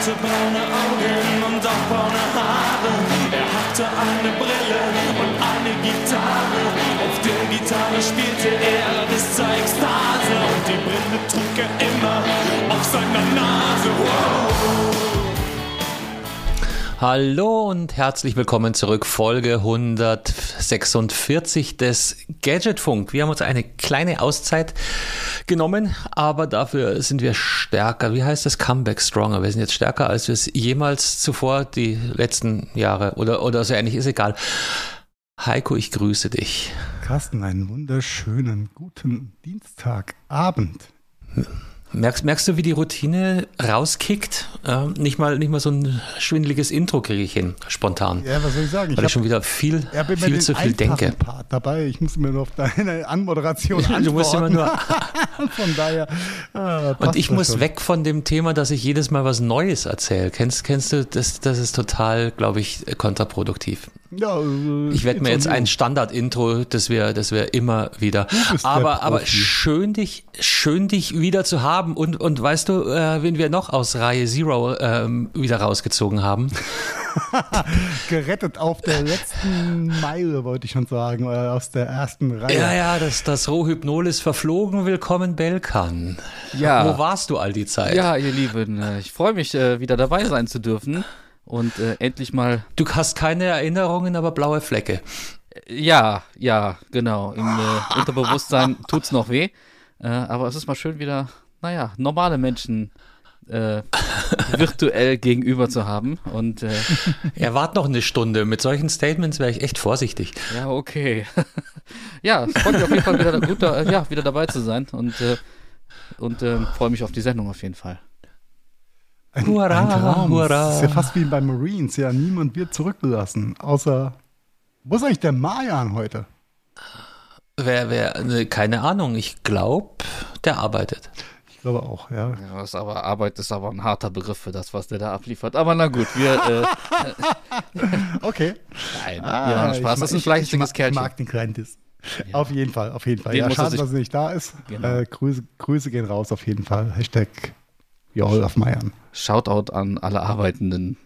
hatte braune Augen und auch braune Haare. Er hatte eine Brille und eine Gitarre. Auf der Gitarre spielte er bis zur Ekstase und die Brille trug er immer auf seiner Nase. Wow. Hallo und herzlich willkommen zurück, Folge 146 des Gadgetfunk. Wir haben uns eine kleine Auszeit genommen, aber dafür sind wir stärker. Wie heißt das? Comeback Stronger. Wir sind jetzt stärker, als wir es jemals zuvor die letzten Jahre oder, oder so ähnlich, ist egal. Heiko, ich grüße dich. Carsten, einen wunderschönen guten Dienstagabend. Merkst, merkst du, wie die Routine rauskickt? Äh, nicht, mal, nicht mal so ein schwindeliges Intro kriege ich hin, spontan. Ja, was soll ich sagen? Weil ich, ich schon wieder viel, viel zu viel denke. Part dabei. Ich muss mir nur auf deine Anmoderation antworten. Du musst immer nur. von daher. Ah, Und ich muss schon. weg von dem Thema, dass ich jedes Mal was Neues erzähle. Kennst, kennst du, das, das ist total, glaube ich, kontraproduktiv. Ja, äh, ich werde mir jetzt ein Standard-Intro, das wir, das wir immer wieder. Aber, aber schön dich, schön dich wieder zu haben. Und, und weißt du, äh, wen wir noch aus Reihe Zero ähm, wieder rausgezogen haben? Gerettet auf der letzten Meile, wollte ich schon sagen, oder aus der ersten Reihe. Ja, ja, das, das Rohhypnol ist verflogen. Willkommen, Belkan. Ja. Wo warst du all die Zeit? Ja, ihr Lieben, äh, ich freue mich, äh, wieder dabei sein zu dürfen und äh, endlich mal. Du hast keine Erinnerungen, aber blaue Flecke. Ja, ja, genau. Im äh, Unterbewusstsein es noch weh. Äh, aber es ist mal schön wieder, naja, normale Menschen äh, virtuell gegenüber zu haben. Und äh, er wart noch eine Stunde. Mit solchen Statements wäre ich echt vorsichtig. Ja, okay. ja, es freut mich auf jeden Fall wieder, gut, äh, ja, wieder dabei zu sein und, äh, und äh, freue mich auf die Sendung auf jeden Fall. Ein, hurra, ein Traum. Hurra. Das ist ja fast wie bei Marines. Ja, niemand wird zurückgelassen. Außer, wo ist eigentlich der Mayan heute? Wer, wer, ne, keine Ahnung. Ich glaube, der arbeitet. Ich glaube auch, ja. ja ist aber, Arbeit ist aber ein harter Begriff für das, was der da abliefert. Aber na gut, wir. Äh, okay. Nein, ah, ja, Spaß. Ich, das ist ein fleißiges Kerlchen. Ich mag den Krendis. Ja. Auf jeden Fall, auf jeden Fall. Den ja, schade, dass er nicht da ist. Genau. Äh, Grüße, Grüße gehen raus, auf jeden Fall. Hashtag wie Olaf Meiern. Shoutout an alle Arbeitenden.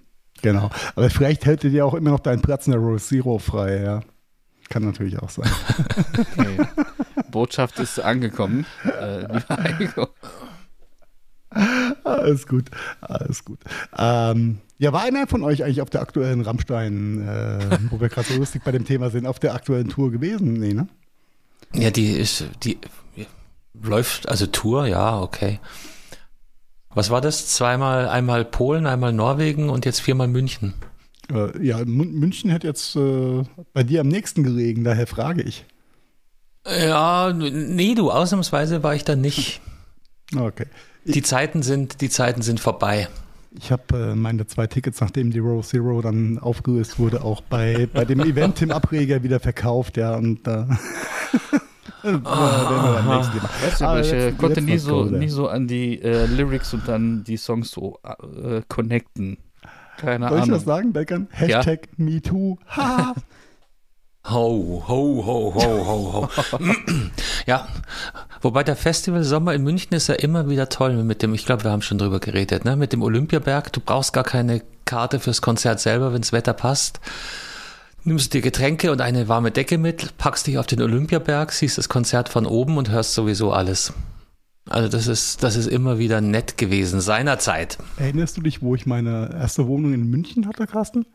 Genau. Aber vielleicht hält dir auch immer noch deinen Platz in der Rose Zero frei, ja. Kann natürlich auch sein. Okay. Botschaft ist angekommen. Äh, alles gut, alles gut. Ähm, ja, war einer von euch eigentlich auf der aktuellen Rammstein, äh, wo wir gerade so lustig bei dem Thema sind, auf der aktuellen Tour gewesen? Nee, ne? Ja, die ist, die läuft, also Tour, ja, okay. Was war das? Zweimal, einmal Polen, einmal Norwegen und jetzt viermal München. Äh, ja, München hätte jetzt äh, bei dir am nächsten gelegen, daher frage ich. Ja, nee, du, ausnahmsweise war ich da nicht. Okay. Die Zeiten sind, die Zeiten sind vorbei. Ich habe äh, meine zwei Tickets, nachdem die Row Zero dann aufgelöst wurde, auch bei, bei dem Event im Abreger wieder verkauft, ja, und äh, Weißt du, ich äh, konnte nie so, nie so an die äh, Lyrics und dann die Songs so äh, connecten. Keine Soll Ahnung. Soll ich was sagen, Beckern? Hashtag ja? MeToo. Ha! Ho, ho, ho, ho, ho, ho. ja, wobei der Festival Sommer in München ist ja immer wieder toll mit dem, ich glaube, wir haben schon drüber geredet, ne? mit dem Olympiaberg. Du brauchst gar keine Karte fürs Konzert selber, wenn das Wetter passt nimmst dir Getränke und eine warme Decke mit, packst dich auf den Olympiaberg, siehst das Konzert von oben und hörst sowieso alles. Also das ist, das ist immer wieder nett gewesen seinerzeit. Erinnerst du dich, wo ich meine erste Wohnung in München hatte, Carsten?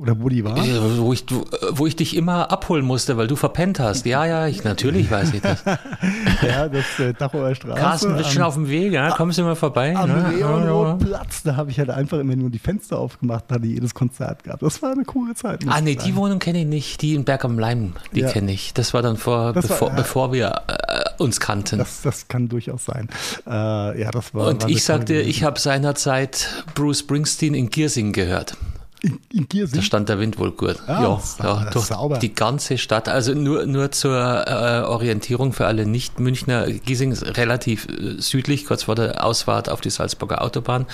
Oder wo die war? Wo ich, wo ich dich immer abholen musste, weil du verpennt hast. Ja, ja, ich, natürlich weiß ich das. ja, das äh, Dachower Straße. Carsten, bist schon auf dem Weg, ja? Kommst du mal vorbei? Am ne? Leonrodplatz, da habe ich halt einfach immer nur die Fenster aufgemacht, da hatte jedes Konzert gehabt. Das war eine coole Zeit. Ah, nee, die Wohnung kenne ich nicht. Die in Berg am Leim, die ja. kenne ich. Das war dann vor, das bevor, war, ja. bevor wir äh, uns kannten. Das, das kann durchaus sein. Äh, ja, das war. Und war ich sagte, ich habe seinerzeit Bruce Springsteen in Giersing gehört. In, in Giersing? Da stand der Wind wohl gut. Ah, ja, ja durch sauber. die ganze Stadt. Also nur, nur zur äh, Orientierung für alle Nicht-Münchner. Giesing ist relativ äh, südlich, kurz vor der Ausfahrt auf die Salzburger Autobahn.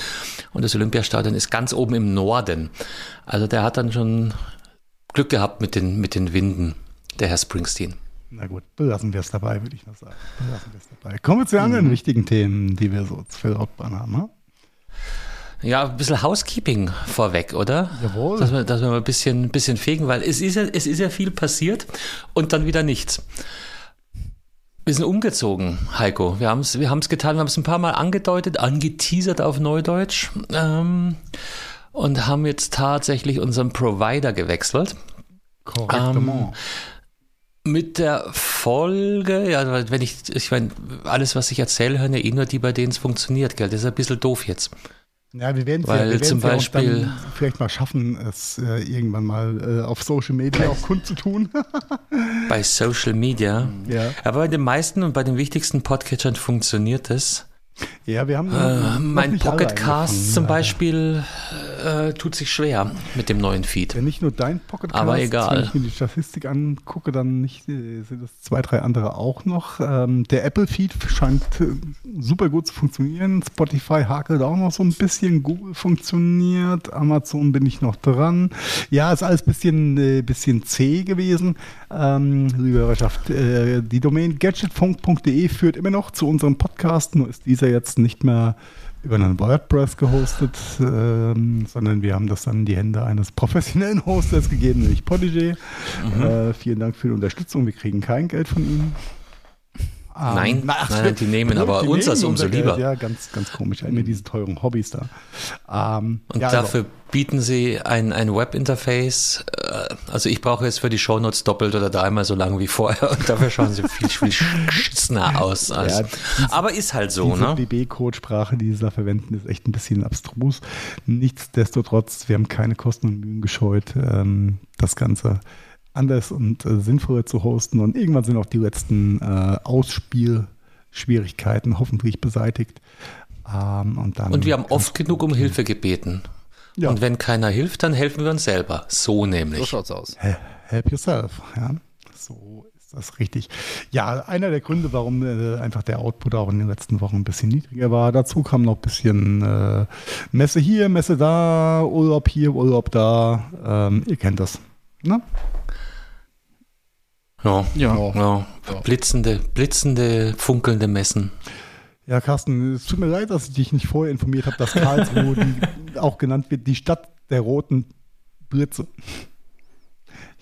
Und das Olympiastadion ist ganz oben im Norden. Also der hat dann schon Glück gehabt mit den, mit den Winden, der Herr Springsteen. Na gut, belassen wir es dabei, würde ich noch sagen. Belassen wir es dabei. Kommen wir zu anderen mhm. wichtigen Themen, die wir so für Hauptbahn haben. Ne? Ja, ein bisschen Housekeeping vorweg, oder? Jawohl. Dass wir, dass wir mal ein bisschen, bisschen fegen, weil es ist, ja, es ist ja viel passiert und dann wieder nichts. Wir sind umgezogen, Heiko. Wir haben es wir haben's getan, wir haben es ein paar Mal angedeutet, angeteasert auf Neudeutsch ähm, und haben jetzt tatsächlich unseren Provider gewechselt. Korrektement. Mit der Folge, ja, wenn ich, ich meine, alles, was ich erzähle, hören ja eh nur die, bei denen es funktioniert, gell? Das ist ein bisschen doof jetzt. Ja, wir werden es ja, wir zum ja auch Beispiel- dann vielleicht mal schaffen, es äh, irgendwann mal äh, auf Social Media auch kundzutun. Bei Social Media. ja. Aber bei den meisten und bei den wichtigsten Podcatchern funktioniert es. ja, wir haben Äh, mein nicht alle Pocket Cast angefangen, zum. Beispiel äh, tut sich schwer mit dem neuen Feed. Ja, nicht nur dein Pocket Aber egal. wenn ich mir die Statistik angucke, dann nicht, äh, sind es zwei, drei andere auch noch. Ähm, der Apple Feed scheint äh, super gut zu funktionieren. Spotify hakelt auch noch so ein bisschen. Google funktioniert. Amazon bin ich noch dran. Ja, ist alles ein bisschen, äh, bisschen zäh gewesen. Ähm, liebe Hörerschaft, die Domain gadgetfunk.de führt immer noch zu unserem Podcast, nur ist dieser jetzt nicht mehr über einen WordPress gehostet, ähm, sondern wir haben das dann in die Hände eines professionellen Hosters gegeben, nämlich Podigy. Äh, vielen Dank für die Unterstützung. Wir kriegen kein Geld von Ihnen. Ähm, Nein, na, ach, nein, die nehmen aber die unseres nehmen umso Geld. lieber. Ja, ganz, ganz komisch. Immer diese teuren Hobbys da. Ähm, Und ja, also, dafür bieten sie ein, ein Webinterface. äh, Also ich brauche jetzt für die Shownotes doppelt oder dreimal so lang wie vorher. Und dafür schauen sie viel, viel geschissener aus. Als, Ja, diese- aber ist halt so, diese ne? DB-Code-Sprache, die sie da verwenden, ist echt ein bisschen abstrus. Nichtsdestotrotz, wir haben keine Kosten und Mühen gescheut, ähm, das Ganze anders und äh, sinnvoller zu hosten. Und irgendwann sind auch die letzten äh, Ausspielschwierigkeiten hoffentlich beseitigt. Ähm, und, dann Und wir haben oft genug um Hilfe gebeten. Ja. Und wenn keiner hilft, dann helfen wir uns selber. So So nämlich. schaut's aus. He- Help yourself. Ja, so ist das richtig. Ja, einer der Gründe, warum äh, einfach der Output auch in den letzten Wochen ein bisschen niedriger war. Dazu kam noch ein bisschen äh, Messe hier, Messe da, Urlaub hier, Urlaub da. Ähm, ihr kennt das. Ne? Ja. Ja. Ja. Blitzende, blitzende, funkelnde Messen. Ja, Carsten, es tut mir leid, dass ich dich nicht vorher informiert habe, dass Karlsruhe die, auch genannt wird, die Stadt der roten Blitze.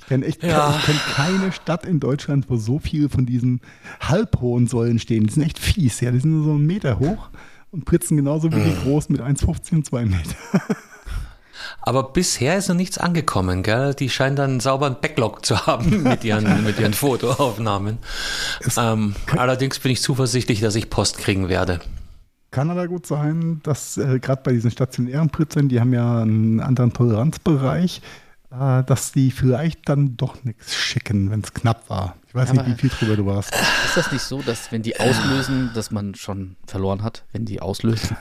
Ich kenne echt Ja. ich kenn keine Stadt in Deutschland, wo so viele von diesen halbhohen Säulen stehen. Die sind echt fies, ja. Die sind nur so einen Meter hoch und blitzen genauso wie die großen mit 1,15 und 2 Meter. Aber bisher ist noch nichts angekommen, gell? Die scheinen dann einen sauberen Backlog zu haben mit ihren, mit ihren Fotoaufnahmen. Ähm, allerdings bin ich zuversichtlich, dass ich Post kriegen werde. Kann aber gut sein, dass äh, gerade bei diesen stationären Blitzern, die haben ja einen anderen Toleranzbereich, dass die vielleicht dann doch nichts schicken, wenn es knapp war. Ich weiß Aber- nicht, wie viel drüber du warst. Ist das nicht so, dass wenn die auslösen, dass man schon verloren hat, wenn die auslösen?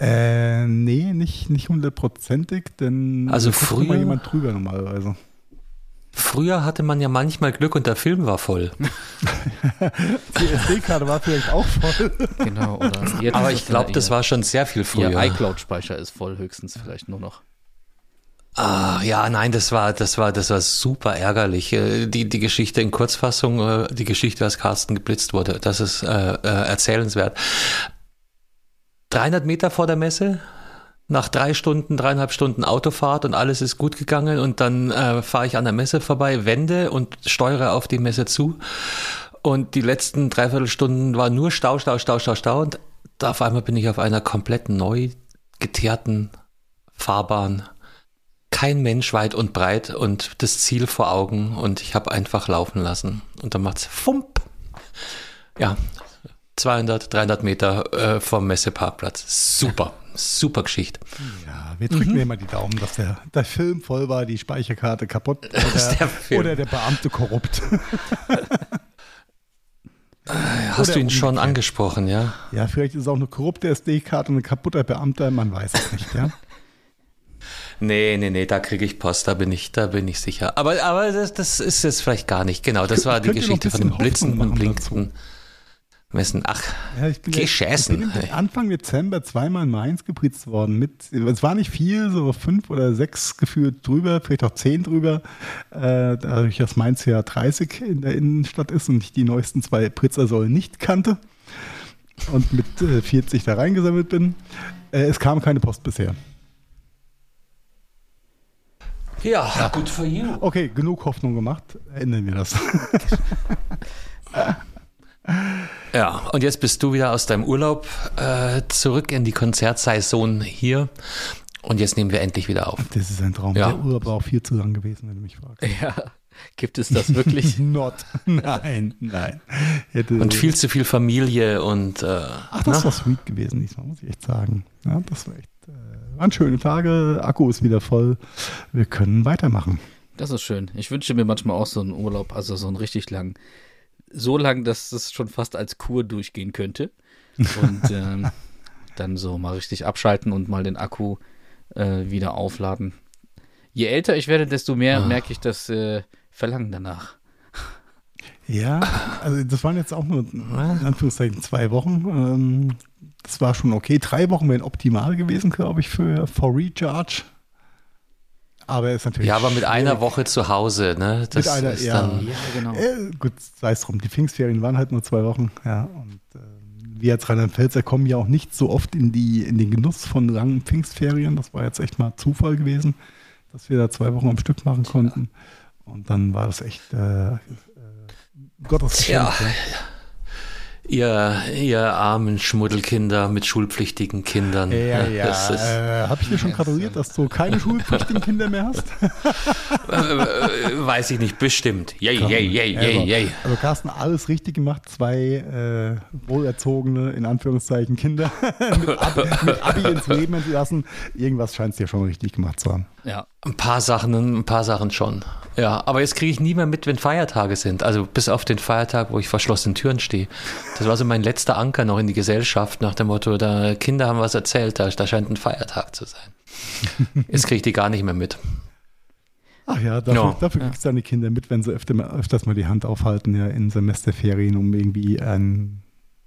Äh, nee, nicht, nicht hundertprozentig, denn Also früher- jemand drüber normalerweise. Früher hatte man ja manchmal Glück und der Film war voll. Die SD-Karte war vielleicht auch voll. Genau. Oder Aber ich glaube, das ihr- war schon sehr viel Ihr früher. iCloud-Speicher ist voll, höchstens vielleicht nur noch. Ah, ja, nein, das war, das war, das war super ärgerlich. Äh, Die, die Geschichte in Kurzfassung, äh, die Geschichte, als Carsten geblitzt wurde, das ist äh, äh, erzählenswert. 300 Meter vor der Messe, nach drei Stunden, dreieinhalb Stunden Autofahrt und alles ist gut gegangen und dann äh, fahre ich an der Messe vorbei, wende und steuere auf die Messe zu und die letzten dreiviertel Stunden war nur Stau, Stau, Stau, Stau, Stau und da auf einmal bin ich auf einer komplett neu geteerten Fahrbahn kein Mensch weit und breit und das Ziel vor Augen und ich habe einfach laufen lassen. Und dann macht's Fump. Ja, 200, 300 Meter äh, vom Messeparkplatz. Super, super Geschichte. Ja, wir drücken dir mal die Daumen, dass der, der Film voll war, die Speicherkarte kaputt Ist der oder, oder der Beamte korrupt. Hast Oder du ihn schon angesprochen, ja? Ja, vielleicht ist es auch eine korrupte SD-Karte und ein kaputter Beamter, man weiß es nicht, ja. Nee, nee, nee, da kriege ich Post, da bin ich, da bin ich sicher. Aber, aber das, das ist jetzt vielleicht gar nicht. Genau, das war die Geschichte von dem blitzenden, machen blinkenden Messen. Ach, Ja, ich bin, Geh ja- ich bin Anfang Dezember zweimal in Mainz gepritzt worden. Mit, es war nicht viel, so fünf oder sechs gefühlt drüber, vielleicht auch zehn drüber. Äh, dadurch, dass Mainz ja 30 in der Innenstadt ist und ich die neuesten zwei Pritzersäulen nicht kannte und mit äh, 40 da reingesammelt bin. Äh, es kam keine Post bisher. Ja, gut für you. Okay, genug Hoffnung gemacht. Ändern wir das. Ja, und jetzt bist du wieder aus deinem Urlaub äh, zurück in die Konzertsaison hier. Und jetzt nehmen wir endlich wieder auf. Das ist ein Traum. Ja. Der Urlaub war auch viel zu lang gewesen, wenn du mich fragst. Ja, gibt es das wirklich? Not. Nein, nein. Hätte, Und viel zu viel Familie und äh, Ach, das na? war sweet gewesen diesmal, muss ich echt sagen. Ja, das war echt, waren schöne Tage. Akku ist wieder voll. Wir können weitermachen. Das ist schön. Ich wünsche mir manchmal auch so einen Urlaub, also so einen richtig lang. So lang, dass es schon fast als Kur durchgehen könnte. Und ähm, dann so mal richtig abschalten und mal den Akku äh, wieder aufladen. Je älter ich werde, desto mehr Ah. merke ich das äh, Verlangen danach. Ja, also das waren jetzt auch nur in Anführungszeichen zwei Wochen. Ähm, das war schon okay. Drei Wochen wären optimal gewesen, glaube ich, für For Recharge. Aber es ist natürlich. ja, aber mit einer schwierig. Woche zu Hause, ne? Das einer, ist ja. dann. Ja, genau. Äh, gut, sei es drum. Die Pfingstferien waren halt nur zwei Wochen. Ja, und äh, wir als Rheinland-Pfälzer kommen ja auch nicht so oft in, die, in den Genuss von langen Pfingstferien. Das war jetzt echt mal Zufall gewesen, dass wir da zwei Wochen am Stück machen konnten. Und dann war das echt äh, äh, Gottes Geschenk. Ja. Ihr, ihr armen Schmuddelkinder mit schulpflichtigen Kindern. Ja, ja. Das ist, Äh, Habe ich dir schon gratuliert, dass du keine schulpflichtigen Kinder mehr hast? äh, weiß ich nicht, bestimmt. Yay, yay, yay, also, yay, yay. also Carsten, alles richtig gemacht. Zwei äh, wohlerzogene, in Anführungszeichen, Kinder mit, Abi, mit Abi ins Leben entlassen. Irgendwas scheint es dir schon richtig gemacht zu haben. Ja. Ein paar Sachen, ein paar Sachen schon. Ja, aber jetzt kriege ich nie mehr mit, wenn Feiertage sind. Also bis auf den Feiertag, wo ich verschlossenen Türen stehe. Das war so mein letzter Anker noch in die Gesellschaft nach dem Motto, da Kinder haben was erzählt, da, da scheint ein Feiertag zu sein. Jetzt kriege ich die gar nicht mehr mit. Ach ja, dafür, Ja. dafür kriegst du deine Kinder mit, wenn sie öfter, mal- öfters mal die Hand aufhalten ja, in Semesterferien, um irgendwie einen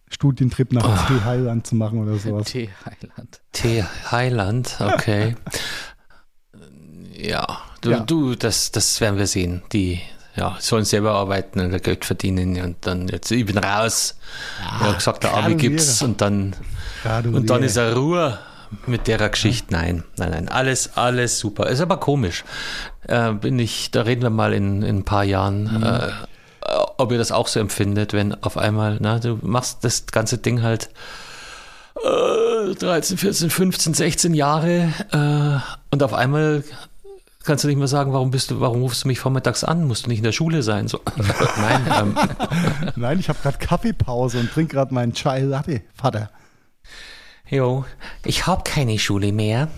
Studientrip nach oh. Heiland zu machen oder sowas. Tee Heiland. T. Heiland, okay. ja, du, Ja. du das, das werden wir sehen. Die ja, sollen selber arbeiten und Geld verdienen und dann jetzt, ich bin raus. Ja, gesagt, der Abi gibt's und dann. Und dann ist er Ruhe mit der Geschichte. Nein, nein, nein, alles, alles super. Ist aber komisch. Äh, bin ich, da reden wir mal in, in ein paar Jahren, äh, ob ihr das auch so empfindet, wenn auf einmal, na, du machst das ganze Ding halt äh, 13, 14, 15, 16 Jahre äh, und auf einmal kannst du nicht mehr sagen, warum bist du, warum rufst du mich vormittags an? Musst du nicht in der Schule sein? So. Nein, ähm, Nein, ich habe gerade Kaffeepause und trinke gerade meinen Chai Latte, Vater. Jo, ich hab keine Schule mehr.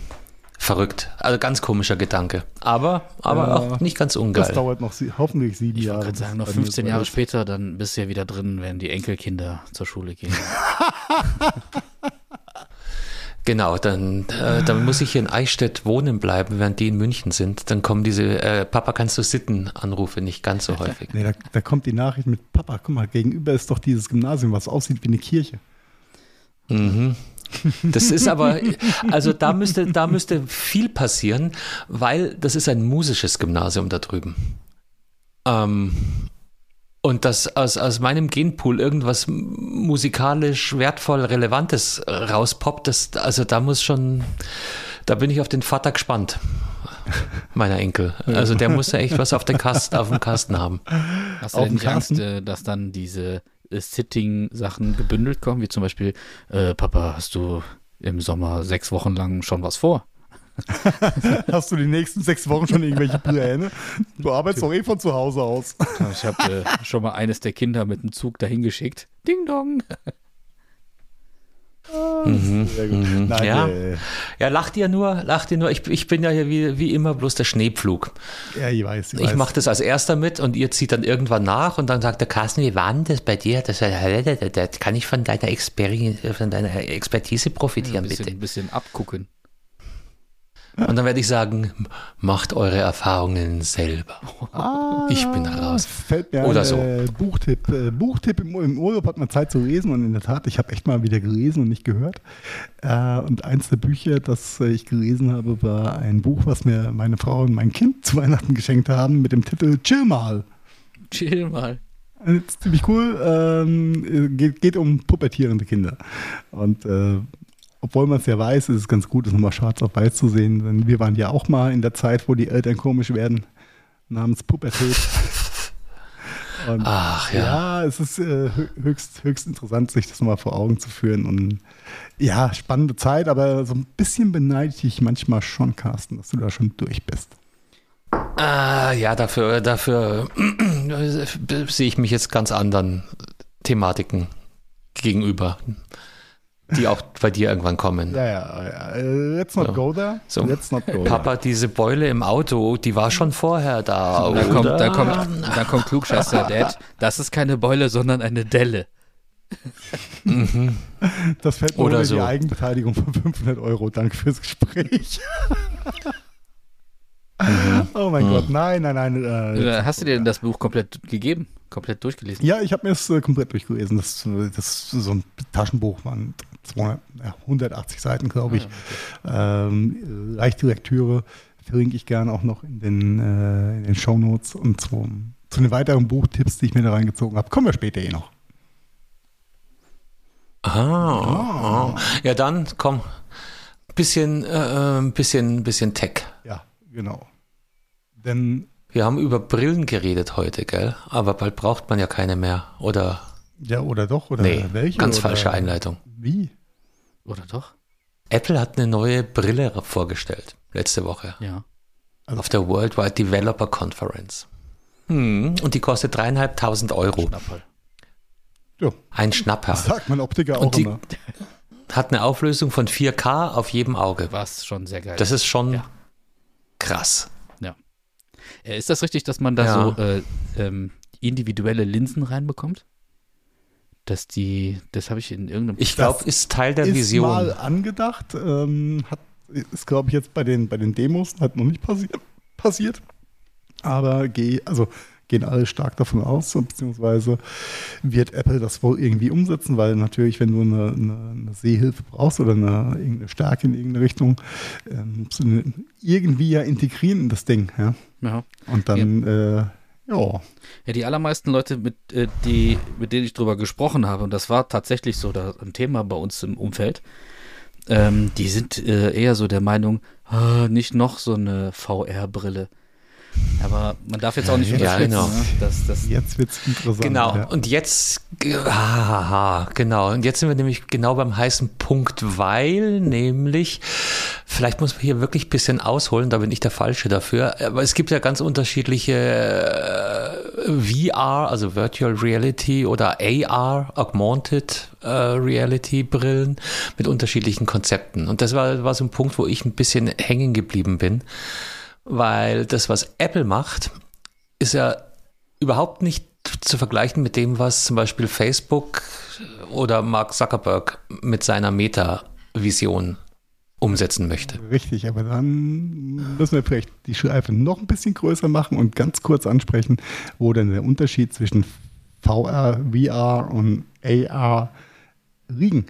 Verrückt. Also ganz komischer Gedanke. Aber, aber Ja, auch nicht ganz Das ungeil. dauert noch sie- hoffentlich sieben Ich Jahre. bis sagen, noch bei mir 15 so Jahre später, dann bist du ja wieder drin, wenn die Enkelkinder zur Schule gehen. Genau, dann, äh, dann muss ich hier in Eichstätt wohnen bleiben, während die in München sind. Dann kommen diese äh, Papa, kannst du sitten Anrufe nicht ganz so häufig. Nee, da, da kommt die Nachricht mit Papa, guck mal, gegenüber ist doch dieses Gymnasium, was aussieht wie eine Kirche. Mhm. Das ist aber, also da müsste, da müsste viel passieren, weil das ist ein musisches Gymnasium da drüben. Ähm, und dass aus, aus meinem Genpool irgendwas musikalisch wertvoll Relevantes rauspoppt, das, also da muss schon, da bin ich auf den Vater gespannt, meiner Enkel. Also der muss ja echt was auf, den Kasten, auf dem Kasten haben. Hast du Auf denn nicht Angst, äh, dass dann diese äh, Sitting-Sachen gebündelt kommen, wie zum Beispiel, äh, Papa, hast du im Sommer sechs Wochen lang schon was vor? Hast du die nächsten sechs Wochen schon irgendwelche Pläne? Du arbeitest doch eh von zu Hause aus. Ich habe äh, schon mal eines der Kinder mit dem Zug dahin geschickt. Ding dong. Mhm, gut. mhm. Nein, ja. äh, ja, lacht ihr nur, lacht ihr nur. Ich, ich bin ja hier wie, wie immer bloß der Schneepflug. ja, ich weiß. Ich, Ich mache das als erster mit und ihr zieht dann irgendwann nach und dann sagt der Carsten, wie war denn das bei dir? Das, äh, das kann ich von deiner, Experi von deiner Expertise Ein profitieren, bisschen, bitte. bisschen abgucken. Und dann werde ich sagen, macht eure Erfahrungen selber. Ah, Ich bin raus. Fällt mir Oder ein so. äh, Buchtipp. Äh, Buchtipp im, im Urlaub hat man Zeit zu lesen und in der Tat, ich habe echt mal wieder gelesen und nicht gehört. Äh, und eins der Bücher, das ich gelesen habe, war ein Buch, was mir meine Frau und mein Kind zu Weihnachten geschenkt haben, mit dem Titel Chill mal. Chill mal. Das ist ziemlich cool. Ähm, geht, geht um pubertierende Kinder. Und äh, obwohl man es ja weiß, ist es ganz gut, es nochmal schwarz auf weiß zu sehen. Denn wir waren ja auch mal in der Zeit, wo die Eltern komisch werden, namens Pubertät. Und Ach ja. ja, es ist äh, höchst, höchst interessant, sich das mal vor Augen zu führen. Und ja, spannende Zeit, aber so ein bisschen beneide ich manchmal schon, Carsten, dass du da schon durch bist. Ah, ja, dafür, dafür sehe ich mich jetzt ganz anderen Thematiken gegenüber, die auch bei dir irgendwann kommen. Ja, ja, ja. Äh, Let's not So. go there. So. Let's not go there. Papa, diese Beule im Auto, die war schon vorher da. Da kommt, oder? da kommt, da kommt Klugscheißer Dad. Das ist keine Beule, sondern eine Delle. Das fällt mir Oder so. die Eigenbeteiligung von 500 Euro. Danke fürs Gespräch. Oh mein Gott, nein, nein, nein. Äh, Äh, Hast du dir denn das Buch komplett gegeben? Komplett durchgelesen? ja, ich habe mir es äh, komplett durchgelesen. Das, das ist so ein Taschenbuch, waren 200, ja, 180 Seiten, glaube ich. Ähm, leichte Lektüre verlinke ich gerne auch noch in den, äh, in den Shownotes und zu, zu den weiteren Buchtipps, die ich mir da reingezogen habe. Kommen wir später eh noch. Ah, ah. Ja, dann komm. Bisschen, äh, ein bisschen, bisschen Tech. Ja, genau. Denn, Wir haben über Brillen geredet heute, gell? Aber bald braucht man ja keine mehr. Oder? ja, oder doch, oder Nee, welche? ganz oder, falsche Einleitung. Wie? Oder doch? Apple hat eine neue Brille vorgestellt, letzte Woche, Ja. Also- auf der Worldwide Developer Conference. Hm, und die kostet dreieinhalbtausend Euro. Schnapperl. Ja, Ein Schnapper. das sagt mein Optiker auch Und die- immer. Hat eine Auflösung von 4K auf jedem Auge. Was schon sehr geil. Das ist schon Ja. krass. Äh, Ist das richtig, dass man da Ja. so äh, ähm, individuelle Linsen reinbekommt? Dass die, das habe ich in irgendeinem. Ich glaube, ist Teil der ist Vision. mal angedacht, ähm, hat, ist glaube ich jetzt bei den, bei den Demos hat noch nicht passi passiert, aber geh, also gehen alle stark davon aus, beziehungsweise wird Apple das wohl irgendwie umsetzen, weil natürlich, wenn du eine, eine, eine Sehhilfe brauchst oder eine, irgendeine Stärke in irgendeine Richtung, ähm, musst du eine, irgendwie ja integrieren in das Ding, ja. ja. Und dann, äh, ja, ja, die allermeisten Leute, mit, äh, die, mit denen ich drüber gesprochen habe, und das war tatsächlich so da, ein Thema bei uns im Umfeld, ähm, die sind äh, eher so der Meinung, ah, nicht noch so eine VR-Brille. Aber man darf jetzt auch nicht Ja, unterschätzen, genau. ne? dass, dass jetzt wird's interessant. Genau, Ja. und jetzt, haha, genau, und jetzt sind wir nämlich genau beim heißen Punkt, weil nämlich, vielleicht muss man hier wirklich ein bisschen ausholen, da bin ich der Falsche dafür, aber es gibt ja ganz unterschiedliche äh, VR, also Virtual Reality oder AR, Augmented äh, Reality Brillen mit unterschiedlichen Konzepten. Und das war, war so ein Punkt, wo ich ein bisschen hängen geblieben bin, weil das, was Apple macht, ist ja überhaupt nicht zu vergleichen mit dem, was zum Beispiel Facebook oder Mark Zuckerberg mit seiner Meta-Vision umsetzen möchte. Richtig, aber dann müssen wir vielleicht die Schleife noch ein bisschen größer machen und ganz kurz ansprechen, wo denn der Unterschied zwischen VR, VR und AR liegen.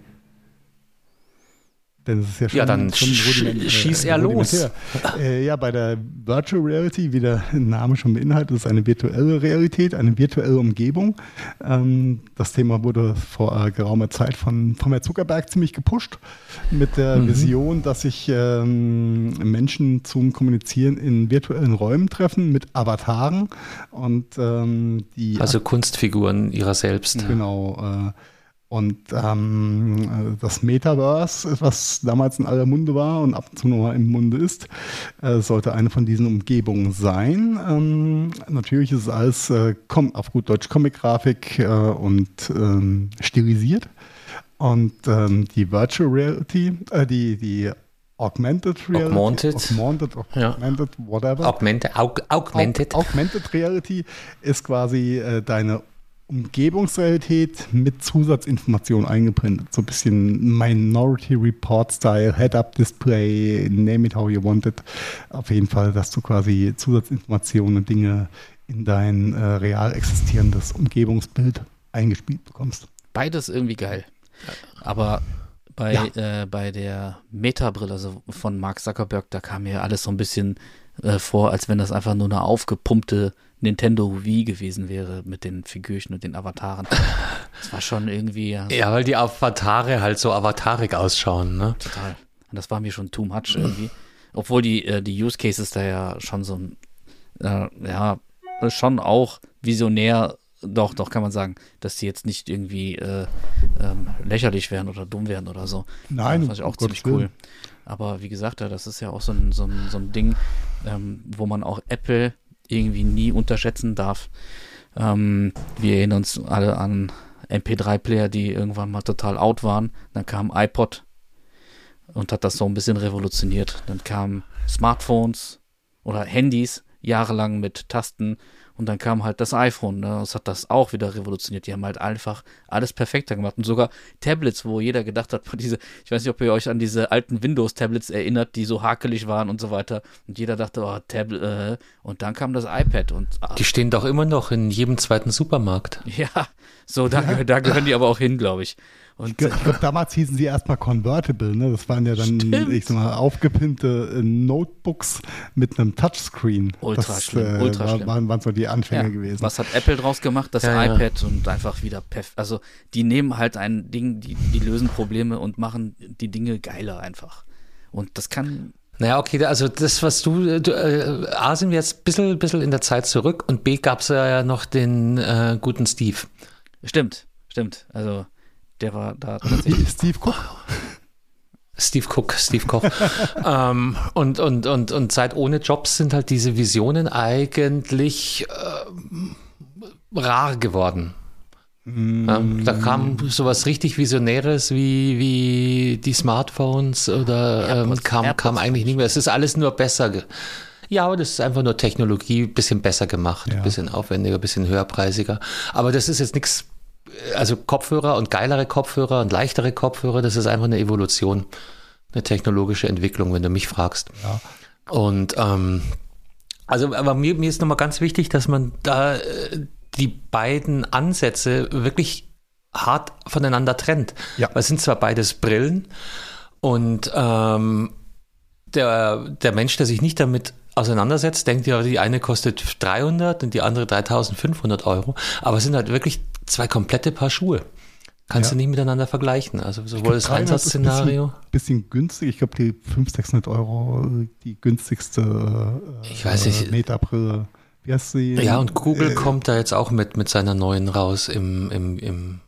Es ist ja schon, Ja, dann schon sch- rudiment- schieß er los. Äh, ja, bei der Virtual Reality, wie der Name schon beinhaltet, ist eine virtuelle Realität, eine virtuelle Umgebung. Ähm, das Thema wurde vor äh, geraumer Zeit von, von Herrn Zuckerberg ziemlich gepusht mit der Mhm. Vision, dass sich ähm, Menschen zum Kommunizieren in virtuellen Räumen treffen mit Avataren und ähm, die Also Kunstfiguren ihrer selbst. Genau. Äh, und ähm, das Metaverse, was damals in aller Munde war und ab und zu noch mal im Munde ist, äh, sollte eine von diesen Umgebungen sein. Ähm, natürlich ist es alles äh, auf gut Deutsch Comic-Grafik äh, und ähm, stilisiert. Und ähm, die Virtual Reality, äh, die, die Augmented Reality, Augmented. Augmented, Ja. augmented whatever. Augmented, aug, augmented. Aug Augmented Reality ist quasi äh, deine Umgebungsrealität mit Zusatzinformationen eingeblendet. So ein bisschen Minority Report Style, Head-Up-Display, name it how you want it. Auf jeden Fall, dass du quasi Zusatzinformationen und Dinge in dein äh, real existierendes Umgebungsbild eingespielt bekommst. beides irgendwie geil. Aber bei, Ja. äh, bei der Meta-Brille also von Mark Zuckerberg, da kam mir alles so ein bisschen äh, vor, als wenn das einfach nur eine aufgepumpte Nintendo Wii gewesen wäre mit den Figürchen und den Avataren. Das war schon irgendwie ja, Ja, weil die Avatare halt so avatarig ausschauen, ne? total. Und das war mir schon too much irgendwie. Obwohl die, äh, die Use Cases da ja schon so ein, äh, ja, schon auch visionär, doch, doch kann man sagen, dass die jetzt nicht irgendwie äh, ähm, lächerlich wären oder dumm wären oder so. Nein, das fand ich auch ziemlich cool. Willen. Aber wie gesagt, ja, das ist ja auch so ein, so ein, so ein Ding, ähm, wo man auch Apple irgendwie nie unterschätzen darf. Ähm, wir erinnern uns alle an MP3-Player, die irgendwann mal total out waren. Dann kam iPod und hat das so ein bisschen revolutioniert. Dann kamen Smartphones oder Handys jahrelang mit Tasten und dann kam halt das iPhone. Ne? Das hat das auch wieder revolutioniert. Die haben halt einfach alles perfekter gemacht. Und sogar Tablets, wo jeder gedacht hat, diese, ich weiß nicht, ob ihr euch an diese alten Windows-Tablets erinnert, die so hakelig waren und so weiter. Und jeder dachte, oh, Tablet, äh. und dann kam das iPad und ah, Die stehen doch immer noch in jedem zweiten Supermarkt. ja, so, da, da gehören die aber auch hin, glaube ich. Und Ich glaube, damals hießen sie erstmal Convertible, ne? Das waren ja dann, Stimmt. ich sag mal, aufgepimpte äh, Notebooks mit einem Touchscreen. Ultra das, schlimm, ultra war, schlimm. Waren, waren so die Anfänge Ja, gewesen. Was hat Apple draus gemacht? Das Ja, ja. iPad und einfach wieder perf Also die nehmen halt ein Ding, die, die lösen Probleme und machen die Dinge geiler einfach. Und das kann, Naja, okay, also das, was du, du äh, A, sind wir jetzt ein bisschen, bisschen in der Zeit zurück und B, gab es ja noch den äh, guten Steve. stimmt, stimmt. Also der war da tatsächlich. Steve Cook. Steve Cook, Steve Koch. ähm, und, und, und, und seit ohne Jobs sind halt diese Visionen eigentlich äh, rar geworden. Ja, da kam sowas richtig Visionäres wie, wie die Smartphones oder ähm, AirPods- kam, AirPods kam eigentlich nicht mehr. Es ist alles nur besser. Ja, aber das ist einfach nur Technologie, bisschen besser gemacht, Ja. bisschen aufwendiger, bisschen höherpreisiger. Aber das ist jetzt nichts, also Kopfhörer und geilere Kopfhörer und leichtere Kopfhörer, das ist einfach eine Evolution, eine technologische Entwicklung, wenn du mich fragst. Ja. Und ähm, also, aber mir, mir ist nochmal ganz wichtig, dass man da äh, die beiden Ansätze wirklich hart voneinander trennt. Ja. Weil es sind zwar beides Brillen und ähm, der, der Mensch, der sich nicht damit auseinandersetzt, denkt ja, die eine kostet 300 und die andere 3500 Euro. Aber es sind halt wirklich zwei komplette Paar Schuhe. Kannst Ja. du nicht miteinander vergleichen. Also sowohl das 300 ist ein Einsatzszenario. Bisschen, bisschen günstig. Ich glaube, die 500, 600 Euro, äh, die günstigste äh, Ich weiß nicht. Metabrille. Wie heißt sie? Ja, und Google Äh, kommt da jetzt auch mit, mit seiner neuen raus im, im, im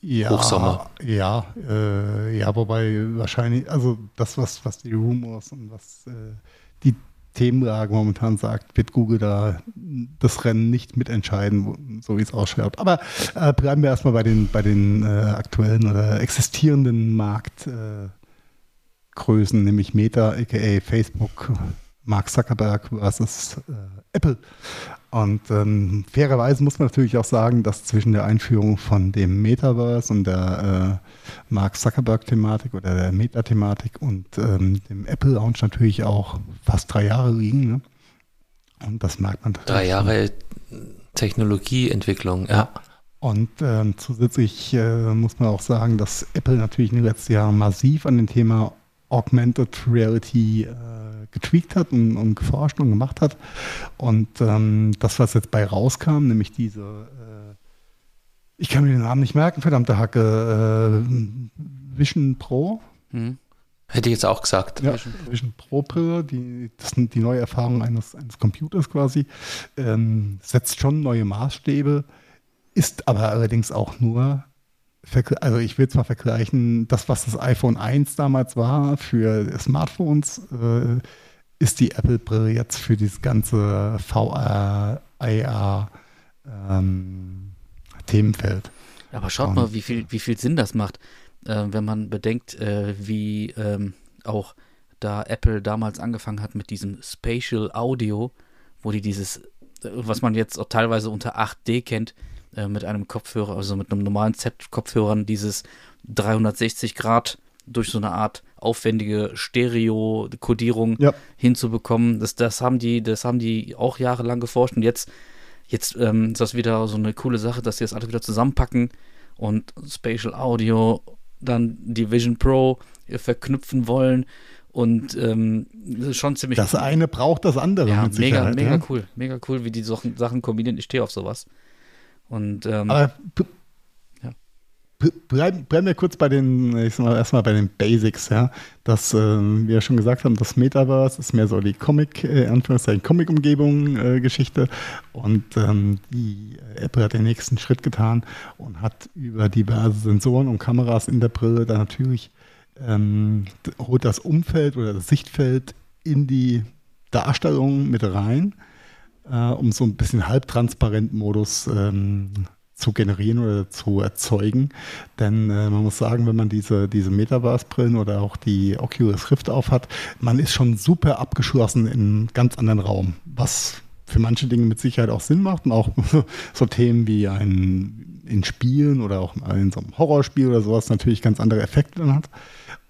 ja, Hochsommer. Ja, äh, ja, wobei wahrscheinlich, also das, was, was die Rumors und was äh, die Themenlage momentan sagt, wird Google da das Rennen nicht mitentscheiden, so wie es ausschaut. Aber äh, bleiben wir erstmal bei den, bei den äh, aktuellen oder existierenden Marktgrößen, Größen, nämlich Meta, aka Facebook, Mark Zuckerberg versus äh, Apple. Und ähm, fairerweise muss man natürlich auch sagen, dass zwischen der Einführung von dem Metaverse und der äh, Mark Zuckerberg-Thematik oder der Meta-Thematik und ähm, dem Apple-Launch natürlich auch fast drei Jahre liegen. Ne? Und das merkt man drei Jahre Technologieentwicklung. Ja. Und ähm, zusätzlich äh, muss man auch sagen, dass Apple natürlich in den letzten Jahren massiv an dem Thema Augmented Reality äh, getweakt hat und, und geforscht und gemacht hat. Und ähm, das, was jetzt bei rauskam, nämlich diese, äh, ich kann mir den Namen nicht merken, verdammte Hacke, äh, Vision Pro. Hm? Hätte ich jetzt auch gesagt. Ja, Vision Pro Brille, die, das sind die neue Erfahrung eines, eines Computers quasi, ähm, setzt schon neue Maßstäbe, ist aber allerdings auch nur, also ich will zwar vergleichen, das, was das iPhone 1 damals war für Smartphones, äh, ist die Apple-Brille jetzt für dieses ganze VR, AR ähm, Themenfeld. Aber schaut Und- mal, wie viel, wie viel Sinn das macht, äh, wenn man bedenkt, äh, wie ähm, auch da Apple damals angefangen hat mit diesem Spatial Audio, wo die dieses, äh, was man jetzt auch teilweise unter 8D kennt, äh, mit einem Kopfhörer, also mit einem normalen Set-Kopfhörern, dieses 360 Grad durch so eine Art aufwendige Stereo-Kodierung Ja. hinzubekommen. Das, das haben die, das haben die auch jahrelang geforscht und jetzt, jetzt ähm, ist das wieder so eine coole Sache, dass sie das alles wieder zusammenpacken und Spatial Audio, dann die Vision Pro äh, verknüpfen wollen Und ähm, das ist schon ziemlich Das eine braucht das andere. ja, mit mega, mega ja. cool. Mega cool, wie die Sachen kombinieren. Ich stehe auf sowas. Und ähm, Aber Ja. bleiben, bleiben wir kurz bei den, ich sag mal, erstmal bei den Basics, ja. Das, ähm, wie wir schon gesagt haben, das Metaverse ist mehr so die Comic, äh, Anführungszeichen Comic-Umgebung äh, Geschichte. Und ähm, die äh, Apple hat den nächsten Schritt getan und hat über diverse Sensoren und Kameras in der Brille dann natürlich ähm, holt das Umfeld oder das Sichtfeld in die Darstellung mit rein äh, um so ein bisschen halbtransparenten Modus ähm, zu generieren oder zu erzeugen. Denn äh, man muss sagen, wenn man diese, diese Metaverse-Brillen oder auch die Oculus Rift aufhat, man ist schon super abgeschlossen in einem ganz anderen Raum, was für manche Dinge mit Sicherheit auch Sinn macht und auch so Themen wie ein in Spielen oder auch in so einem Horrorspiel oder sowas natürlich ganz andere Effekte dann hat.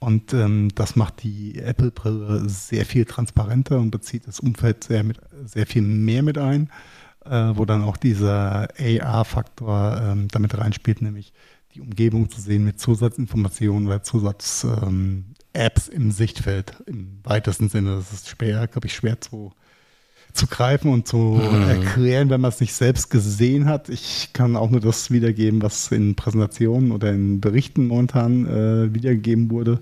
Und ähm, das macht die Apple-Brille sehr viel transparenter und bezieht das Umfeld sehr, mit, sehr viel mehr mit ein, äh, wo dann auch dieser AR-Faktor ähm, damit reinspielt, nämlich die Umgebung zu sehen mit Zusatzinformationen oder Zusatz-Apps ähm, im Sichtfeld im weitesten Sinne. Das ist schwer, glaube ich, schwer zu, zu greifen und zu erklären, wenn man es nicht selbst gesehen hat. Ich kann auch nur das wiedergeben, was in Präsentationen oder in Berichten momentan äh, wiedergegeben wurde.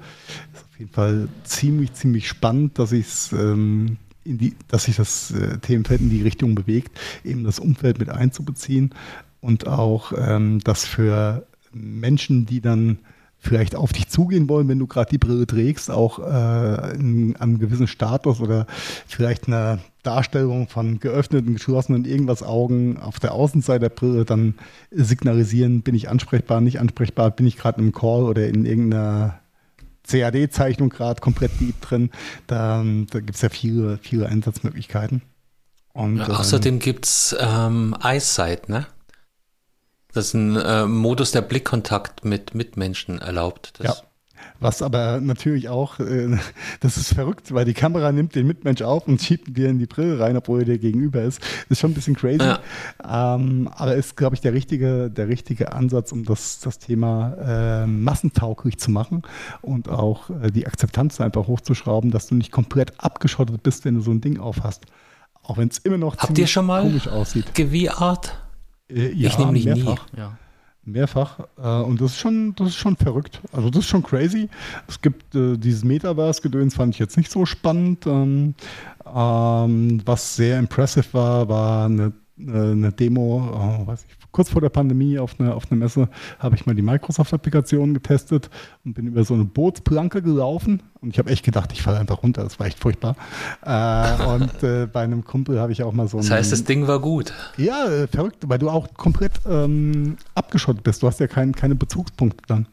Ist auf jeden Fall ziemlich, ziemlich spannend, dass ich es ähm, in die, dass sich das äh, Themenfeld in die Richtung bewegt, eben das Umfeld mit einzubeziehen und auch ähm, das für Menschen, die dann vielleicht auf dich zugehen wollen, wenn du gerade die Brille trägst, auch äh, in einem gewissen Status oder vielleicht eine Darstellung von geöffneten, geschlossenen irgendwas Augen auf der Außenseite der Brille dann signalisieren, bin ich ansprechbar, nicht ansprechbar, bin ich gerade im Call oder in irgendeiner CAD-Zeichnung gerade komplett deep drin. Da, da gibt es ja viele, viele Einsatzmöglichkeiten. Und, Ja, ähm, außerdem gibt's ähm, Eyesight, ne? Das ist ein äh, Modus, der Blickkontakt mit Mitmenschen erlaubt. Das, Ja. Was aber natürlich auch, äh, das ist verrückt, weil die Kamera nimmt den Mitmensch auf und schiebt dir in die Brille rein, obwohl er dir gegenüber ist. ist schon ein bisschen crazy. Ähm, aber ist, glaube ich, der richtige, der richtige Ansatz, um das, das Thema äh, massentauglich zu machen und auch äh, die Akzeptanz einfach hochzuschrauben, dass du nicht komplett abgeschottet bist, wenn du so ein Ding aufhast. Auch wenn es immer noch Habt ihr ziemlich schon mal komisch aussieht. GV-Art? Äh, Ich nämlich nie. mehrfach. ja. Mehrfach. Äh, und das ist schon, das ist schon verrückt. Also das ist schon crazy. Es gibt äh, dieses Metaverse-Gedöns, fand ich jetzt nicht so spannend. Ähm, ähm, was sehr impressive war, war eine, äh, eine Demo, äh, weiß ich, kurz vor der Pandemie auf einer auf einer Messe habe ich mal die Microsoft-Applikation getestet und bin über so eine Bootsplanke gelaufen. Und ich habe echt gedacht, ich falle einfach runter. Das war echt furchtbar. Äh, und äh, bei einem Kumpel habe ich auch mal so Das einen- heißt, das Ding war gut. ja, äh, verrückt, weil du auch komplett ähm, abgeschottet bist. Du hast ja kein, keine Bezugspunkte dann.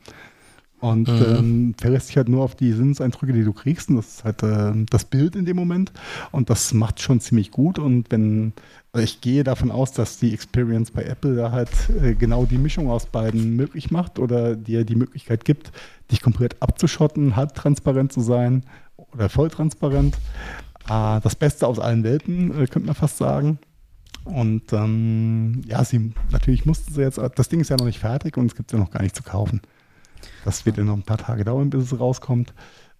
Und ähm, verlässt dich halt nur auf die Sinneseindrücke, die du kriegst. Und das ist halt äh, das Bild in dem Moment. Und das macht schon ziemlich gut. Und wenn, also ich gehe davon aus, dass die Experience bei Apple da halt äh, genau die Mischung aus beiden möglich macht oder dir die Möglichkeit gibt, dich komplett abzuschotten, halbtransparent zu sein oder volltransparent. Äh, das Beste aus allen Welten, äh, könnte man fast sagen. Und ähm, ja, sie natürlich mussten sie jetzt, das Ding ist ja noch nicht fertig und es gibt es ja noch gar nicht zu kaufen. Das wird ja noch ein paar Tage dauern, bis es rauskommt.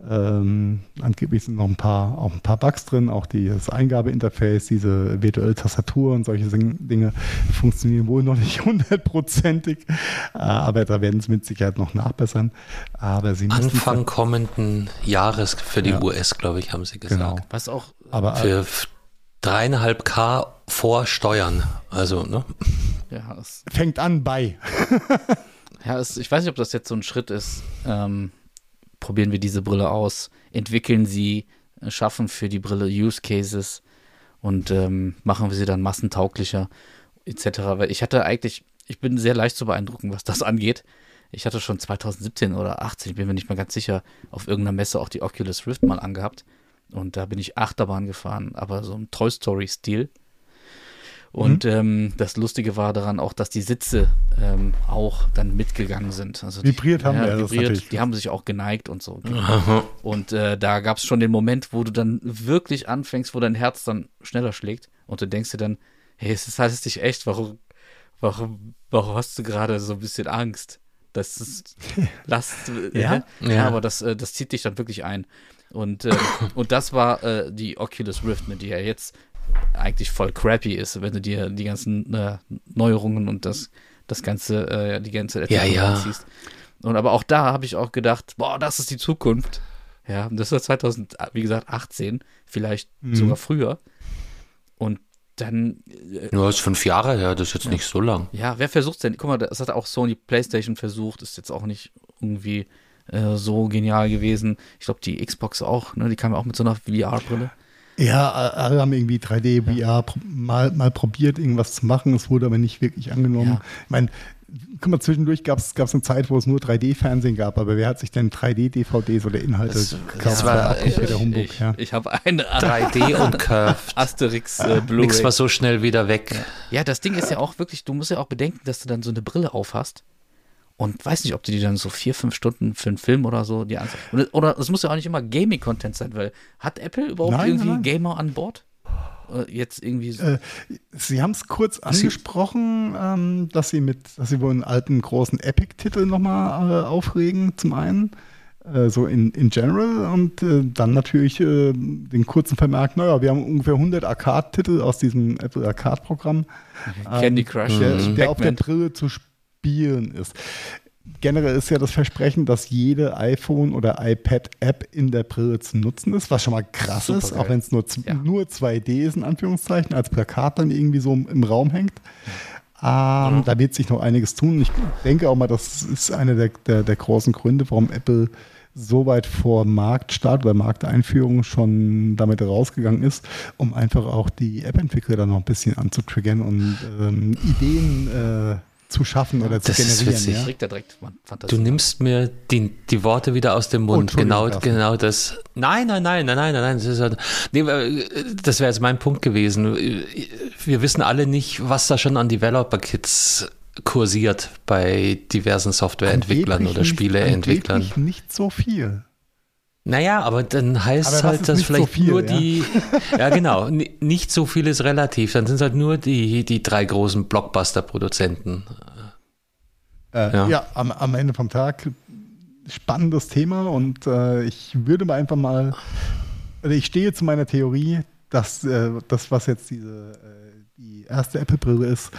Ähm, angeblich sind noch ein paar, auch ein paar Bugs drin, auch die, das Eingabeinterface, diese virtuelle Tastatur und solche Dinge funktionieren wohl noch nicht hundertprozentig, äh, aber da werden sie mit Sicherheit noch nachbessern. Aber sie müssen Anfang kommenden Jahres für die Ja. US, glaube ich, haben sie gesagt. Genau. Was auch, aber Für f- dreieinhalb K vor Steuern. Also, ne? ja, es, fängt an bei. ja es, ich weiß nicht, ob das jetzt so ein Schritt ist. Ähm, probieren wir diese Brille aus, entwickeln sie, äh, schaffen für die Brille Use Cases und ähm, machen wir sie dann massentauglicher etc. Weil ich hatte eigentlich, ich bin sehr leicht zu beeindrucken, was das angeht. Ich hatte schon 2017 oder 18, ich bin mir nicht mehr ganz sicher, auf irgendeiner Messe auch die Oculus Rift mal angehabt. Und da bin ich Achterbahn gefahren, aber so im Toy Story-Stil. Und ähm, das Lustige war daran auch, dass die Sitze ähm, auch dann mitgegangen sind. Also die, Vibriert haben, ja, das ist vibriert, natürlich- die haben sich auch geneigt und so. Und äh, da gab es schon den Moment, wo du dann wirklich anfängst, wo dein Herz dann schneller schlägt und du denkst dir dann, hey, es ist alles nicht echt, warum, warum, warum hast du gerade so ein bisschen Angst? Das ist, lass, Ja? ja, Ja. aber das, äh, das zieht dich dann wirklich ein. Und, ähm, und das war äh, die Oculus Rift, ne, die ja jetzt eigentlich voll crappy ist, wenn du dir die ganzen äh, Neuerungen und das, das ganze, äh, die ganze Ja, ja. siehst. Und aber auch da habe ich auch gedacht, boah, das ist die Zukunft. Ja, und das war 2000, wie gesagt, 18, vielleicht Mhm. sogar früher. Und dann, äh, Nur ist fünf Jahre her, das ist jetzt nicht so lang. ja, wer versucht's denn? Guck mal, das hat auch Sony PlayStation versucht, ist jetzt auch nicht irgendwie äh, so genial gewesen. Ich glaube, die Xbox auch, ne? Die kam ja auch mit so einer VR-Brille. Ja, alle haben irgendwie 3D, VR pro- mal, mal probiert, irgendwas zu machen. Es wurde aber nicht wirklich angenommen. Ja. Ich meine, guck mal, zwischendurch gab es eine Zeit, wo es nur 3D-Fernsehen gab, aber wer hat sich denn 3D-DVDs oder Inhalte Das- gekauft? das war- auch ich kompletter Humbug, ich, ja. ich habe eine 3D und Curved. Asterix äh, Nix Blu-ray. war so schnell wieder weg. Ja, das Ding ist ja auch wirklich, du musst ja auch bedenken, dass du dann so eine Brille aufhast. Und weiß nicht, ob du die dann so vier, fünf Stunden für einen Film oder so die anschaust. Und- Oder es muss ja auch nicht immer Gaming-Content sein, weil hat Apple überhaupt Nein, irgendwie nein. Gamer an Bord? Jetzt irgendwie. so- Äh, Sie haben es kurz angesprochen, ähm, dass Sie mit, dass Sie wohl einen alten großen Epic-Titel nochmal äh, aufregen, zum einen, äh, so in, in general und äh, dann natürlich den kurzen Vermerk, naja, wir haben ungefähr 100 Arcade-Titel aus diesem Apple Arcade-Programm. Candy Crush, der, mhm. der auf der. Brille zu spielen ist. Generell ist ja das Versprechen, dass jede iPhone- oder iPad-App in der Brille zu nutzen ist, was schon mal krass ist, Supergeil. auch wenn es nur, Ja. nur 2D ist, in Anführungszeichen, als Plakat dann irgendwie so im, Raum hängt. Ähm, Da wird sich noch einiges tun. Ich denke auch mal, das ist einer der, der, der großen Gründe, warum Apple so weit vor Marktstart oder Markteinführung schon damit rausgegangen ist, um einfach auch die App-Entwickler dann noch ein bisschen anzutriggern und ähm, Ideen äh, zu schaffen oder zu Das ist generieren. witzig. Ja? Direkt. Du nimmst mir die, die Worte wieder aus dem Oh, Mund. Entschuldigung, genau, genau das. Nein, nein, nein, nein, nein, nein, nein. Das, ist halt, nee, äh, das wäre jetzt mein Punkt gewesen. Wir wissen alle nicht, was da schon an Developer-Kits kursiert bei diversen Softwareentwicklern oder nicht- Spieleentwicklern. angeblich nicht so viel. Naja, aber dann heißt Aber halt, dass nicht so vielleicht viel, nur ja? die, ja genau, ni- nicht so viel ist relativ, dann sind es halt nur die, die drei großen Blockbuster-Produzenten. Äh, Ja. ja, am, am Ende vom Tag spannendes Thema und äh, ich würde mal einfach mal, also ich stehe zu meiner Theorie, dass äh, das, was jetzt diese äh, die erste Apple-Brille ist,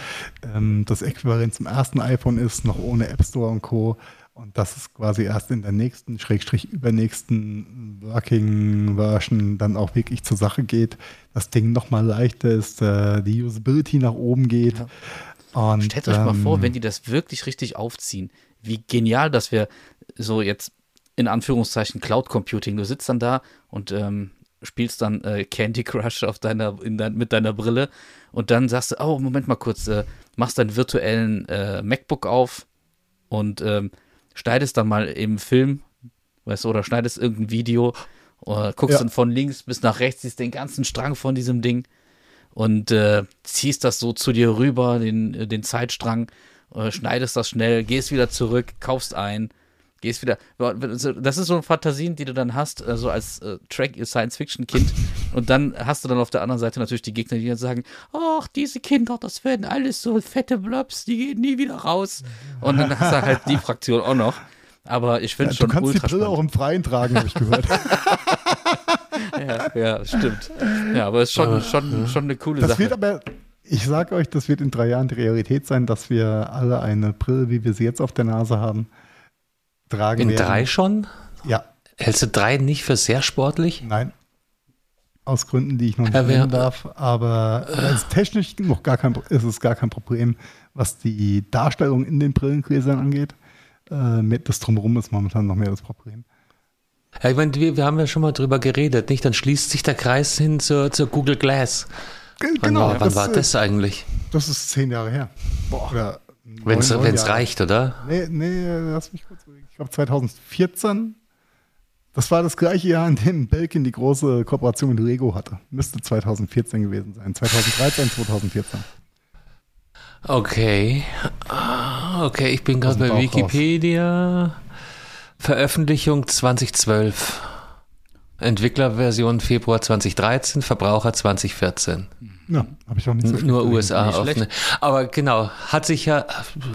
ähm, das Äquivalent zum ersten iPhone ist, noch ohne App Store und Co. Und dass es quasi erst in der nächsten, Schrägstrich übernächsten Working Version dann auch wirklich zur Sache geht. Das Ding nochmal leichter ist, äh, die Usability nach oben geht. Und, Stellt euch mal ähm, vor, wenn die das wirklich richtig aufziehen, wie genial, dass wir so jetzt in Anführungszeichen Cloud Computing, du sitzt dann da und ähm, spielst dann äh, Candy Crush auf deiner, in dein, mit deiner Brille und dann sagst du, oh, Moment mal kurz, äh, machst deinen virtuellen äh, MacBook auf und ähm, schneidest dann mal im Film, weißt du, oder schneidest irgendein Video oder guckst Ja. dann von links bis nach rechts, siehst den ganzen Strang von diesem Ding und äh, ziehst das so zu dir rüber, den, äh, den Zeitstrang, äh, schneidest das schnell, gehst wieder zurück, kaufst ein, gehst wieder. Das ist so Fantasien, die du dann hast, äh, so als äh, Track Science-Fiction-Kind. Und dann hast du dann auf der anderen Seite natürlich die Gegner, die dann sagen, ach, diese Kinder, das werden alles so fette Blobs, die gehen nie wieder raus. Und dann hast du halt die Fraktion auch noch. Aber ich finde Ja, schon du kannst die Brille auch im Freien tragen, habe ich gehört. Ja, ja, stimmt. Ja, aber es ist schon, schon, schon eine coole Das Sache. wird aber, ich sage euch, das wird in drei Jahren die Realität sein, dass wir alle eine Brille, wie wir sie jetzt auf der Nase haben, tragen In werden. drei schon? Ja, Hältst du drei nicht für sehr sportlich? nein. Aus Gründen, die ich noch nicht nennen darf. Aber es ist technisch noch gar kein, ist es gar kein Problem, was die Darstellung in den Brillengläsern angeht. Äh, das Drumherum ist momentan noch mehr das Problem. Ja, ich meine, wir, wir haben ja schon mal drüber geredet, nicht? Dann schließt sich der Kreis hin zur, zur Google Glass. G- Wann, war, wann war äh, das eigentlich? Das ist zehn Jahre her. Boah. Wenn es reicht, oder? Nee, nee, lass mich kurz überlegen. Ich glaube 2014. Das war das gleiche Jahr, in dem Belkin die große Kooperation mit Lego hatte. Müsste 2014 gewesen sein. 2013, 2014. Okay. Ah, Okay, ich bin gerade bei Wikipedia. Veröffentlichung 2012. Entwicklerversion Februar 2013, Verbraucher 2014. Ja, habe ich auch nicht so Nur. USA offene. Aber genau, hat sich ja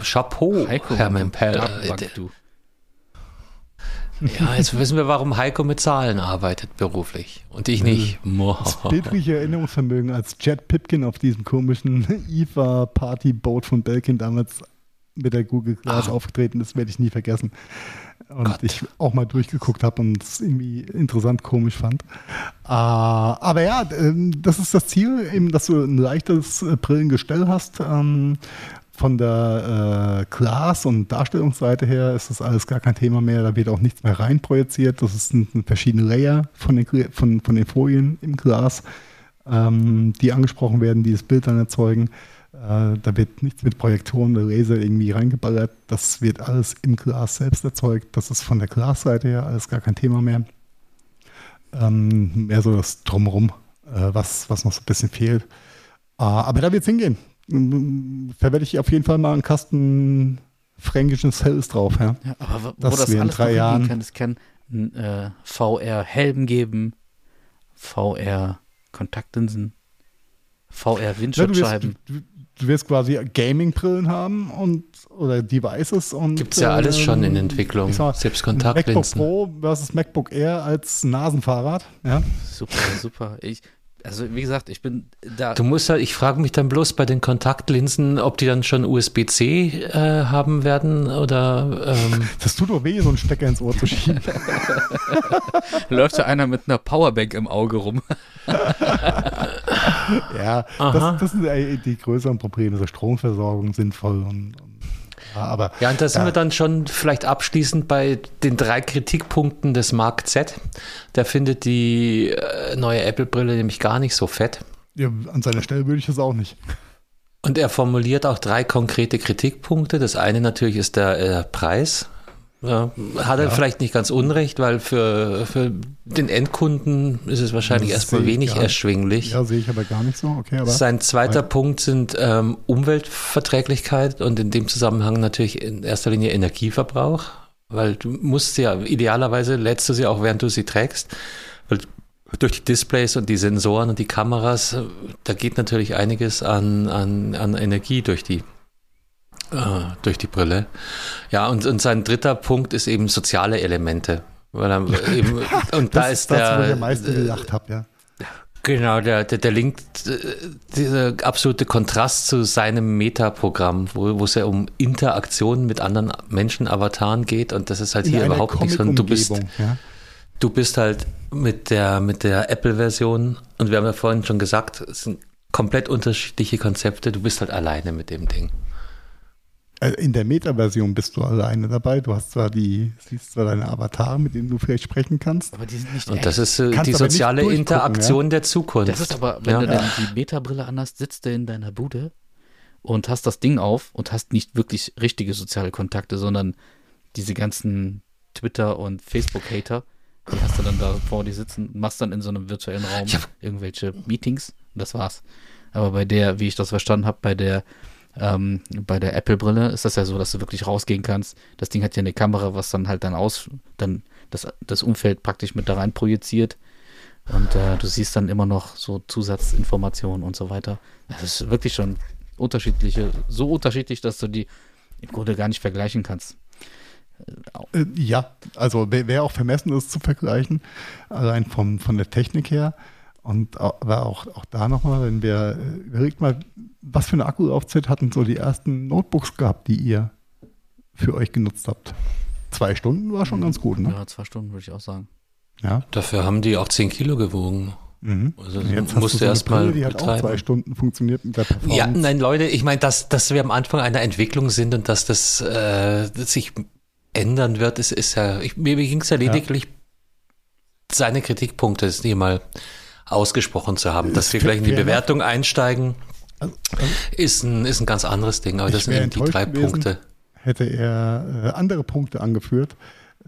Chapeau, Heiko, Hermann Pell. Datenbank, du. Ja, jetzt wissen wir, warum Heiko mit Zahlen arbeitet beruflich und ich nicht. Das bildliche Erinnerungsvermögen als Jet Pipkin auf diesem komischen IFA Party Boat von Belkin damals mit der Google Glass Ah. aufgetreten ist, werde ich nie vergessen. Und Gott. ich auch mal durchgeguckt habe und es irgendwie interessant komisch fand. Äh, aber ja, ähm, das ist das Ziel, eben, dass du ein leichtes äh, Brillengestell hast. Ähm, von der äh, Glas- und Darstellungsseite her ist das alles gar kein Thema mehr. Da wird auch nichts mehr rein projiziert. Das sind verschiedene Layer von den, von, von den Folien im Glas, ähm, die angesprochen werden, die das Bild dann erzeugen. Äh, da wird nichts mit Projektoren oder Laser irgendwie reingeballert. Das wird alles im Glas selbst erzeugt. Das ist von der Glasseite her alles gar kein Thema mehr. Ähm, mehr so das Drumherum, äh, was, was noch so ein bisschen fehlt. Äh, aber da wird es hingehen. Ähm, Verwerde ich auf jeden Fall mal einen Kasten fränkisches Hells drauf. Ja. Ja, aber wo Das das, wir in drei Jahren- kann, es kann äh, VR-Helm geben, VR-Kontaktlinsen, Ja, VR-Windschutzscheiben. du, du wirst quasi Gaming-Brillen haben und oder Devices und Gibt es ja alles schon in ähm, Entwicklung, mal, selbst MacBook Kontaktlinsen. Pro versus MacBook Air als Nasenfahrrad. Ja. Super, super. Ich, also wie gesagt, ich bin da. Du musst ja, ich frage mich dann bloß bei den Kontaktlinsen, ob die dann schon USB-C äh, haben werden oder ähm, Das tut doch weh, so einen Stecker ins Ohr zu schieben. läuft ja einer mit einer Powerbank im Auge rum. ja, Aha. das, das sind die größeren Probleme. So Stromversorgung sinnvoll und, und ja, aber Ja, und da sind Ja. wir dann schon vielleicht abschließend bei den drei Kritikpunkten des Mark Z. Der findet die äh, neue Apple-Brille nämlich gar nicht so fett. ja, an seiner Stelle würde ich das auch nicht. Und er formuliert auch drei konkrete Kritikpunkte. Das eine natürlich ist der äh, Preis. Ja, hat er vielleicht nicht ganz unrecht, weil für, für den Endkunden ist es wahrscheinlich Das erstmal wenig gar erschwinglich. Ja, sehe ich aber gar nicht so. Okay, aber Sein zweiter Ja. Punkt sind ähm, Umweltverträglichkeit und in dem Zusammenhang natürlich in erster Linie Energieverbrauch, weil du musst sie ja, idealerweise lädst du sie auch, während du sie trägst, weil durch die Displays und die Sensoren und die Kameras, äh, da geht natürlich einiges an, an, an Energie durch die äh, durch die Brille. Ja, und, und sein dritter Punkt ist eben soziale Elemente. Eben, und da das ist das, der, wo ich am meisten äh, gelacht habe, ja. Genau, der, der, der Link, äh, dieser absolute Kontrast zu seinem Meta-Programm, wo, wo es ja um Interaktion mit anderen Menschen, Avataren geht und das ist halt In hier überhaupt nichts. Und du bist, ja. du bist halt mit der, mit der Apple-Version und wir haben ja vorhin schon gesagt, es sind komplett unterschiedliche Konzepte. Du bist halt alleine mit dem Ding. Äh, In der Meta-Version bist du alleine dabei. Du hast zwar die, siehst zwar deine Avatare, mit denen du vielleicht sprechen kannst. Aber die sind nicht Und echt. das ist äh, die soziale Interaktion der Zukunft. Das ist aber, wenn ja. du dann die Meta-Brille anhast, sitzt du in deiner Bude und hast das Ding auf und hast nicht wirklich richtige soziale Kontakte, sondern diese ganzen Twitter- und Facebook-Hater, die hast du dann da vor dir sitzen, machst dann in so einem virtuellen Raum irgendwelche Meetings und das war's. Aber bei der, wie ich das verstanden habe, bei der ähm, bei der Apple-Brille ist das ja so, dass du wirklich rausgehen kannst. Das Ding hat ja eine Kamera, was dann halt dann aus, dann das, das Umfeld praktisch mit da rein projiziert. Und äh, du siehst dann immer noch so Zusatzinformationen und so weiter. Das ist wirklich schon unterschiedliche, so unterschiedlich, dass du die im Grunde gar nicht vergleichen kannst. Äh, ja, also wäre auch vermessen, das zu vergleichen, allein vom, von der Technik her. Und aber auch, auch da nochmal, wenn wir, äh, überlegt mal, was für eine Akkulaufzeit hatten so die ersten Notebooks gehabt, die ihr für euch genutzt habt? Zwei Stunden war schon ganz gut, ne? Ja, zwei Stunden würde ich auch sagen. Ja. Dafür haben die auch 10 Kilo gewogen. Mhm. Also Jetzt musst du so eine erst mal Brille, Die hat auch betreiben. zwei Stunden funktioniert mit der Performance. Ja, nein, Leute, ich meine, dass, dass wir am Anfang einer Entwicklung sind und dass das äh, sich ändern wird, ist, ist ja, ich, mir ging es ja lediglich, seine Kritikpunkte hier mal ausgesprochen zu haben. Dass Ist wir gleich in die. Bewertung einsteigen, Also, also ist ein, ist ein ganz anderes Ding, aber das sind eben die drei gewesen. Punkte. hätte er äh, andere Punkte angeführt.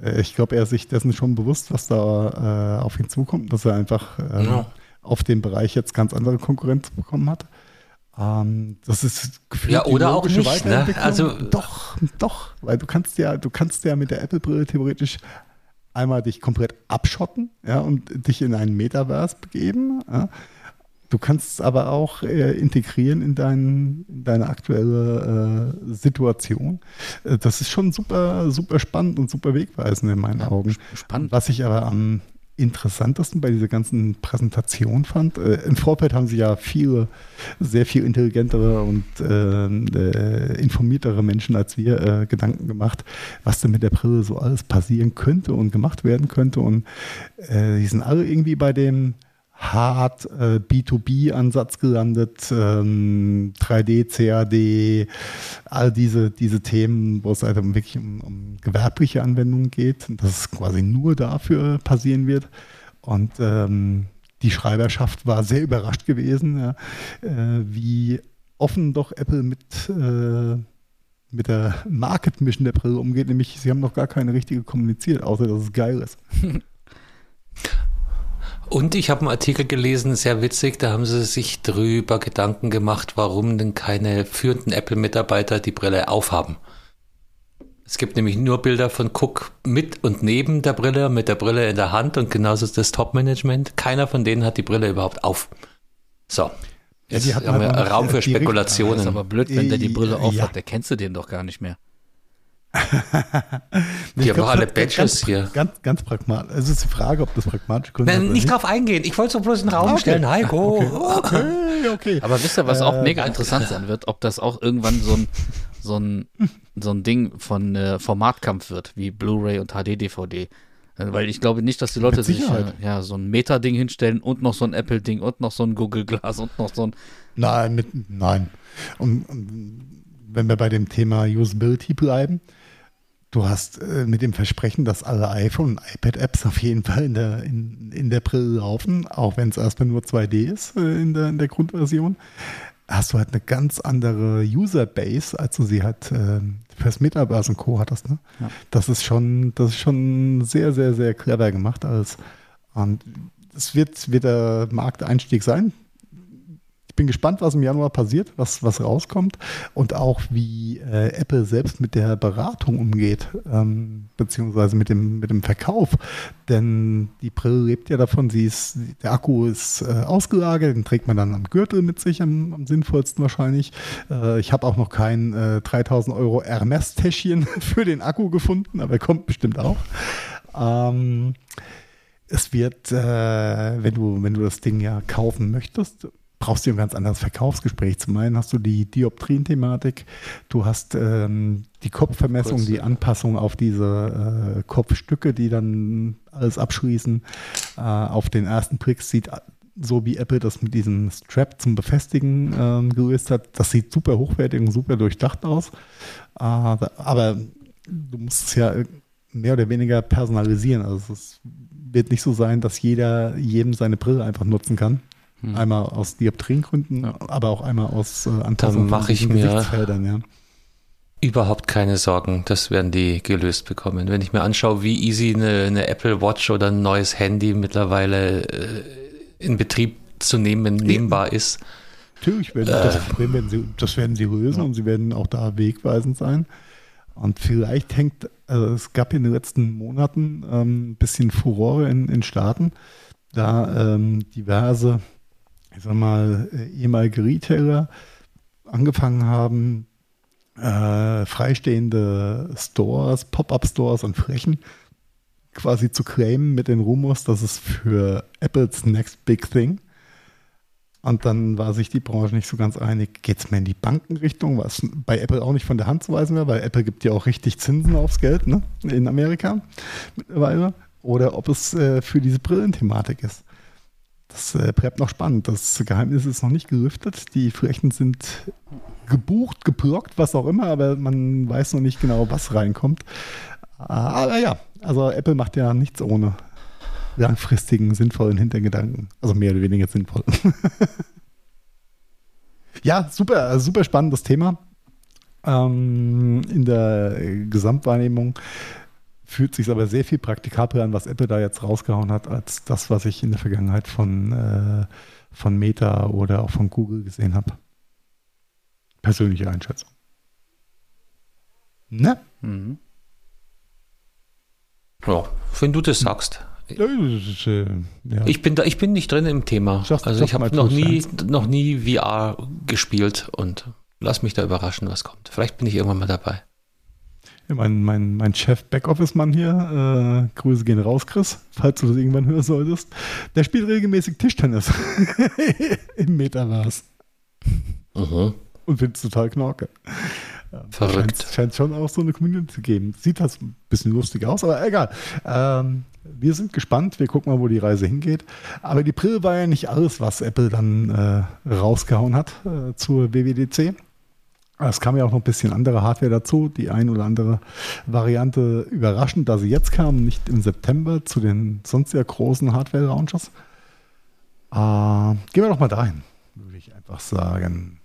Äh, ich glaube, er ist sich dessen schon bewusst, was da äh, auf ihn zukommt, dass er einfach ähm, Ja. auf dem Bereich jetzt ganz andere Konkurrenz bekommen hat. Ähm, das ist gefühlt Ja, oder auch nicht, ne? Also- doch, doch, weil du kannst ja, du kannst ja mit der Apple-Brille theoretisch einmal dich komplett abschotten, ja, und dich in einen Metaverse begeben. Ja. Du kannst es aber auch äh, integrieren in, dein, in deine aktuelle äh, Situation. Äh, das ist schon super, super spannend und super wegweisend in meinen Augen. Spannend. Was ich aber am interessantesten bei dieser ganzen Präsentation fand, äh, im Vorfeld haben sie ja viele, sehr viel intelligentere und ähm, äh, informiertere Menschen als wir äh, Gedanken gemacht, was denn mit der Brille so alles passieren könnte und gemacht werden könnte. Und äh, die sind alle irgendwie bei dem hart äh, B2B-Ansatz gelandet, ähm, 3D, CAD, all diese, diese Themen, wo es halt wirklich um, um gewerbliche Anwendungen geht, dass es quasi nur dafür passieren wird. Und ähm, die Schreiberschaft war sehr überrascht gewesen, ja, äh, wie offen doch Apple mit, äh, mit der Market Mission der Brille umgeht. Nämlich, sie haben noch gar keine richtige kommuniziert, außer dass es geil ist. Und ich habe einen Artikel gelesen, sehr witzig, da haben sie sich drüber Gedanken gemacht, warum denn keine führenden Apple-Mitarbeiter die Brille aufhaben. Es gibt nämlich nur Bilder von Cook mit und neben der Brille, mit der Brille in der Hand und genauso ist das Top-Management. Keiner von denen hat die Brille überhaupt auf. So. Jetzt die hatten haben wir halt Raum nicht für direkt- Das ist Spekulationen. aber blöd, wenn der die Brille Ja. aufhat. Der kennst du den doch gar nicht mehr. Nee, Die ich haben alle Badges hier. Ganz, ganz pragmatisch. Es ist die Frage, ob das pragmatisch Nein, oder nicht drauf eingehen. Ich wollte so bloß in den Raum Okay. stellen. Heiko. Okay, okay. Aber wisst ihr, was auch Äh, mega interessant sein wird? Ob das auch irgendwann so ein, so ein, so ein Ding von äh, Formatkampf wird, wie Blu-ray und HD-DVD. Äh, Weil ich glaube nicht, dass die Leute sich äh, ja, so ein Meta-Ding hinstellen und noch so ein Apple-Ding und noch so ein Google-Glas und noch so ein. Nein, mit, nein. Und, und wenn wir bei dem Thema Usability bleiben, du hast äh, mit dem Versprechen, dass alle iPhone- und iPad-Apps auf jeden Fall in der, in, in der Brille laufen, auch wenn es erstmal nur 2D ist äh, in, der, in der Grundversion, hast du halt eine ganz andere User-Base, als du sie halt äh, fürs Metaverse und Co. hattest. Ne? Ja. Das ist schon, das ist schon sehr, sehr, sehr clever gemacht alles. Und es wird, wird der Markteinstieg sein. Ich bin gespannt, was im Januar passiert, was, was rauskommt und auch wie äh, Apple selbst mit der Beratung umgeht, ähm, beziehungsweise mit dem, mit dem Verkauf. Denn die Brille lebt ja davon, sie ist, der Akku ist äh, ausgelagert, den trägt man dann am Gürtel mit sich, am, am sinnvollsten wahrscheinlich. Äh, ich habe auch noch kein äh, 3000 Euro Hermes-Täschchen für den Akku gefunden, aber er kommt bestimmt auch. Ähm, es wird, äh, wenn du, wenn du das Ding ja kaufen möchtest, brauchst du ein ganz anderes Verkaufsgespräch. Zum einen hast du die Dioptrien-Thematik, du hast ähm, die Kopfvermessung, Kurz, die ja. Anpassung auf diese äh, Kopfstücke, die dann alles abschließen. Äh, auf den ersten Blick sieht so wie Apple das mit diesem Strap zum Befestigen ähm, gelöst hat, das sieht super hochwertig und super durchdacht aus. Äh, aber du musst es ja mehr oder weniger personalisieren. Also es wird nicht so sein, dass jeder jedem seine Brille einfach nutzen kann. Hm. Einmal aus Dioptriengründen, Ja. aber auch einmal aus äh, Anpassung Dann mach ich mir- ja. Überhaupt keine Sorgen, das werden die gelöst bekommen. Wenn ich mir anschaue, wie easy eine, eine Apple Watch oder ein neues Handy mittlerweile äh, in Betrieb zu nehmen, nehmbar ist. Natürlich werden das Problem werden sie, das werden sie lösen und sie werden auch da wegweisend sein. Und vielleicht hängt, also es gab in den letzten Monaten ähm, ein bisschen Furore in, in Staaten, da ähm, diverse, ich sag mal, äh, ehemalige Retailer angefangen haben, äh, freistehende Stores, Pop-up-Stores und Flächen quasi zu claimen mit den Rumors, dass es für Apples Next Big Thing und dann war sich die Branche nicht so ganz einig, geht es mehr in die Bankenrichtung, was bei Apple auch nicht von der Hand zu weisen wäre, weil Apple gibt ja auch richtig Zinsen aufs Geld ne? in Amerika mittlerweile. Oder ob es äh, für diese Brillenthematik ist. Das äh, bleibt noch spannend. Das Geheimnis ist noch nicht gelüftet. Die Flächen sind gebucht, geblockt, was auch immer, aber man weiß noch nicht genau, was reinkommt. Aber ja, also Apple macht ja nichts ohne langfristigen, sinnvollen Hintergedanken. Also mehr oder weniger sinnvoll. ja, super, super spannendes Thema. Ähm, in der Gesamtwahrnehmung fühlt sich aber sehr viel praktikabler an, was Apple da jetzt rausgehauen hat, als das, was ich in der Vergangenheit von, äh, von Meta oder auch von Google gesehen habe. Persönliche Einschätzung. Ne? Mhm. Ja, wenn du das sagst. Ja, das ist, äh, ja. Ich bin da, ich bin nicht drin im Thema. Just- also just ich habe noch nie, noch nie VR gespielt und lass mich da überraschen, was kommt. Vielleicht bin ich irgendwann mal dabei. Mein, mein, mein Chef Backoffice-Mann hier, äh, Grüße gehen raus, Chris, falls du das irgendwann hören solltest, der spielt regelmäßig Tischtennis im Metaverse Mhm. und findet es total knorke. Verrückt. Scheint, scheint schon auch so eine Community zu geben. Sieht das ein bisschen lustig aus, aber egal. Ähm, wir sind gespannt, wir gucken mal, wo die Reise hingeht. Aber die Brille war ja nicht alles, was Apple dann äh, rausgehauen hat äh, zur WWDC. Es kam ja auch noch ein bisschen andere Hardware dazu. Die ein oder andere Variante überraschend, da sie jetzt kam, nicht im September zu den sonst sehr großen Hardware-Launches. Äh, gehen wir doch mal dahin, würde ich einfach sagen.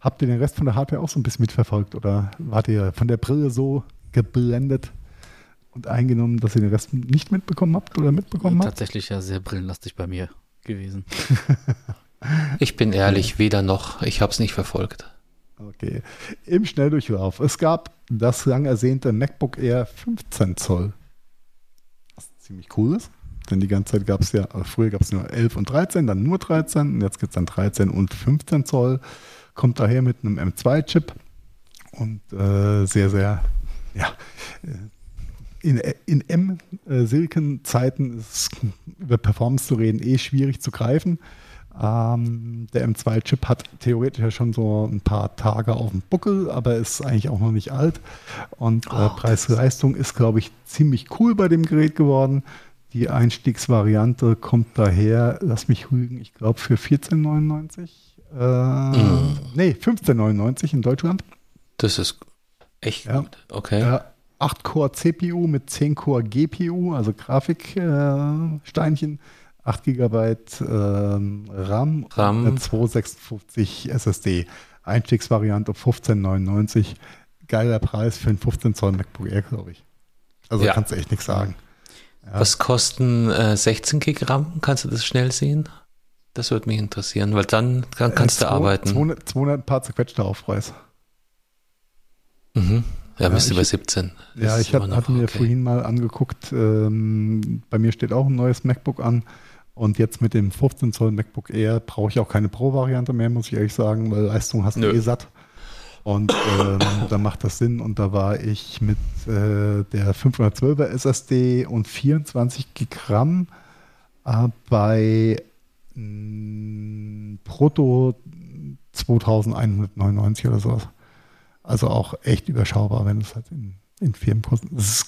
Habt ihr den Rest von der Hardware auch so ein bisschen mitverfolgt oder wart ihr von der Brille so geblendet und eingenommen, dass ihr den Rest nicht mitbekommen habt oder mitbekommen habt? Tatsächlich ja sehr brillenlastig bei mir gewesen. Ich bin ehrlich, weder noch. Ich habe es nicht verfolgt. Okay. Im Schnelldurchlauf. Es gab das lang ersehnte MacBook Air 15 Zoll. Was ziemlich cool ist. Denn die ganze Zeit gab es ja, äh, früher gab es nur 11 und 13, dann nur 13 und jetzt gibt es dann 13 und 15 Zoll. Kommt daher mit einem M2-Chip und äh, sehr, sehr, ja, äh, in, in M-Silken-Zeiten ist über Performance zu reden eh schwierig zu greifen. Ähm, der M2-Chip hat theoretisch ja schon so ein paar Tage auf dem Buckel, aber ist eigentlich auch noch nicht alt. Und äh, Oh, Preis-Leistung ist, glaube ich, ziemlich cool bei dem Gerät geworden. Die Einstiegsvariante kommt daher, lass mich rügen, ich glaube für 14,99. Äh, Mm. Nee, 15,99 in Deutschland. Das ist echt Ja. gut. Okay. Äh, 8-Core CPU mit 10-Core GPU, also Grafiksteinchen, äh, 8 GB ähm, RAM, RAM. und eine 256 SSD. Einstiegsvariante 15,99. Geiler Preis für einen 15 Zoll MacBook Air, glaube ich. Also Ja. kannst du echt nichts sagen. Was kosten äh, 16 Gig RAM? Kannst du das schnell sehen? Das würde mich interessieren, weil dann, dann kannst Äh, du arbeiten. 200, 200 paar zerquetschte Aufpreis. Mhm. Ja, Ja, müsste ich- bei 17. Das Ja, ich hab, immer noch hatte mir okay. vorhin mal angeguckt, ähm, bei mir steht auch ein neues MacBook an. Und jetzt mit dem 15 Zoll MacBook Air brauche ich auch keine Pro-Variante mehr, muss ich ehrlich sagen, weil Leistung hast du Nö. eh satt. Und ähm, da macht das Sinn. Und da war ich mit äh, der 512er SSD und 24 GB RAM äh, bei mh, Proto 2199 oder sowas. Also auch echt überschaubar, wenn es halt in, in Firmenkosten. Das ist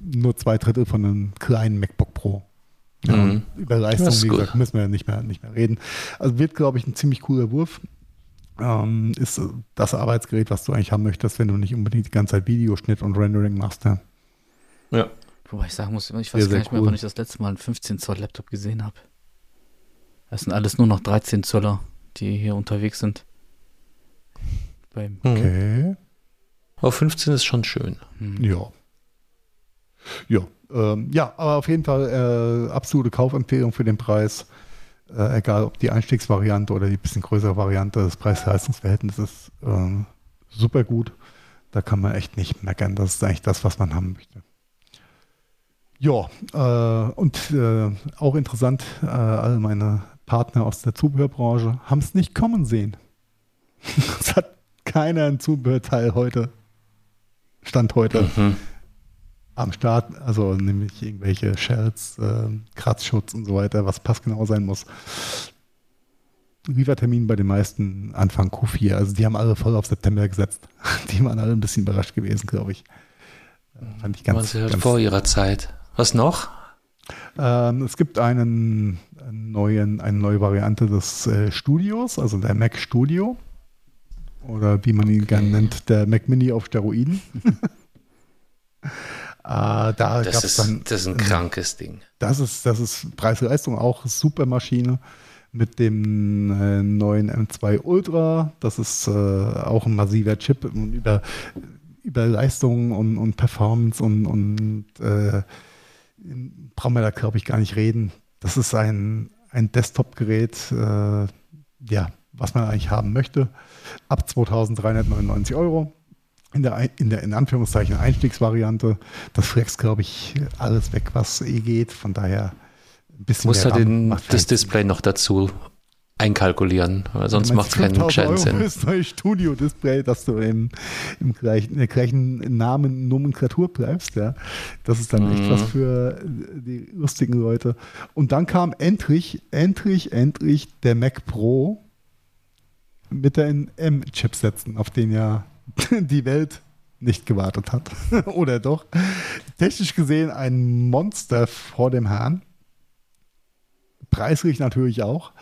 nur zwei Drittel von einem kleinen MacBook Pro. Ja, Mhm. Über Leistung, wie gesagt, müssen wir nicht mehr, nicht mehr reden. Also wird, glaube ich, ein ziemlich cooler Wurf. Ähm, ist das Arbeitsgerät, was du eigentlich haben möchtest, wenn du nicht unbedingt die ganze Zeit Videoschnitt und Rendering machst. Ja. Ja. Wobei ich sagen muss, ich weiß Sehr, gar nicht mehr, cool. wann ich das letzte Mal einen 15 Zoll Laptop gesehen habe. Das sind alles nur noch 13 Zöller, die hier unterwegs sind. Beim, Mhm. Okay. Aber 15 ist schon schön. hm. Ja. Ja, ähm, ja, aber auf jeden Fall äh, absolute Kaufempfehlung für den Preis. Äh, egal ob die Einstiegsvariante oder die bisschen größere Variante, das Preis-Leistungs-Verhältnis ist äh, super gut. Da kann man echt nicht meckern. Das ist eigentlich das, was man haben möchte. Ja, äh, und äh, auch interessant, äh, all meine Partner aus der Zubehörbranche haben es nicht kommen sehen. es hat keiner ein Zubehörteil heute, Stand heute, Mhm. Am Start, also nämlich irgendwelche Shells, äh, Kratzschutz und so weiter, was passgenau sein muss. Liefertermin bei den meisten Anfang Q4. Also die haben alle voll auf September gesetzt. Die waren alle ein bisschen überrascht gewesen, glaube ich. Äh, Fand ich Waren ganz, sie halt ganz vor ihrer Zeit. Was noch? ähm, es gibt einen, neuen, eine neue Variante des äh, Studios, also der Mac Studio. Oder wie man ihn gerne nennt, der Mac Mini auf Steroiden. äh, da Das ist, dann das ist ein krankes Ding. Das ist, das ist Preis-Leistung auch super Maschine mit dem äh, neuen M2 Ultra. Das ist äh, auch ein massiver Chip und über, über Leistung und, und Performance und, und äh, brauchen wir da, glaube ich, gar nicht reden. Das ist ein, ein Desktop-Gerät, äh, ja, was man eigentlich haben möchte. Ab 2399 Euro. In der, in der in Anführungszeichen Einstiegsvariante. Das flex, glaube ich, alles weg, was eh geht. Von daher ein bisschen Muss halt den, das Display noch dazu einkalkulieren, weil sonst macht es keinen gescheiten Sinn. Das neue Studio-Display, dass du im, im gleichen, in der gleichen Namen Nomenklatur bleibst, ja. Das ist dann mhm. echt was für die lustigen Leute. Und dann kam endlich, endlich, endlich der Mac Pro mit den M-Chipsätzen, auf den ja die Welt nicht gewartet hat. Oder doch? Technisch gesehen ein Monster vor dem Herrn. Preislich natürlich auch.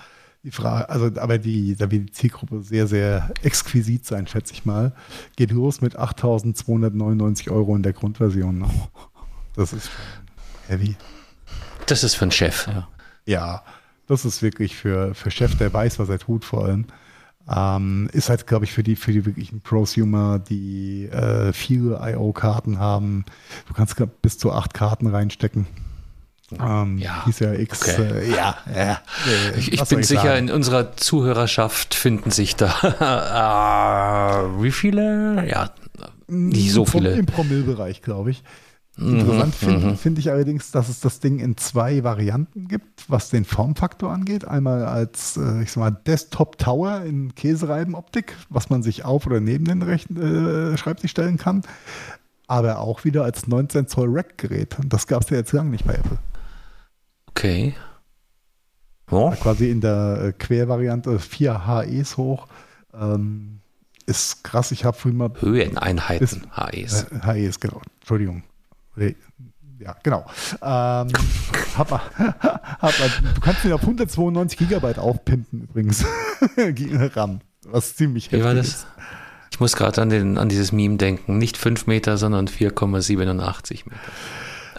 Die Frage, also, aber die, da wird die Zielgruppe sehr, sehr exquisit sein, schätze ich mal. Geht los mit 8.299 Euro in der Grundversion. Das ist heavy. Das ist für einen Chef. Ja, ja das ist wirklich für, für Chef, der weiß, was er tut, vor allem. Ähm, ist halt, glaube ich, für die, für die wirklichen Prosumer, die äh, viele IO-Karten haben. Du kannst bis zu acht Karten reinstecken. Ähm, ja. X. Okay. Äh, ja, ja. Ich, ich bin sicher, sagen? in unserer Zuhörerschaft finden sich da äh, wie viele? Ja, nicht so viele. Im Promillbereich, glaube ich. Mhm, Interessant finde mhm. find ich allerdings, dass es das Ding in zwei Varianten gibt, was den Formfaktor angeht. Einmal als, äh, ich sag mal, Desktop Tower in Käsereibenoptik, was man sich auf oder neben den Rechen, äh, Schreibtisch stellen kann, aber auch wieder als 19 Zoll Rack-Gerät. Und das gab es ja jetzt lange nicht bei Apple. Okay. Oh. Quasi in der äh, Quervariante 4 HEs hoch. Ähm, ist krass, ich habe früher mal. Höheneinheiten, HEs. Äh, HEs, genau. Entschuldigung. Ja, genau. Ähm, hab, hab, du kannst ihn auf 192 Gigabyte aufpimpen übrigens. RAM, was ziemlich heftig Wie war das? ist. Ich muss gerade an, an dieses Meme denken. Nicht 5 Meter, sondern 4,87 Meter.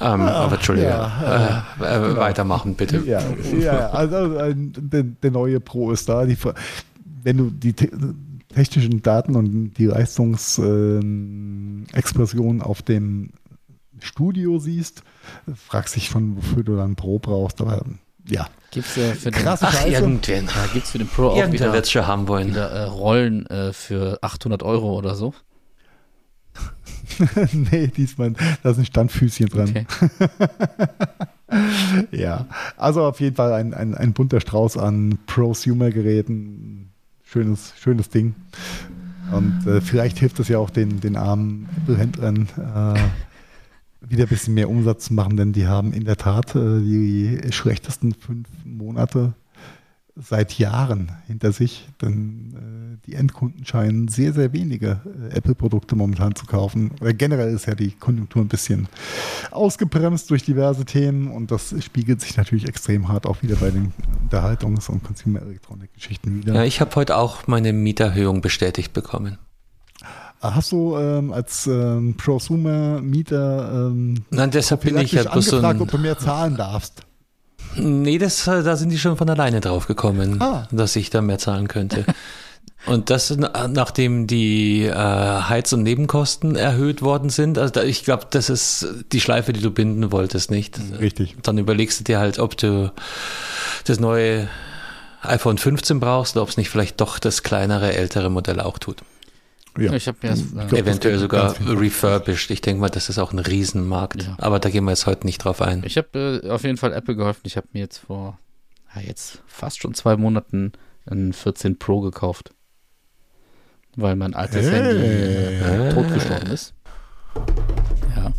Ähm, ah, aber Entschuldige, ja, äh, äh, genau. weitermachen bitte. Ja, ja also äh, der, der, neue Pro ist da. Die, wenn du die te technischen Daten und die Leistungsexplosion auf dem Studio siehst, fragst dich schon, wofür du dann Pro brauchst. Aber ja. Gibt es äh, für, den, ach, irgendwen. Ja, gibt's für den Pro auch wieder, wird's schon haben wollen. wieder äh, Rollen äh, für 800 Euro oder so? nee, diesmal, da sind Standfüßchen dran. Okay. ja, also auf jeden Fall ein, ein, ein bunter Strauß an Prosumer-Geräten. Schönes, schönes Ding. Und äh, vielleicht hilft es ja auch den, den armen Apple-Händlern, äh, wieder ein bisschen mehr Umsatz zu machen, denn die haben in der Tat äh, die schlechtesten fünf Monate seit Jahren hinter sich, denn äh, die Endkunden scheinen sehr, sehr wenige äh, Apple-Produkte momentan zu kaufen. Äh, generell ist ja die Konjunktur ein bisschen ausgebremst durch diverse Themen und das spiegelt sich natürlich extrem hart auch wieder bei den Unterhaltungs- und Consumer-Elektronik-Geschichten wieder. Ja, ich habe heute auch meine Mieterhöhung bestätigt bekommen. Hast du ähm, als ähm, Prosumer-Mieter ähm, Nein, deshalb bin ich ja bloß so ein, ob du mehr zahlen darfst? Nee, das, äh, da sind die schon von alleine drauf gekommen, ah. dass ich da mehr zahlen könnte. Und das, nachdem die äh, Heiz- und Nebenkosten erhöht worden sind, also da, ich glaube, das ist die Schleife, die du binden wolltest, nicht? Richtig. Dann überlegst du dir halt, ob du das neue iPhone 15 brauchst oder ob es nicht vielleicht doch das kleinere, ältere Modell auch tut. Ja. Ich habe mir äh, glaub, eventuell sogar refurbished. Ich denke mal, das ist auch ein Riesenmarkt. Ja. Aber da gehen wir jetzt heute nicht drauf ein. Ich habe äh, auf jeden Fall Apple geholfen. Ich habe mir jetzt vor ja, jetzt fast schon zwei Monaten ein 14 Pro gekauft. Weil mein altes hey. Handy äh, totgestorben ist. Ja.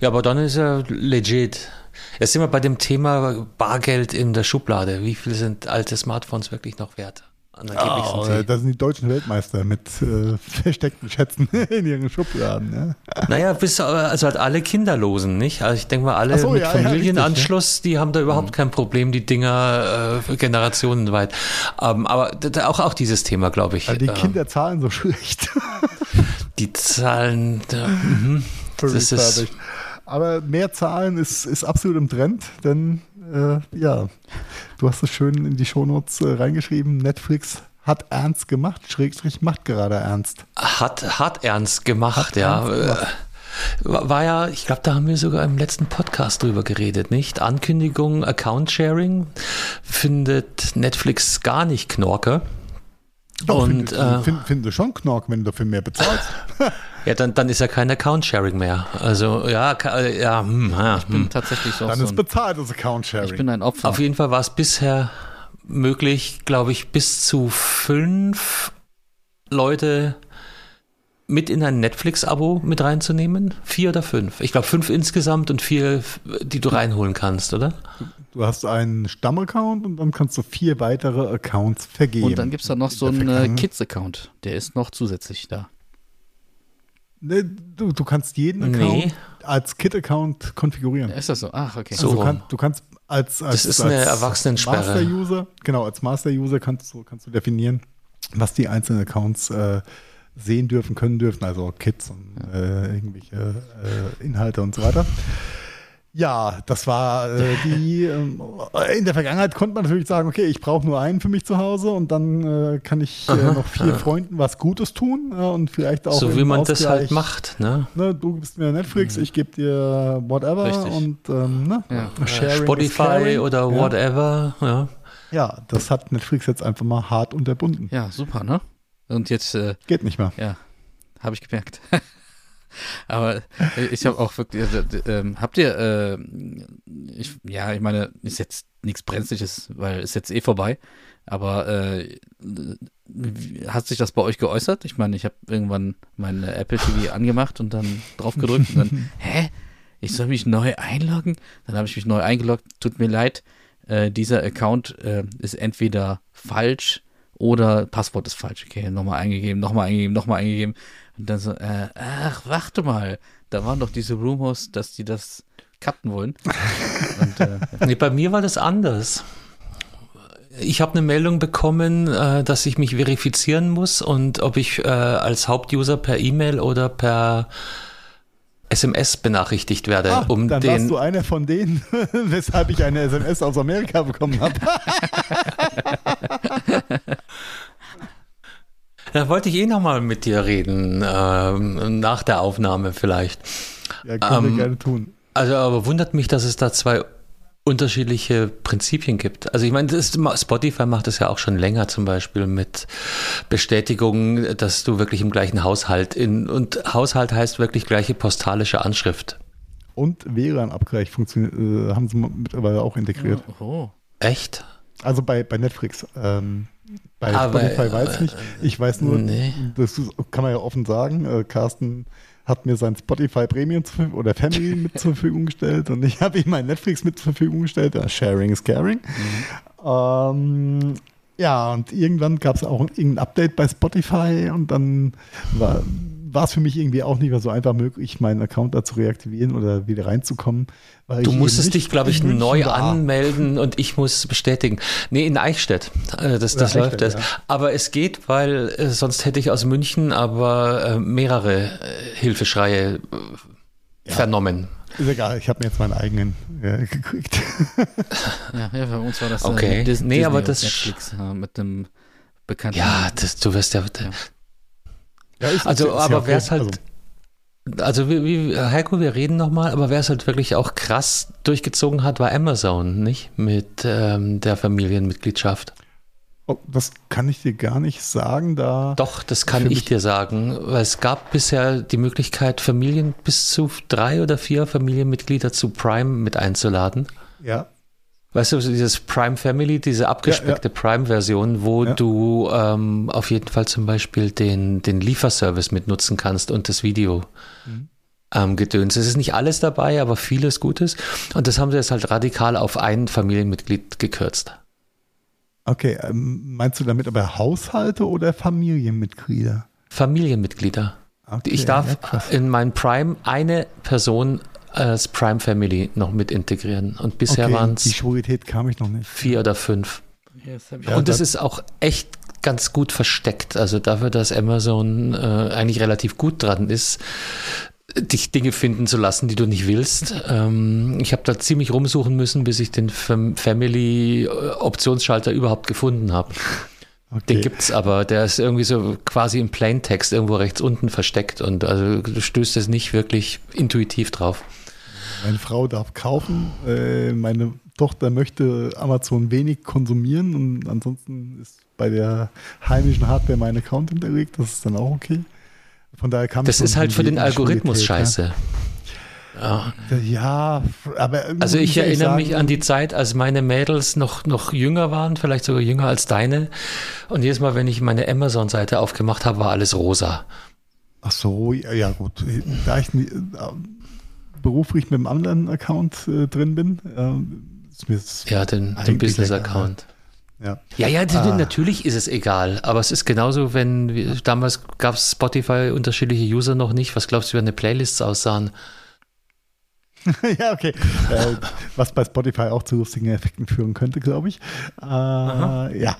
Ja, aber dann ist er legit. Jetzt sind wir bei dem Thema Bargeld in der Schublade. Wie viel sind alte Smartphones wirklich noch wert? Oh, da sind die deutschen Weltmeister mit äh, versteckten Schätzen in ihren Schubladen. Ja. Naja, bis, also halt alle Kinderlosen, nicht? Also ich denke mal, alle so, mit ja, Familienanschluss, ja, die haben da überhaupt mhm. kein Problem, die Dinger äh, generationenweit. Ähm, aber auch, auch dieses Thema, glaube ich. die äh, Kinder zahlen so schlecht. die zahlen, da, mh, das ist, aber mehr Zahlen ist, ist absolut im Trend, denn äh, ja, du hast es schön in die Shownotes äh, reingeschrieben. Netflix hat ernst gemacht, Schrägstrich macht gerade ernst. Hat, hat ernst gemacht, hat ja. Ernst gemacht. Äh, war ja, ich glaube, da haben wir sogar im letzten Podcast drüber geredet, nicht? Ankündigung, Account Sharing findet Netflix gar nicht knorke. Doch, Und finde äh, find, find ich schon Knork, wenn du dafür mehr bezahlst. ja, dann, dann ist ja kein Account-Sharing mehr. Also ja, äh, ja, hm, ja Ich bin hm. tatsächlich so, Dann so ist bezahltes Account-Sharing. ich bin ein Opfer. Auf jeden Fall war es bisher möglich, glaube ich, bis zu fünf Leute mit in ein Netflix-Abo mit reinzunehmen. Vier oder fünf. Ich glaube fünf insgesamt und vier, die du reinholen kannst, oder? Du hast einen Stammaccount und dann kannst du vier weitere Accounts vergeben. Und dann gibt es da noch so einen äh, Kids-Account. Der ist noch zusätzlich da. Ne, du, du kannst jeden Nee. Account als Kit-Account konfigurieren. Ist das so? Ach, okay. So. Also du, rum. kann, du kannst als, als, ist als eine Erwachsenensperre. Master-User, genau, als Master-User kannst du, kannst du definieren, was die einzelnen Accounts äh, sehen dürfen, können dürfen, also Kids und äh, irgendwelche äh, Inhalte und so weiter. Ja, das war äh, die. Ähm, in der Vergangenheit konnte man natürlich sagen, okay, ich brauche nur einen für mich zu Hause und dann äh, kann ich äh, noch vier Freunden was Gutes tun äh, und vielleicht auch. so wie man das halt Ausgleich, macht, ne? Ne, du gibst mir Netflix, ich gebe dir whatever Richtig. und ähm, ne, Ja. Spotify oder ja. whatever, ja. Ja, das hat Netflix jetzt einfach mal hart unterbunden. Ja, super, ne? Und jetzt, äh, Geht nicht mehr. ja, habe ich gemerkt. Aber äh, ich habe auch wirklich, äh, d- ähm, habt ihr, äh, ich, ja, ich meine, ist jetzt nichts Brenzliches, weil ist jetzt eh vorbei. Aber äh, hat sich das bei euch geäußert? Ich meine, ich habe irgendwann mein äh, Apple TV angemacht und dann drauf gedrückt und dann, hä? Ich soll mich neu einloggen? Dann habe ich mich neu eingeloggt. Tut mir leid, äh, dieser Account äh, ist entweder falsch oder Passwort ist falsch. Okay, nochmal eingegeben, nochmal eingegeben, nochmal eingegeben. Und dann so, äh, ach, warte mal. Da waren doch diese Rumors, dass die das cutten wollen. Und äh, Nee, bei mir war das anders. Ich habe eine Meldung bekommen, äh, dass ich mich verifizieren muss und ob ich äh, als Hauptuser per E-Mail oder per SMS benachrichtigt werde, Ah, um dann den. warst du einer von denen, weshalb ich eine SMS aus Amerika bekommen habe. Da wollte ich eh nochmal mit dir reden, ähm, nach der Aufnahme vielleicht. Ja, können Ähm, wir gerne tun. Also, aber wundert mich, dass es da zwei unterschiedliche Prinzipien gibt. Also ich meine, das, Spotify macht das ja auch schon länger zum Beispiel mit Bestätigung, dass du wirklich im gleichen Haushalt in und Haushalt heißt wirklich gleiche postalische Anschrift. Und WLAN-Abgleich funktioniert, äh, haben sie mittlerweile auch integriert. oh. Echt? Also bei, bei Netflix. Ähm, bei Aber, Spotify weiß ich nicht. Ich weiß nur, nee. das kann man ja offen sagen, äh, Carsten hat mir sein Spotify Premium oder Family mit zur Verfügung gestellt und ich habe ihm mein Netflix mit zur Verfügung gestellt. Ja, sharing is caring. Ähm, ja, und irgendwann gab es auch irgendein Update bei Spotify und dann war war es für mich irgendwie auch nicht mehr so einfach möglich, meinen Account da zu reaktivieren oder wieder reinzukommen. Weil Du musstest dich, glaube ich, neu war. anmelden und ich muss bestätigen. Nee, in Eichstätt. Äh, Das, das läuft Eichstätt, das. ja. Aber es geht, weil äh, sonst hätte ich aus München aber äh, mehrere äh, Hilfeschreie äh, vernommen. Ist egal, ich habe mir jetzt meinen eigenen äh, gekriegt. Ja, ja, für uns war das Okay. äh, Dis Nee, Disney aber das- Netflix ja, mit dem bekannten. Ja, das, du wirst ja. Ja, ist- Also, ist ja aber okay. wäre es halt. Also, Also, wie, wie, Heiko, wir reden nochmal, aber wer es halt wirklich auch krass durchgezogen hat, war Amazon, nicht? Mit ähm, der Familienmitgliedschaft. oh, das kann ich dir gar nicht sagen, da. Doch, das kann ich dir sagen, weil es gab bisher die Möglichkeit, Familien bis zu drei oder vier Familienmitglieder zu Prime mit einzuladen. Ja, Weißt du, dieses Prime Family, diese abgespeckte Prime-Version, wo Ja. du ähm, auf jeden Fall zum Beispiel den, den Lieferservice mitnutzen kannst und das Video Mhm. ähm, gedöns. Es ist nicht alles dabei, aber vieles Gutes. Und das haben sie jetzt halt radikal auf ein Familienmitglied gekürzt. okay. Ähm, meinst du damit aber Haushalte oder Familienmitglieder? Familienmitglieder. Okay, Ich darf ja, in mein Prime eine Person als Prime Family noch mit integrieren. Und bisher okay, waren die es Schwurität kam ich noch nicht. vier oder fünf. Ja, und es das- ist auch echt ganz gut versteckt. Also dafür, dass Amazon äh, eigentlich relativ gut dran ist, dich Dinge finden zu lassen, die du nicht willst. Ähm, ich habe da ziemlich rumsuchen müssen, bis ich den Fam Family-Optionsschalter überhaupt gefunden habe. Okay. Den gibt's aber, der ist irgendwie so quasi im Plaintext irgendwo rechts unten versteckt und also du stößt es nicht wirklich intuitiv drauf. Meine Frau darf kaufen, äh, meine Tochter möchte Amazon wenig konsumieren und ansonsten ist bei der heimischen Hardware mein Account hinterlegt. Das ist dann auch okay. Von daher kam Das ist halt für den Algorithmus scheiße. Ja. ja, aber. Also ich erinnere sagen, mich an die Zeit, als meine Mädels noch, noch jünger waren, vielleicht sogar jünger als deine. Und jedes Mal, wenn ich meine Amazon-Seite aufgemacht habe, war alles rosa. Ach so, ja, ja gut. Da ich beruflich mit einem anderen Account äh, drin bin, äh, das Ja, den, den Business-Account. Ja, ja, ja ah. natürlich ist es egal. Aber es ist genauso, wenn damals gab es Spotify unterschiedliche User noch nicht. Was glaubst du, wie eine Playlists aussahen? ja, okay. Äh, was bei Spotify auch zu lustigen Effekten führen könnte, glaube ich. Äh, ja,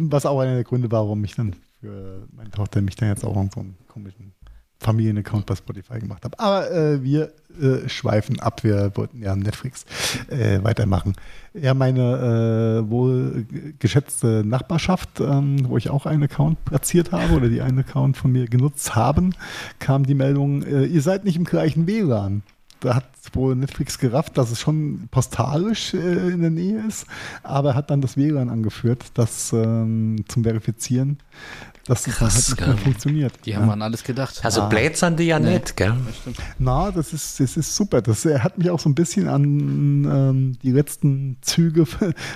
was auch einer der Gründe war, warum ich dann für meine Tochter mich dann jetzt auch an so einen komischen Familienaccount bei Spotify gemacht habe. Aber äh, wir äh, schweifen ab. Wir wollten ja Netflix äh, weitermachen. Ja, meine äh, wohl geschätzte Nachbarschaft, ähm, wo ich auch einen Account platziert habe oder die einen Account von mir genutzt haben, kam die Meldung, äh, ihr seid nicht im gleichen WLAN da hat wohl Netflix gerafft, dass es schon postalisch äh, in der Nähe ist, aber er hat dann das WLAN angeführt, das ähm, zum Verifizieren, dass es halt nicht mehr funktioniert. Die ja. haben an alles gedacht. Also ah. blätsern die ja nee. nicht, gell? Na, das ist, das ist super. Das er hat mich auch so ein bisschen an ähm, die letzten Züge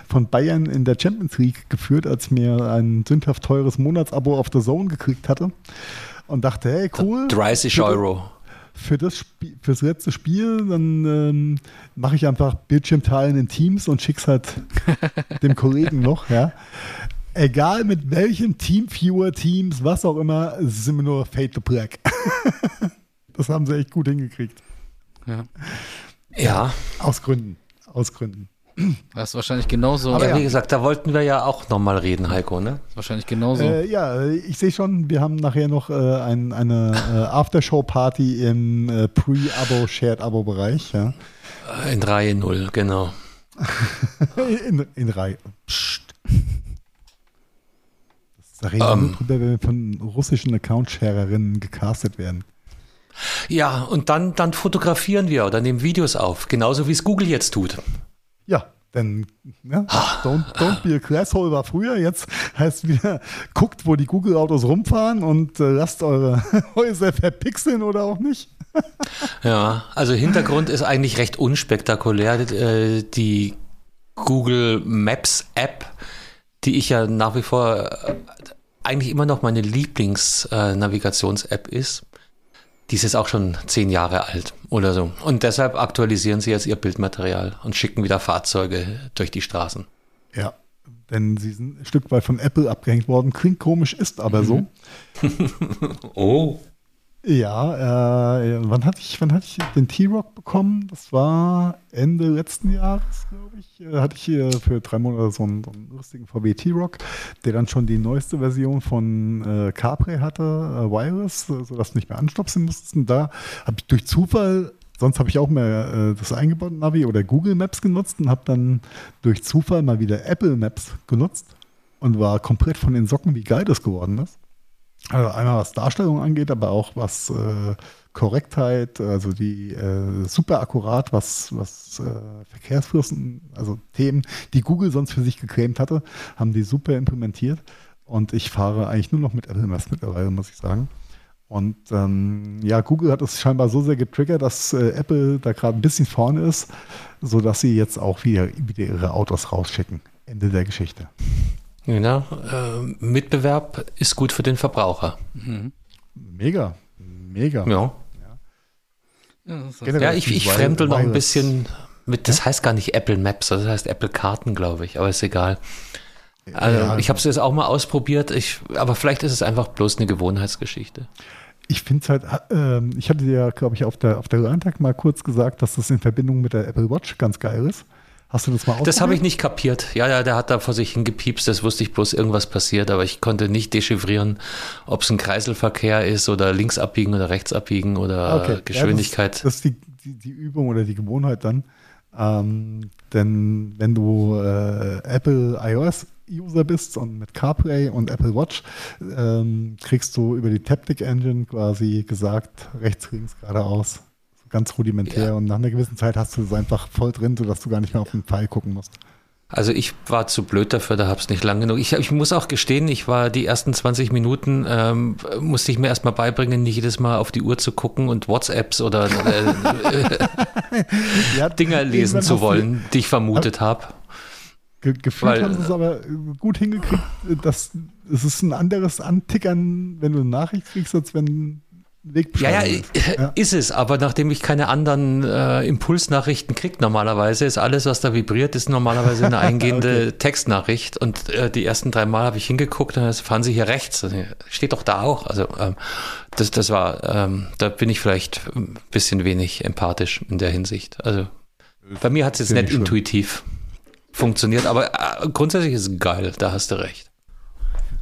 von Bayern in der Champions League geführt, als ich mir ein sündhaft teures Monatsabo auf der Zone gekriegt hatte und dachte, hey, cool. 30 Euro für das Spiel, fürs letzte Spiel, dann ähm, mache ich einfach Bildschirmteilen in Teams und schick's halt dem Kollegen noch, ja. Egal mit welchem Teamviewer, Teams, was auch immer, es ist immer nur Fade to Black. das haben sie echt gut hingekriegt. Ja. Ja. Aus Gründen. Aus Gründen. Das ist wahrscheinlich genauso. Aber ja, wie gesagt, da wollten wir ja auch nochmal reden, Heiko, ne? Das ist wahrscheinlich genauso. Äh, ja, ich sehe schon, wir haben nachher noch äh, ein, eine äh, Aftershow-Party im äh, Pre-Abo, Shared-Abo-Bereich. Ja. In Reihe 0, genau. in, in Reihe. Psst. Da reden wir drüber, wenn wir von russischen Account-Sharerinnen gecastet werden. Ja, und dann, dann fotografieren wir oder nehmen Videos auf, genauso wie es Google jetzt tut. Ja, denn ne, don't, don't be a Classhole war früher, jetzt heißt wieder, guckt, wo die Google-Autos rumfahren und äh, lasst eure Häuser verpixeln oder auch nicht. ja, also Hintergrund ist eigentlich recht unspektakulär. Äh, die Google Maps App, die ich ja nach wie vor äh, eigentlich immer noch meine Lieblings-Navigations-App ist, die ist jetzt auch schon zehn Jahre alt oder so. Und deshalb aktualisieren sie jetzt ihr Bildmaterial und schicken wieder Fahrzeuge durch die Straßen. Ja, denn sie sind ein Stück weit von Apple abgehängt worden. Klingt komisch, ist aber so. oh. Ja, äh, wann hatte ich, wann hatte ich den T-Rock bekommen? Das war Ende letzten Jahres, glaube ich. Äh, hatte ich hier für drei Monate so einen, so einen lustigen VW T-Rock, der dann schon die neueste Version von äh, Capri hatte, äh, Wireless, sodass du nicht mehr anstopsen musstest. Und da habe ich durch Zufall sonst habe ich auch mehr äh, das eingebaute Navi oder Google Maps genutzt und habe dann durch Zufall mal wieder Apple Maps genutzt und war komplett von den Socken, wie geil das geworden ist. Also einmal was Darstellung angeht, aber auch was äh, Korrektheit, also die äh, super akkurat, was, was äh, Verkehrsflüssen, also Themen, die Google sonst für sich geclaimt hatte, haben die super implementiert. Und ich fahre eigentlich nur noch mit LMS mittlerweile, muss ich sagen. Und ähm, ja, Google hat es scheinbar so sehr getriggert, dass äh, Apple da gerade ein bisschen vorne ist, sodass sie jetzt auch wieder, wieder ihre Autos rausschicken. Ende der Geschichte. Genau. Äh, Mitbewerb ist gut für den Verbraucher. Mhm. Mega. Mega. Ja. Ja, ja ich, ich fremdel noch ein bisschen mit, das ja? heißt gar nicht Apple Maps, das heißt Apple Karten, glaube ich, aber ist egal. Also, ja, ich habe es jetzt auch mal ausprobiert, ich, aber vielleicht ist es einfach bloß eine Gewohnheitsgeschichte. Ich finde es halt, äh, ich hatte ja, glaube ich, auf der, auf der Landtag mal kurz gesagt, dass das in Verbindung mit der Apple Watch ganz geil ist. Hast du das mal ausprobiert? Das habe ich nicht kapiert. Ja, ja, der hat da vor sich hingepiepst, das wusste ich bloß, irgendwas passiert, aber ich konnte nicht dechiffrieren, ob es ein Kreiselverkehr ist oder links abbiegen oder rechts abbiegen oder okay. Geschwindigkeit. Ja, das, das, ist die, die, die, Übung oder die Gewohnheit dann. Ähm, denn wenn du äh, Apple iOS User bist und mit CarPlay und Apple Watch ähm, kriegst du über die Taptic Engine quasi gesagt, rechts, links, geradeaus, ganz rudimentär Ja. und nach einer gewissen Zeit hast du es einfach voll drin, sodass du gar nicht mehr auf den Pfeil gucken musst. Also ich war zu blöd dafür, da hab's nicht lang genug. Ich, ich muss auch gestehen, ich war die ersten 20 Minuten, ähm, musste ich mir erstmal beibringen, nicht jedes Mal auf die Uhr zu gucken und WhatsApps oder äh, Ja, Dinger lesen zu wollen, die ich vermutet habe. Ge gefühlt Weil- haben sie es aber äh, gut hingekriegt, äh, dass es ist ein anderes Antickern, wenn du eine Nachricht kriegst, als wenn Ja, ja, ist. äh, es, aber nachdem ich keine anderen äh, Impulsnachrichten kriege normalerweise, ist alles, was da vibriert, ist normalerweise eine eingehende Textnachricht. Und äh, die ersten drei Mal habe ich hingeguckt und dann fahren sie hier rechts, äh, steht doch da auch, also ähm, das, das war, ähm, da bin ich vielleicht ein bisschen wenig empathisch in der Hinsicht, also bei mir hat es jetzt nicht intuitiv funktioniert, aber äh, grundsätzlich ist es geil, da hast du recht.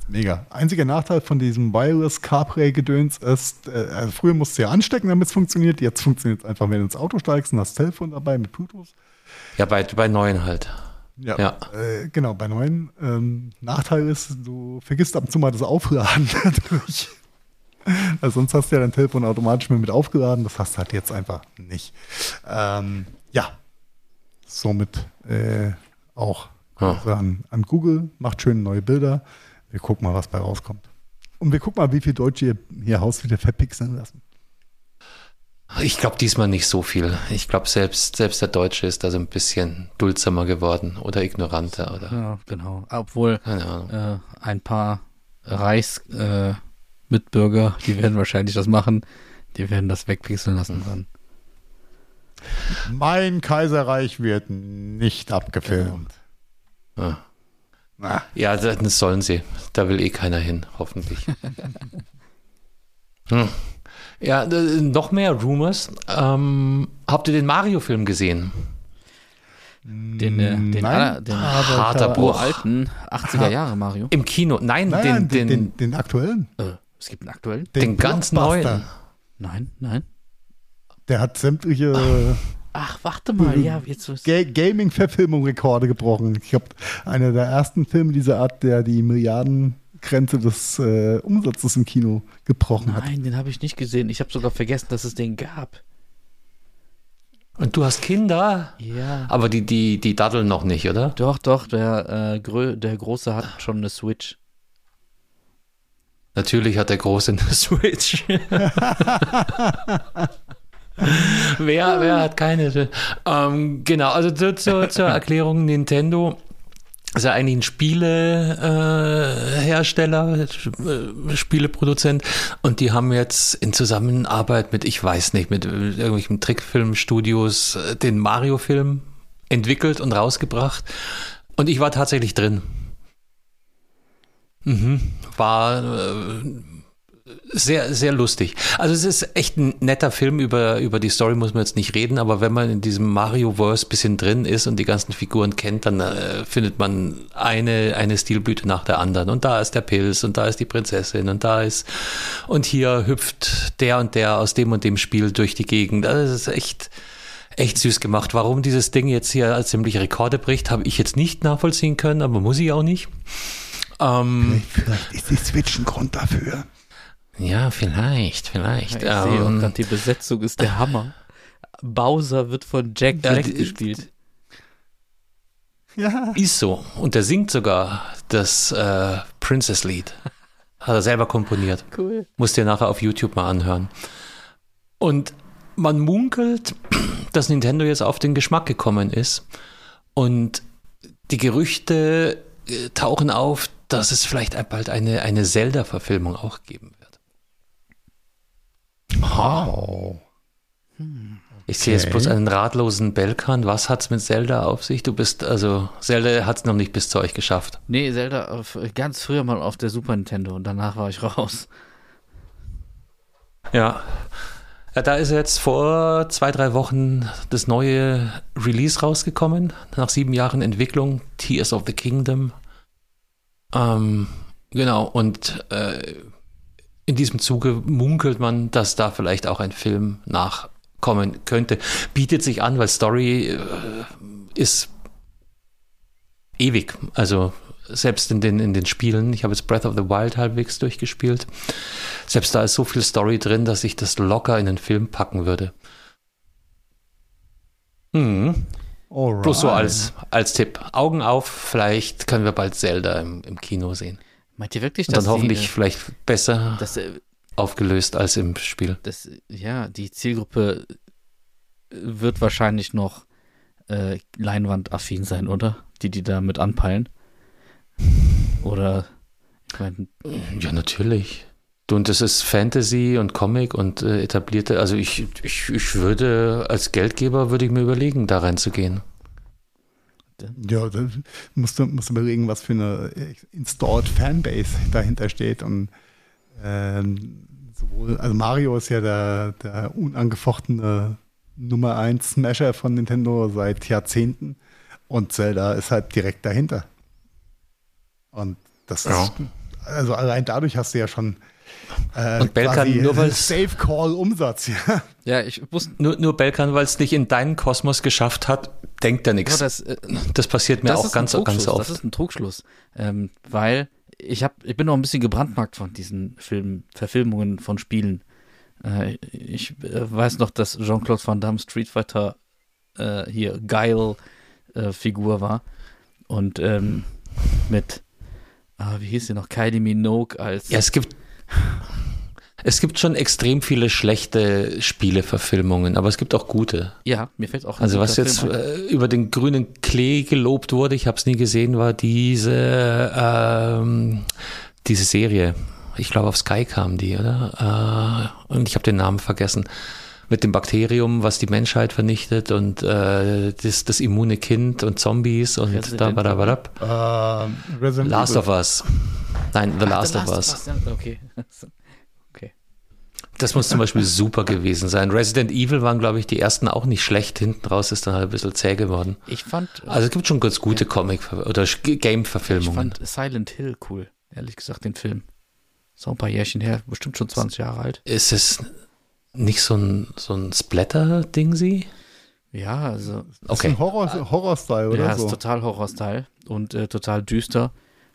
Mega. Einziger Nachteil von diesem Wireless CarPlay-Gedöns ist, äh, also früher musst du ja anstecken, damit es funktioniert. Jetzt funktioniert es einfach, wenn du ins Auto steigst und hast das Telefon dabei mit Bluetooth. Ja, bei, bei neuen halt. Ja. Ja. Äh, genau, bei neuen. Ähm, Nachteil ist, du vergisst ab und zu mal das Aufladen dadurch. Also sonst hast du ja dein Telefon automatisch mit aufgeladen. Das hast du halt jetzt einfach nicht. Ähm, ja. Somit äh, auch Ja. Grüße an, an Google. Macht schöne neue Bilder. Wir gucken mal, was bei rauskommt. Und wir gucken mal, wie viel Deutsche ihr, ihr Haus wieder verpixeln lassen. Ich glaube diesmal nicht so viel. Ich glaube, selbst, selbst der Deutsche ist da so ein bisschen duldsamer geworden oder ignoranter oder Ja, genau. Obwohl äh, ein paar Reichsmitbürger, äh, die werden wahrscheinlich das machen. Die werden das wegpixeln lassen dann. Mein Kaiserreich wird nicht abgefilmt. Ja. Na, Ja, das sollen sie. Da will eh keiner hin, hoffentlich. hm. Ja, äh, noch mehr Rumors. Ähm, habt ihr den Mario-Film gesehen? Den, äh, den, Nein, aller- den aber ich harter habe- Bruch. uralten 80er Jahre Mario. Im Kino? Nein, Nein, den, den, den, den, den, aktuellen. Äh, es gibt einen aktuellen? Den ganz Blockbuster. neuen. Nein, nein. Der hat sämtliche Ach, warte mal, ja, jetzt ist Ga Gaming-Verfilmung-Rekorde gebrochen. Ich glaube, einer der ersten Filme dieser Art, der die Milliardengrenze des äh, Umsatzes im Kino gebrochen hat. Nein, den habe ich nicht gesehen. Ich habe sogar vergessen, dass es den gab. Und du hast Kinder? Ja. Aber die, die, die daddeln noch nicht, oder? Doch, doch, der, äh, Grö der Große hat schon eine Switch. Natürlich hat der Große eine Switch. wer, wer hat keine? Ähm, genau, also zu, zur, zur Erklärung, Nintendo ist ja eigentlich ein Spielehersteller, Hersteller, äh, Spieleproduzent und die haben jetzt in Zusammenarbeit mit, ich weiß nicht, mit irgendwelchen Trickfilmstudios äh, den Mario-Film entwickelt und rausgebracht und ich war tatsächlich drin. Mhm. War äh, sehr, sehr lustig. Also es ist echt ein netter Film, über, über die Story muss man jetzt nicht reden, aber wenn man in diesem Mario-Verse bisschen drin ist und die ganzen Figuren kennt, dann äh, findet man eine, eine Stilblüte nach der anderen. Und da ist der Pilz und da ist die Prinzessin und da ist, und hier hüpft der und der aus dem und dem Spiel durch die Gegend. Also es ist echt, echt süß gemacht. Warum dieses Ding jetzt hier als ziemliche Rekorde bricht, habe ich jetzt nicht nachvollziehen können, aber muss ich auch nicht. Ähm, Vielleicht ist die Switch ein Grund dafür. Ja, vielleicht, vielleicht. Ich sehe auch Ähm, gerade, die Besetzung ist der Hammer. Bowser wird von Jack Ja, Black die- gespielt. Ja. ist so. Und der singt sogar das äh, Princess-Lied. Hat er selber komponiert. Cool. Musst dir nachher auf YouTube mal anhören. Und man munkelt, dass Nintendo jetzt auf den Geschmack gekommen ist. Und die Gerüchte äh, tauchen auf, dass es vielleicht bald eine, eine Zelda-Verfilmung auch geben Wow. Ich sehe jetzt Okay. bloß einen ratlosen Belkan. Was hat's mit Zelda auf sich? Du bist, also, Zelda hat's noch nicht bis zu euch geschafft. Nee, Zelda auf, ganz früher mal auf der Super Nintendo und danach war ich raus. Ja. ja. Da ist jetzt vor zwei, drei Wochen das neue Release rausgekommen. Nach sieben Jahren Entwicklung. Tears of the Kingdom. Ähm, genau. Und äh, in diesem Zuge munkelt man, dass da vielleicht auch ein Film nachkommen könnte. Bietet sich an, weil Story äh, ist ewig. Also selbst in den, in den Spielen, ich habe jetzt Breath of the Wild halbwegs durchgespielt, selbst da ist so viel Story drin, dass ich das locker in den Film packen würde. Mhm. Alright. Bloß so als, als Tipp. Augen auf, vielleicht können wir bald Zelda im, im Kino sehen. Meint ihr wirklich, Und dass dann hoffentlich die, vielleicht besser dass, äh, aufgelöst als im Spiel. dass, ja, die Zielgruppe wird wahrscheinlich noch äh, leinwandaffin sein, oder? Die, die damit anpeilen. Oder, ich meine, Ja, natürlich. Du, und das ist Fantasy und Comic und äh, etablierte, also ich, ich, ich würde als Geldgeber würde ich mir überlegen, da reinzugehen. Ja, da musst du, musst du überlegen, was für eine installed Fanbase dahinter steht. Und ähm, sowohl, also Mario ist ja der, der unangefochtene Nummer 1 Smasher von Nintendo seit Jahrzehnten und Zelda ist halt direkt dahinter. Und das Ja. ist, also allein dadurch hast du ja schon äh, Und Belkan, nur weil's- Safe Call Umsatz, ja. ja, ich wusste Nur, nur Belkan, weil es nicht in deinen Kosmos geschafft hat, denkt er nichts. dass, äh, Das passiert mir das auch ganz, ganz oft. Das ist ein Trugschluss, ähm, weil ich hab, ich bin noch ein bisschen gebrandmarkt von diesen Film, Verfilmungen von Spielen. Äh, ich äh, weiß noch, dass Jean-Claude Van Damme Street Fighter äh, hier geil äh, Figur war und ähm, mit ah, wie hieß sie noch Kylie Minogue als Ja, es gibt, es gibt schon extrem viele schlechte Spieleverfilmungen, aber es gibt auch gute. ja mir fällt auch ein Also was jetzt äh, über den grünen Klee gelobt wurde, ich habe es nie gesehen, war diese ähm, diese Serie. Ich glaube auf Sky kam die, oder? Äh, und ich habe den Namen vergessen. Mit dem Bakterium, was die Menschheit vernichtet und äh, das, das immune Kind und Zombies und Resident da, da, da, da. Ähm, Resident Last Evil. of Us. Nein, The Ach, Last The of Us. ja, okay okay Das muss zum Beispiel super gewesen sein. Resident Evil waren, glaube ich, die ersten auch nicht schlecht. Hinten raus ist dann halt ein bisschen zäh geworden. ich fand Also es gibt schon ganz gute Comic- oder Ich Game-Verfilmungen. fand Silent Hill cool, ehrlich gesagt, den Film. So ein paar Jährchen her, bestimmt schon 20 Jahre alt. Ist es nicht so ein, so ein Splatter-Ding, sie? Ja, also, Das ist Okay. ein Horror- Horror-Style, oder ja, so? ist total Horror-Style und äh, total düster.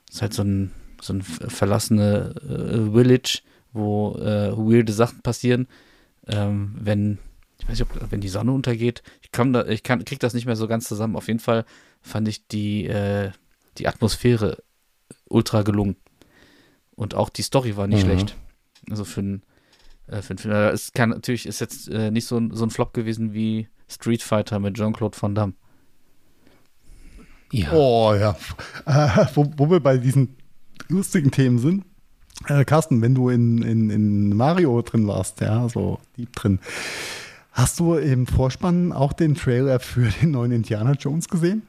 Ist halt so ein, so ein ver- verlassene äh, Village, wo äh, weirde Sachen passieren. Ähm, wenn, ich weiß nicht, ob, wenn die Sonne untergeht. Ich kann da, ich kann, krieg das nicht mehr so ganz zusammen. Auf jeden Fall fand ich die, äh, die Atmosphäre ultra gelungen. Und auch die Story war nicht Mhm. schlecht. Also für einen äh, für einen Film. Äh, Es kann natürlich ist jetzt äh, nicht so ein, so ein Flop gewesen wie Street Fighter mit Jean-Claude Van Damme. Ja. Oh ja. Äh, wo, wo wir bei diesen lustigen Themen sind. Äh, Carsten, wenn du in, in, in Mario drin warst, ja, so deep drin, hast du im Vorspann auch den Trailer für den neuen Indiana Jones gesehen?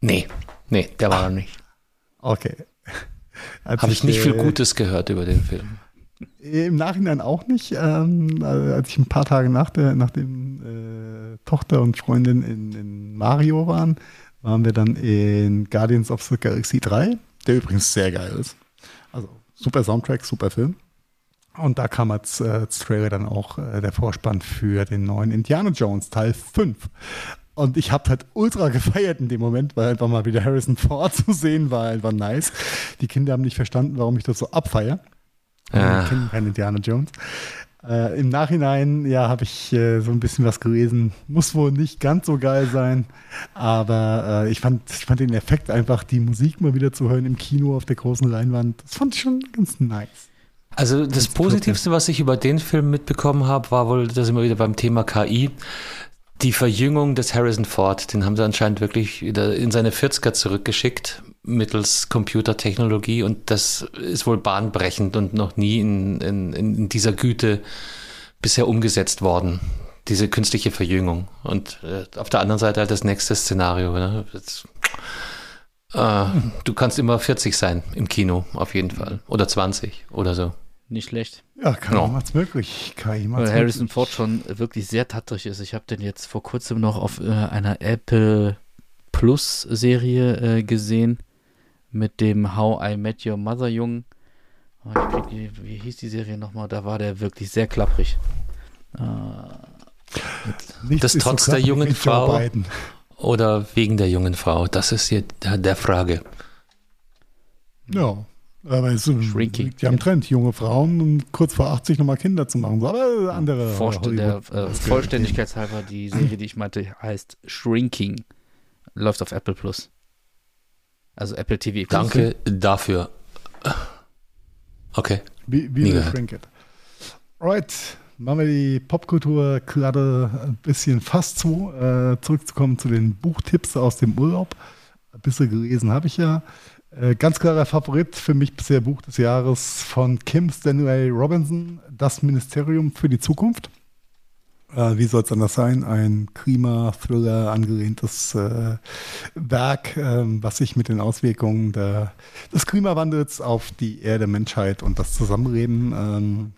Nee, nee, der war noch nicht. Okay. Habe ich nicht viel äh, Gutes gehört über den Film. Im Nachhinein auch nicht. Ähm, also als ich ein paar Tage nach der, nachdem äh, Tochter und Freundin in, in Mario waren, waren wir dann in Guardians of the Galaxy 3, der übrigens sehr geil ist. Also super Soundtrack, super Film. Und da kam als, äh, als Trailer dann auch äh, der Vorspann für den neuen Indiana Jones Teil 5. Und ich habe halt ultra gefeiert in dem Moment, weil einfach mal wieder Harrison Ford zu sehen war einfach nice. Die Kinder haben nicht verstanden, warum ich das so abfeier. Ah. Wir kennen keinen Indiana Jones. Äh, Im Nachhinein, ja, habe ich äh, so ein bisschen was gelesen. Muss wohl nicht ganz so geil sein, aber äh, ich, fand, ich fand den Effekt einfach, die Musik mal wieder zu hören im Kino auf der großen Leinwand, das fand ich schon ganz nice. Also das Positivste, was ich über den Film mitbekommen habe, war wohl, da sind wir wieder beim Thema KI, die Verjüngung des Harrison Ford. Den haben sie anscheinend wirklich wieder in seine 40er zurückgeschickt mittels Computertechnologie und das ist wohl bahnbrechend und noch nie in, in, in dieser Güte bisher umgesetzt worden. Diese künstliche Verjüngung. Und äh, auf der anderen Seite halt das nächste Szenario. Ne? Jetzt, äh, du kannst immer 40 sein im Kino, auf jeden Fall. Oder 20 oder so. Nicht schlecht. Ja, KI Ja. macht's möglich. KI Weil Harrison möglich. Ford schon wirklich sehr tattrig ist. Ich habe den jetzt vor kurzem noch auf äh, einer Apple Plus Serie äh, gesehen mit dem How I Met Your Mother Jungen. Oh, krieg, wie hieß die Serie nochmal? Da war der wirklich sehr klapprig. Äh, Das trotz so der jungen Frau. Oder wegen der jungen Frau? Das ist hier der, der Frage. Ja. Aber es Shrinking. liegt ja am Trend, junge Frauen und kurz vor 80 nochmal Kinder zu machen. So, aber andere Vorst der, äh, Vollständigkeitshalber, die Serie, die ich meinte, heißt Shrinking. Läuft auf Apple Plus. Also Apple TV. Plus. Danke dafür. Okay. Wie, wie Nie wir gehört. Shrinkit. Alright, machen wir die Popkultur gerade ein bisschen fast zu. Äh, zurückzukommen zu den Buchtipps aus dem Urlaub. Ein bisschen gelesen habe ich ja. Äh, ganz klarer Favorit für mich bisher Buch des Jahres von Kim Stanley Robinson, Das Ministerium für die Zukunft. Äh, wie soll es anders sein? Ein Klima-Thriller angelehntes äh, Werk, ähm, was sich mit den Auswirkungen der, des Klimawandels auf die Erde, Menschheit und das Zusammenleben ähm,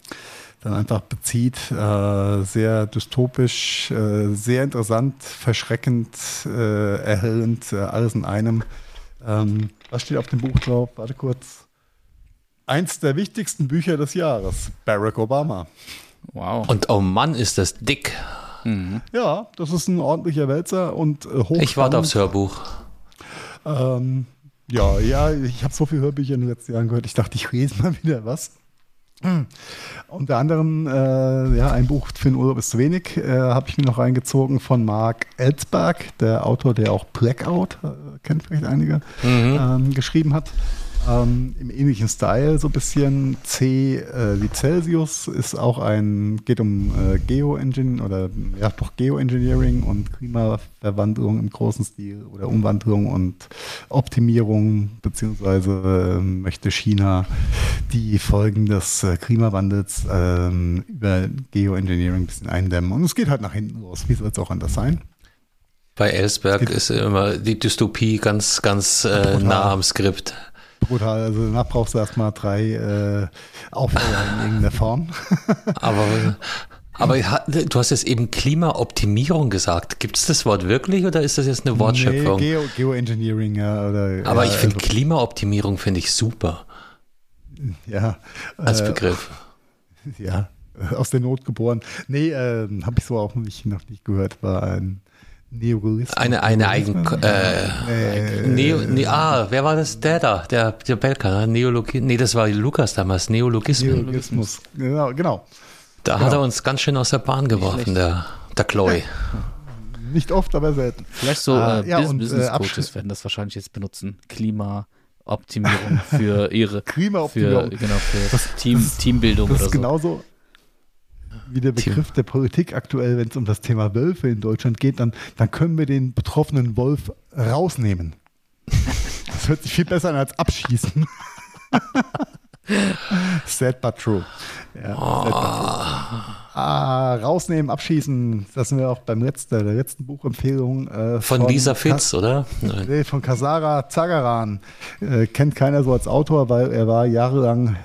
dann einfach bezieht. Äh, sehr dystopisch, äh, sehr interessant, verschreckend, äh, erhellend, äh, alles in einem. Ähm, was steht auf dem Buch drauf? Warte kurz. Eins der wichtigsten Bücher des Jahres, Barack Obama. Wow. Und oh Mann, ist das dick. Mhm. Ja, das ist ein ordentlicher Wälzer und äh, hochspannend. Ich warte aufs Hörbuch. Ähm, ja, ja, ich habe so viele Hörbücher in den letzten Jahren gehört. Ich dachte, ich lese mal wieder was. Unter anderem, äh, ja, ein Buch für den Urlaub ist zu wenig, äh, habe ich mir noch reingezogen von Mark Ellsberg, der Autor, der auch Blackout, äh, kennt vielleicht einige, ähm, geschrieben hat. Ähm, Im ähnlichen Style, so ein bisschen C äh, wie Celsius, ist auch ein, geht um äh, Geoengineering oder ja doch Geoengineering und Klimaverwandlung im großen Stil oder Umwandlung und Optimierung, beziehungsweise äh, möchte China die Folgen des äh, Klimawandels ähm, über Geoengineering ein bisschen eindämmen. Und es geht halt nach hinten los. Wie soll es auch anders sein? Bei Ellsberg ist immer die Dystopie ganz, ganz äh, nah am Skript. Brutal. Also danach brauchst du erstmal drei äh, Aufhörer in irgendeiner Form. Aber, aber du hast jetzt eben Klimaoptimierung gesagt. Gibt es das Wort wirklich oder ist das jetzt eine Wortschöpfung? Nee, Geo, Geoengineering, ja. Oder, aber ja, ich finde also, Klimaoptimierung finde ich super ja, als äh, Begriff. Ja, aus der Not geboren. Nee, äh, habe ich so auch nicht, noch nicht gehört. War ein Neologismus. Eine, eine Eigen... Äh, Äh, Neo, ne, ah, wer war das? Der da, der, der Belka, ne? Neologi nee, das war Lukas damals, Neologismus. Neologismus. Genau, genau. Da hat er uns ganz schön aus der Bahn geworfen, der, der Chloe. Nicht oft, aber selten. Vielleicht so Ah, äh, ja, Bus- und, äh, Business Absch- Coaches werden das wahrscheinlich jetzt benutzen. Klimaoptimierung für ihre für, Klimaoptimierung. genau, für Team, Teambildung Das oder ist so. genauso wie der Begriff der Politik aktuell, wenn es um das Thema Wölfe in Deutschland geht, dann, dann können wir den betroffenen Wolf rausnehmen. Das hört sich viel besser an als abschießen. Sad but true. Ja, sad but true. Ah, rausnehmen, abschießen. Das sind wir auch beim letzten, der letzten Buchempfehlung. Äh, Von Lisa Kas- Fitz, oder? Nein. Nee, von Kasara Zagaran. Äh, kennt keiner so als Autor, weil er war jahrelang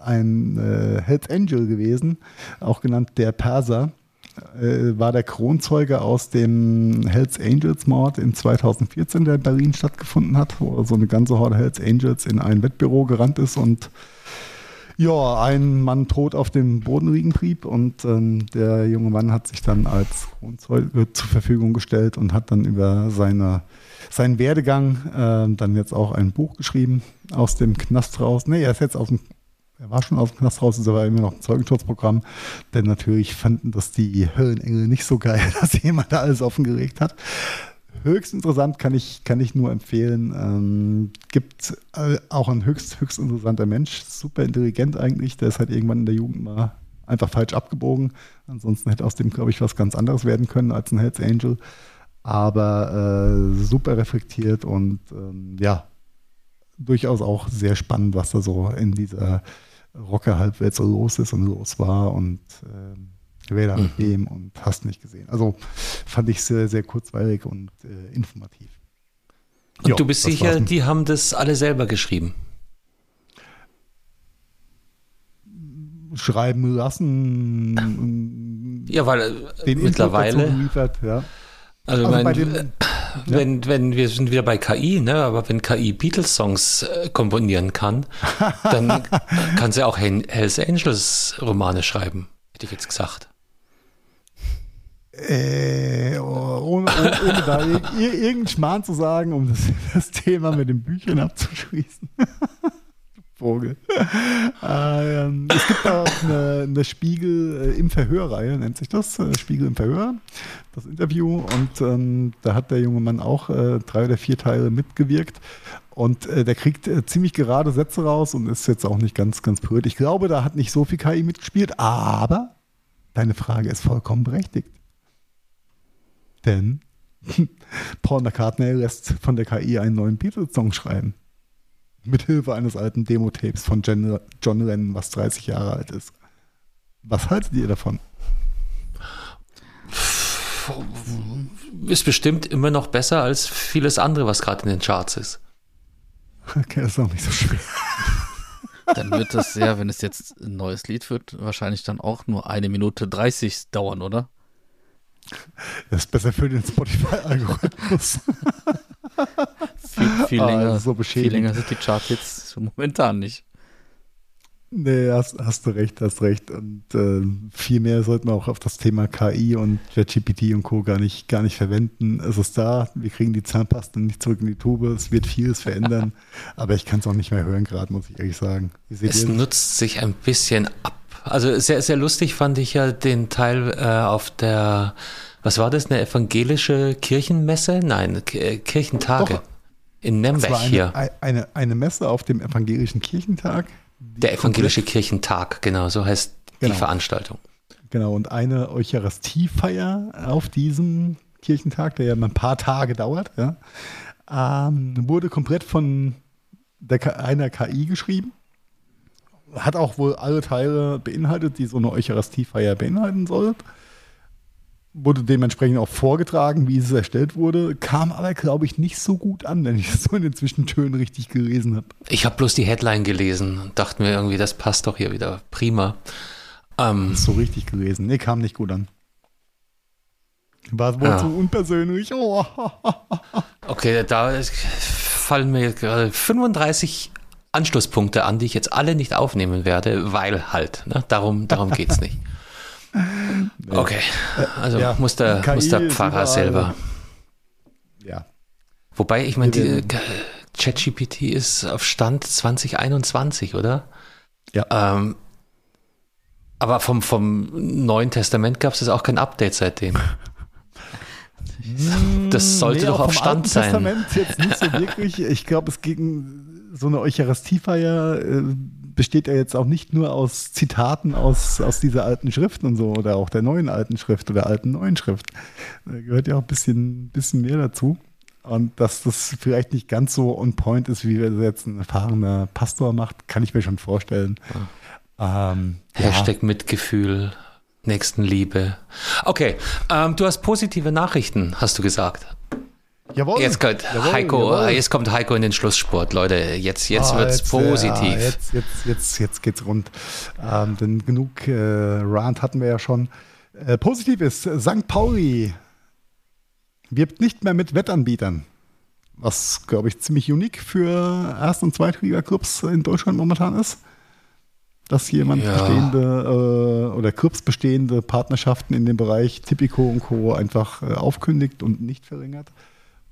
ein äh, Hells Angel gewesen, auch genannt der Perser. Äh, war der Kronzeuge aus dem Hells Angels Mord in 2014, der in Berlin stattgefunden hat, wo so eine ganze Horde Hells Angels in ein Wettbüro gerannt ist und ja, ein Mann tot auf dem Boden liegen blieb und ähm, der junge Mann hat sich dann als Kronzeuge zur Verfügung gestellt und hat dann über seine, seinen Werdegang ähm, dann jetzt auch ein Buch geschrieben aus dem Knast raus. Nee, er ist jetzt aus dem, er war schon aus dem Knast raus, ist aber immer noch ein Zeugenschutzprogramm, denn natürlich fanden das die Höllenengel nicht so geil, dass jemand da alles offengelegt hat. Höchst interessant kann ich, kann ich nur empfehlen. Ähm, gibt äh, auch ein höchst, höchst interessanter Mensch, super intelligent eigentlich. Der ist halt irgendwann in der Jugend mal einfach falsch abgebogen. Ansonsten hätte aus dem, glaube ich, was ganz anderes werden können als ein Hells Angel. Aber äh, super reflektiert und ähm, ja, durchaus auch sehr spannend, was da so in dieser Rocker-Halbwelt so los ist und los war und ähm, wer da mit wem und hast nicht gesehen. Also fand ich sehr, sehr kurzweilig und äh, informativ. Und Ja, du bist sicher, war's. die haben das alle selber geschrieben. Schreiben lassen, Ja, weil äh, mittlerweile, geliefert, ja. also, Also mein, bei dem- äh, wenn, wenn wir sind wieder bei KI, ne, aber wenn KI Beatles-Songs äh, komponieren kann, dann kann sie auch Hells Angels Romane schreiben, hätte ich jetzt gesagt. Äh, ohne, ohne, ohne da ir ir irgendeinen Schmarrn zu sagen, um das, das Thema mit den Büchern abzuschließen. Vogel. Äh, ähm, es gibt da eine, eine Spiegel äh, im Verhörreihe, nennt sich das, äh, Spiegel im Verhör, das Interview. Und ähm, da hat der junge Mann auch äh, drei oder vier Teile mitgewirkt. Und äh, der kriegt äh, ziemlich gerade Sätze raus und ist jetzt auch nicht ganz, ganz berührt. Ich glaube, da hat nicht so viel KI mitgespielt, aber deine Frage ist vollkommen berechtigt. Denn Paul McCartney lässt von der KI einen neuen Beatles-Song schreiben. Mithilfe eines alten Demo-Tapes von Jen, John Lennon, was 30 Jahre alt ist. Was haltet ihr davon? Ist bestimmt immer noch besser als vieles andere, was gerade in den Charts ist. Okay, das ist auch nicht so schwer. Dann wird das ja, wenn es jetzt ein neues Lied wird, wahrscheinlich dann auch nur eine Minute 30 dauern, oder? Das ist besser für den Spotify-Algorithmus. Viel, viel, Ah, länger, so viel länger sind die Charthits momentan nicht. Nee, hast, hast du recht, hast recht. Und äh, viel mehr sollten wir auch auf das Thema KI und ChatGPT und Co. gar nicht, gar nicht verwenden. Es ist da, wir kriegen die Zahnpasta nicht zurück in die Tube, es wird vieles verändern, aber ich kann es auch nicht mehr hören gerade, muss ich ehrlich sagen. Es ihr nutzt sich ein bisschen ab. Also sehr, sehr lustig fand ich ja den Teil äh, auf der, was war das, eine evangelische Kirchenmesse? Nein, äh, Kirchentage. Doch. In Nürnberg war hier. eine, eine, eine Messe auf dem evangelischen Kirchentag. Der evangelische Kirchentag, genau, so heißt Genau. die Veranstaltung. Genau, und eine Eucharistiefeier auf diesem Kirchentag, der ja mal ein paar Tage dauert, ja, ähm, wurde komplett von der, einer KI geschrieben. Hat auch wohl alle Teile beinhaltet, die so eine Eucharistiefeier beinhalten soll. Wurde dementsprechend auch vorgetragen, wie es erstellt wurde, kam aber, glaube ich, nicht so gut an, wenn ich es so in den Zwischentönen richtig gelesen habe. Ich habe bloß die Headline gelesen und dachte mir irgendwie, das passt doch hier wieder prima. Ähm, So richtig gelesen. Nee, kam nicht gut an. War wohl Ja. zu unpersönlich. Oh. okay, da fallen mir gerade 35 Anschlusspunkte an, die ich jetzt alle nicht aufnehmen werde, weil halt, ne? darum, darum geht's nicht. Okay, also ja, muss, der, KI muss der Pfarrer selber. Ja. Wobei, ich meine, äh, ChatGPT ist auf Stand 2021, oder? Ja. Ähm, aber vom, vom Neuen Testament gab es auch kein Update seitdem. Das sollte doch auch auf Stand Alten sein. Testament jetzt nicht so wirklich. Ich glaube, es ging so eine Eucharistiefeier äh, besteht ja jetzt auch nicht nur aus Zitaten aus, aus dieser alten Schrift und so oder auch der neuen alten Schrift oder alten neuen Schrift. Da gehört ja auch ein bisschen, bisschen mehr dazu. Und dass das vielleicht nicht ganz so on point ist, wie das jetzt ein erfahrener Pastor macht, kann ich mir schon vorstellen. Ähm, ja. Hashtag Mitgefühl, Nächstenliebe. Okay, ähm, du hast positive Nachrichten, hast du gesagt. Jawohl. Jetzt kommt Jawohl, Heiko, jawohl. äh, jetzt kommt Heiko in den Schlusssport, Leute. Jetzt, jetzt Ah, wird's jetzt, positiv. Ja, jetzt, jetzt, jetzt, jetzt geht's rund. Ähm, denn genug äh, Rant hatten wir ja schon. Äh, positiv ist, St. Pauli wirbt nicht mehr mit Wettanbietern. Was, glaube ich, ziemlich unique für Erst- und Zweitliga-Clubs in Deutschland momentan ist. Dass jemand Ja. bestehende äh, oder Clubs bestehende Partnerschaften in dem Bereich Tipico und Co. einfach äh, aufkündigt und nicht verringert,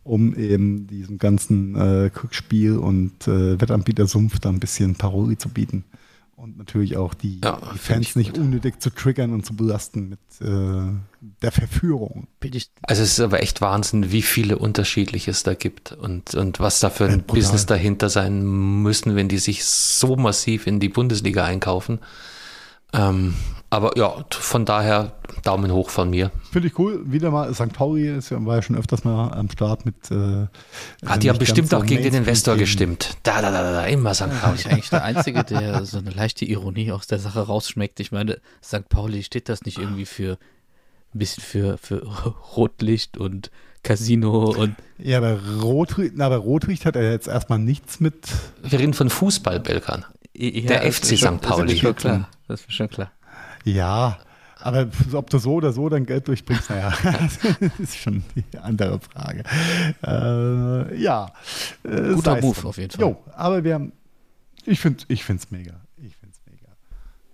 um eben diesem ganzen äh, Glücksspiel- und äh, Wettanbietersumpf da ein bisschen Paroli zu bieten. Und natürlich auch die, Ja, die Fans ich nicht gut. unnötig zu triggern und zu belasten mit äh, der Verführung. Also es ist aber echt Wahnsinn, wie viele unterschiedliche es da gibt und, und was da für ein brutal. Business dahinter sein müssen, wenn die sich so massiv in die Bundesliga einkaufen. Ähm, aber ja, von daher Daumen hoch von mir. Finde ich cool. Wieder mal, St. Pauli ist ja, war ja schon öfters mal am Start mit. Äh, Hat die haben nicht bestimmt auch gegen den Investor Mainstream-Themen. gestimmt. Da, da, da, da, da, immer St. Pauli. ich eigentlich der Einzige, der so eine leichte Ironie aus der Sache rausschmeckt. Ich meine, St. Pauli steht das nicht irgendwie für ein bisschen für, für Rotlicht und Casino und Ja, aber Rotlicht, na, aber Rotlicht hat er jetzt erstmal nichts mit. Wir reden von Fußball, Belkan. Ja, Der FC St. Pauli. Das ist mir schon klar. Das ist mir schon klar. Ja, aber ob du so oder so dein Geld durchbringst, naja, das ist schon die andere Frage. Äh, ja. Äh, Guter Move drum. auf jeden Fall. Jo, aber wir haben. Ich finde es ich find's mega. Ich finde mega.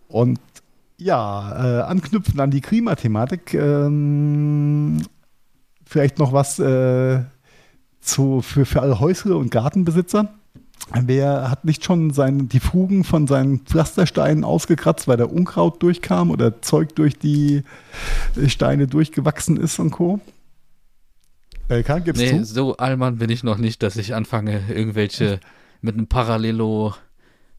Und ja, äh, anknüpfend an die Klimathematik, ähm, vielleicht noch was äh, zu, für, für alle Häusle- und Gartenbesitzer. Wer hat nicht schon sein, die Fugen von seinen Pflastersteinen ausgekratzt, weil der Unkraut durchkam oder Zeug durch die Steine durchgewachsen ist und Co.? LK, gibt's nee, zu? so allmann bin ich noch nicht, dass ich anfange, irgendwelche mit einem Parallelo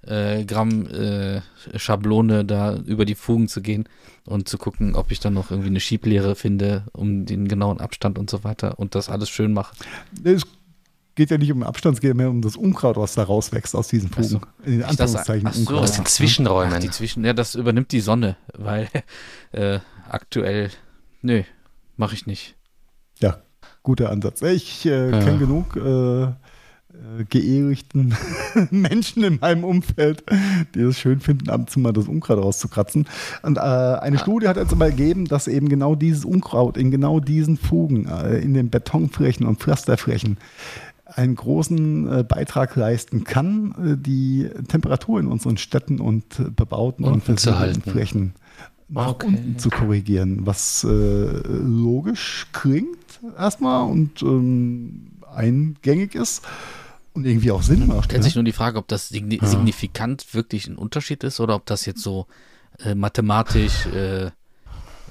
äh, Gramm äh, Schablone da über die Fugen zu gehen und zu gucken, ob ich dann noch irgendwie eine Schieblehre finde, um den genauen Abstand und so weiter und das alles schön mache. Es geht ja nicht um den Abstand, es geht mehr um das Unkraut, was da rauswächst aus diesen Fugen. So. In den Anführungszeichen das, so, Aus den Zwischenräumen. Ach, die Zwischen, ja, das übernimmt die Sonne, weil äh, aktuell, nö, mache ich nicht. Ja, guter Ansatz. Ich äh, ja. kenne genug äh, äh, geehrichten Menschen in meinem Umfeld, die es schön finden, ab und zu mal das Unkraut rauszukratzen. Und äh, eine Studie hat jetzt aber ergeben, dass eben genau dieses Unkraut in genau diesen Fugen, äh, in den Betonflächen und Pflasterflächen, einen großen äh, Beitrag leisten kann, äh, die Temperatur in unseren Städten und bebauten und, und Flächen nach okay. unten zu korrigieren, was äh, logisch klingt erstmal und ähm, eingängig ist und irgendwie auch Sinn macht. Stellt ja? sich nur die Frage, ob das signifikant ja. wirklich ein Unterschied ist oder ob das jetzt so äh, mathematisch äh,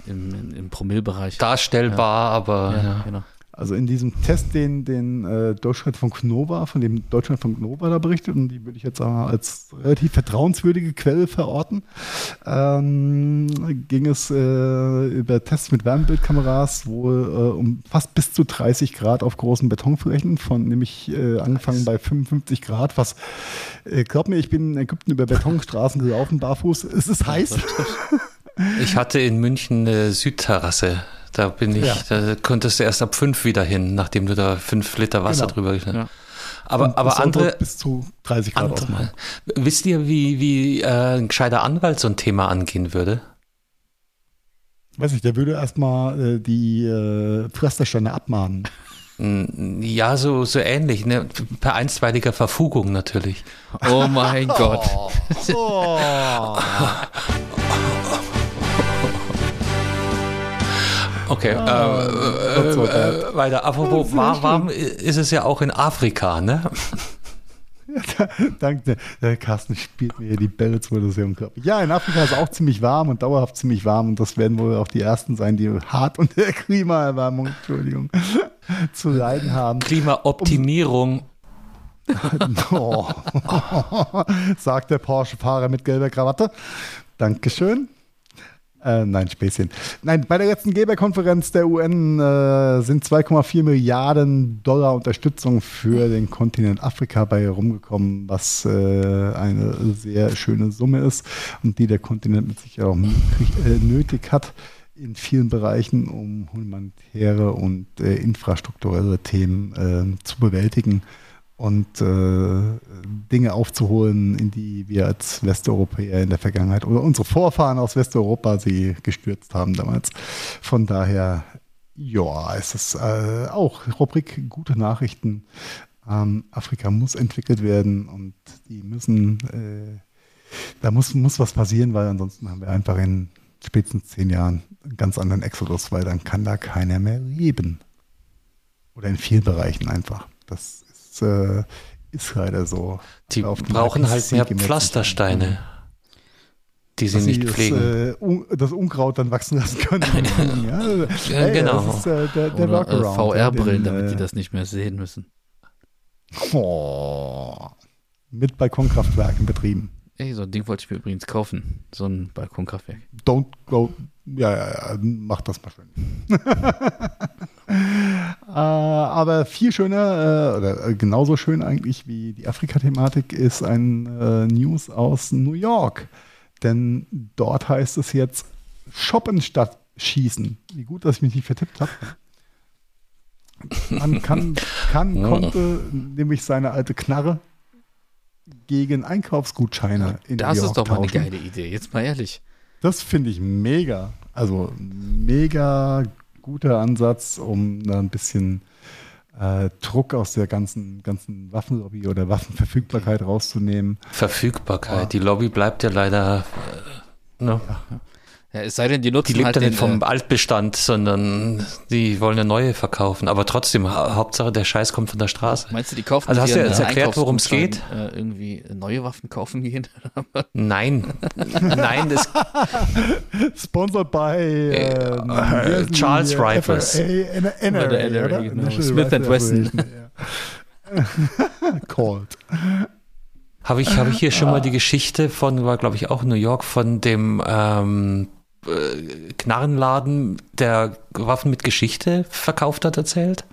im, im Promillbereich darstellbar, ja. aber ja, genau. Also in diesem Test, den, den äh, Deutschlandfunk Nova, von dem Deutschlandfunk Nova da berichtet, und die würde ich jetzt sagen, als relativ vertrauenswürdige Quelle verorten, ähm, ging es äh, über Tests mit Wärmebildkameras wohl äh, um fast bis zu 30 Grad auf großen Betonflächen, von nämlich äh, angefangen bei 55 Grad, was, äh, glaub mir, ich bin in Ägypten über Betonstraßen gelaufen, barfuß, es ist heiß. Ich hatte in München eine Südterrasse da bin ich, ja. da konntest du erst ab fünf wieder hin, nachdem du da fünf Liter Wasser genau. drüber geschnitten hast. Ja. Aber, aber andere. Bis zu 30 Grad andere, ausmachen. Wisst ihr, wie, wie äh, ein gescheiter Anwalt so ein Thema angehen würde? Weiß ich, der würde erstmal äh, die äh, Pflastersteine abmahnen. Ja, so, so ähnlich, ne? Per einstweiliger Verfugung natürlich. Oh mein Gott. Oh. Okay, ah, äh, äh, äh, weiter. Apropos warm, warm ist es ja auch in Afrika, ne? Ja, danke. Der Carsten spielt mir hier die Bälle zu, das ja unglaublich. Ja, in Afrika ist es auch ziemlich warm und dauerhaft ziemlich warm und das werden wohl auch die ersten sein, die hart unter der Klimaerwärmung, Entschuldigung, zu leiden haben. Klimaoptimierung. oh. Sagt der Porsche-Fahrer mit gelber Krawatte. Dankeschön. Äh, nein, Späßchen. Nein, bei der letzten Geberkonferenz der UN äh, sind 2,4 Milliarden Dollar Unterstützung für den Kontinent Afrika bei rumgekommen, was äh, eine sehr schöne Summe ist und die der Kontinent mit Sicherheit auch äh, nötig hat in vielen Bereichen, um humanitäre und äh, infrastrukturelle Themen äh, zu bewältigen und äh, Dinge aufzuholen, in die wir als Westeuropäer in der Vergangenheit oder unsere Vorfahren aus Westeuropa sie gestürzt haben damals. Von daher, ja, es ist äh, auch Rubrik gute Nachrichten. Ähm, Afrika muss entwickelt werden und die müssen, äh, da muss, muss was passieren, weil ansonsten haben wir einfach in spätestens zehn Jahren einen ganz anderen Exodus, weil dann kann da keiner mehr leben. Oder in vielen Bereichen einfach. Das äh, ist leider so. Die brauchen halt mehr Pflastersteine, die sie nicht sie pflegen. Das, äh, un das Unkraut dann wachsen lassen können. ja, hey, genau. Ist, äh, der, der Oder äh, VR-Brillen, damit die das nicht mehr sehen müssen. Oh, mit Balkonkraftwerken betrieben. Ey, so ein Ding wollte ich mir übrigens kaufen. So ein Balkonkraftwerk. Don't go. Ja, ja, ja, mach das mal schön. äh, aber viel schöner, äh, oder äh, genauso schön eigentlich wie die Afrika-Thematik, ist ein äh, News aus New York. Denn dort heißt es jetzt Shoppen statt Schießen. Wie gut, dass ich mich nicht vertippt habe. Man kann, kann konnte nämlich seine alte Knarre gegen Einkaufsgutscheine in Das New York ist doch mal eine geile Idee, jetzt mal ehrlich. Das finde ich mega. Also mega guter Ansatz, um da ein bisschen äh, Druck aus der ganzen, ganzen Waffenlobby oder Waffenverfügbarkeit rauszunehmen. Verfügbarkeit, ja. die Lobby bleibt ja leider. Äh, ne? ja. Ja, es sei denn, die nutzen Die lebt halt ja den, nicht vom äh, Altbestand, sondern die wollen eine neue verkaufen. Aber trotzdem, ha Hauptsache der Scheiß kommt von der Straße. Meinst du, die kaufen Also hast du jetzt äh, erklärt, worum es geht? Äh, irgendwie neue Waffen kaufen gehen? Nein, nein, das, Sponsored by heißen die? Charles Rifles. Genau. Smith Wesson. Called. Habe ich, habe ich hier schon mal die Geschichte von, war glaube ich auch New York, von dem ähm, äh, Knarrenladen, der Waffen mit Geschichte verkauft hat, erzählt?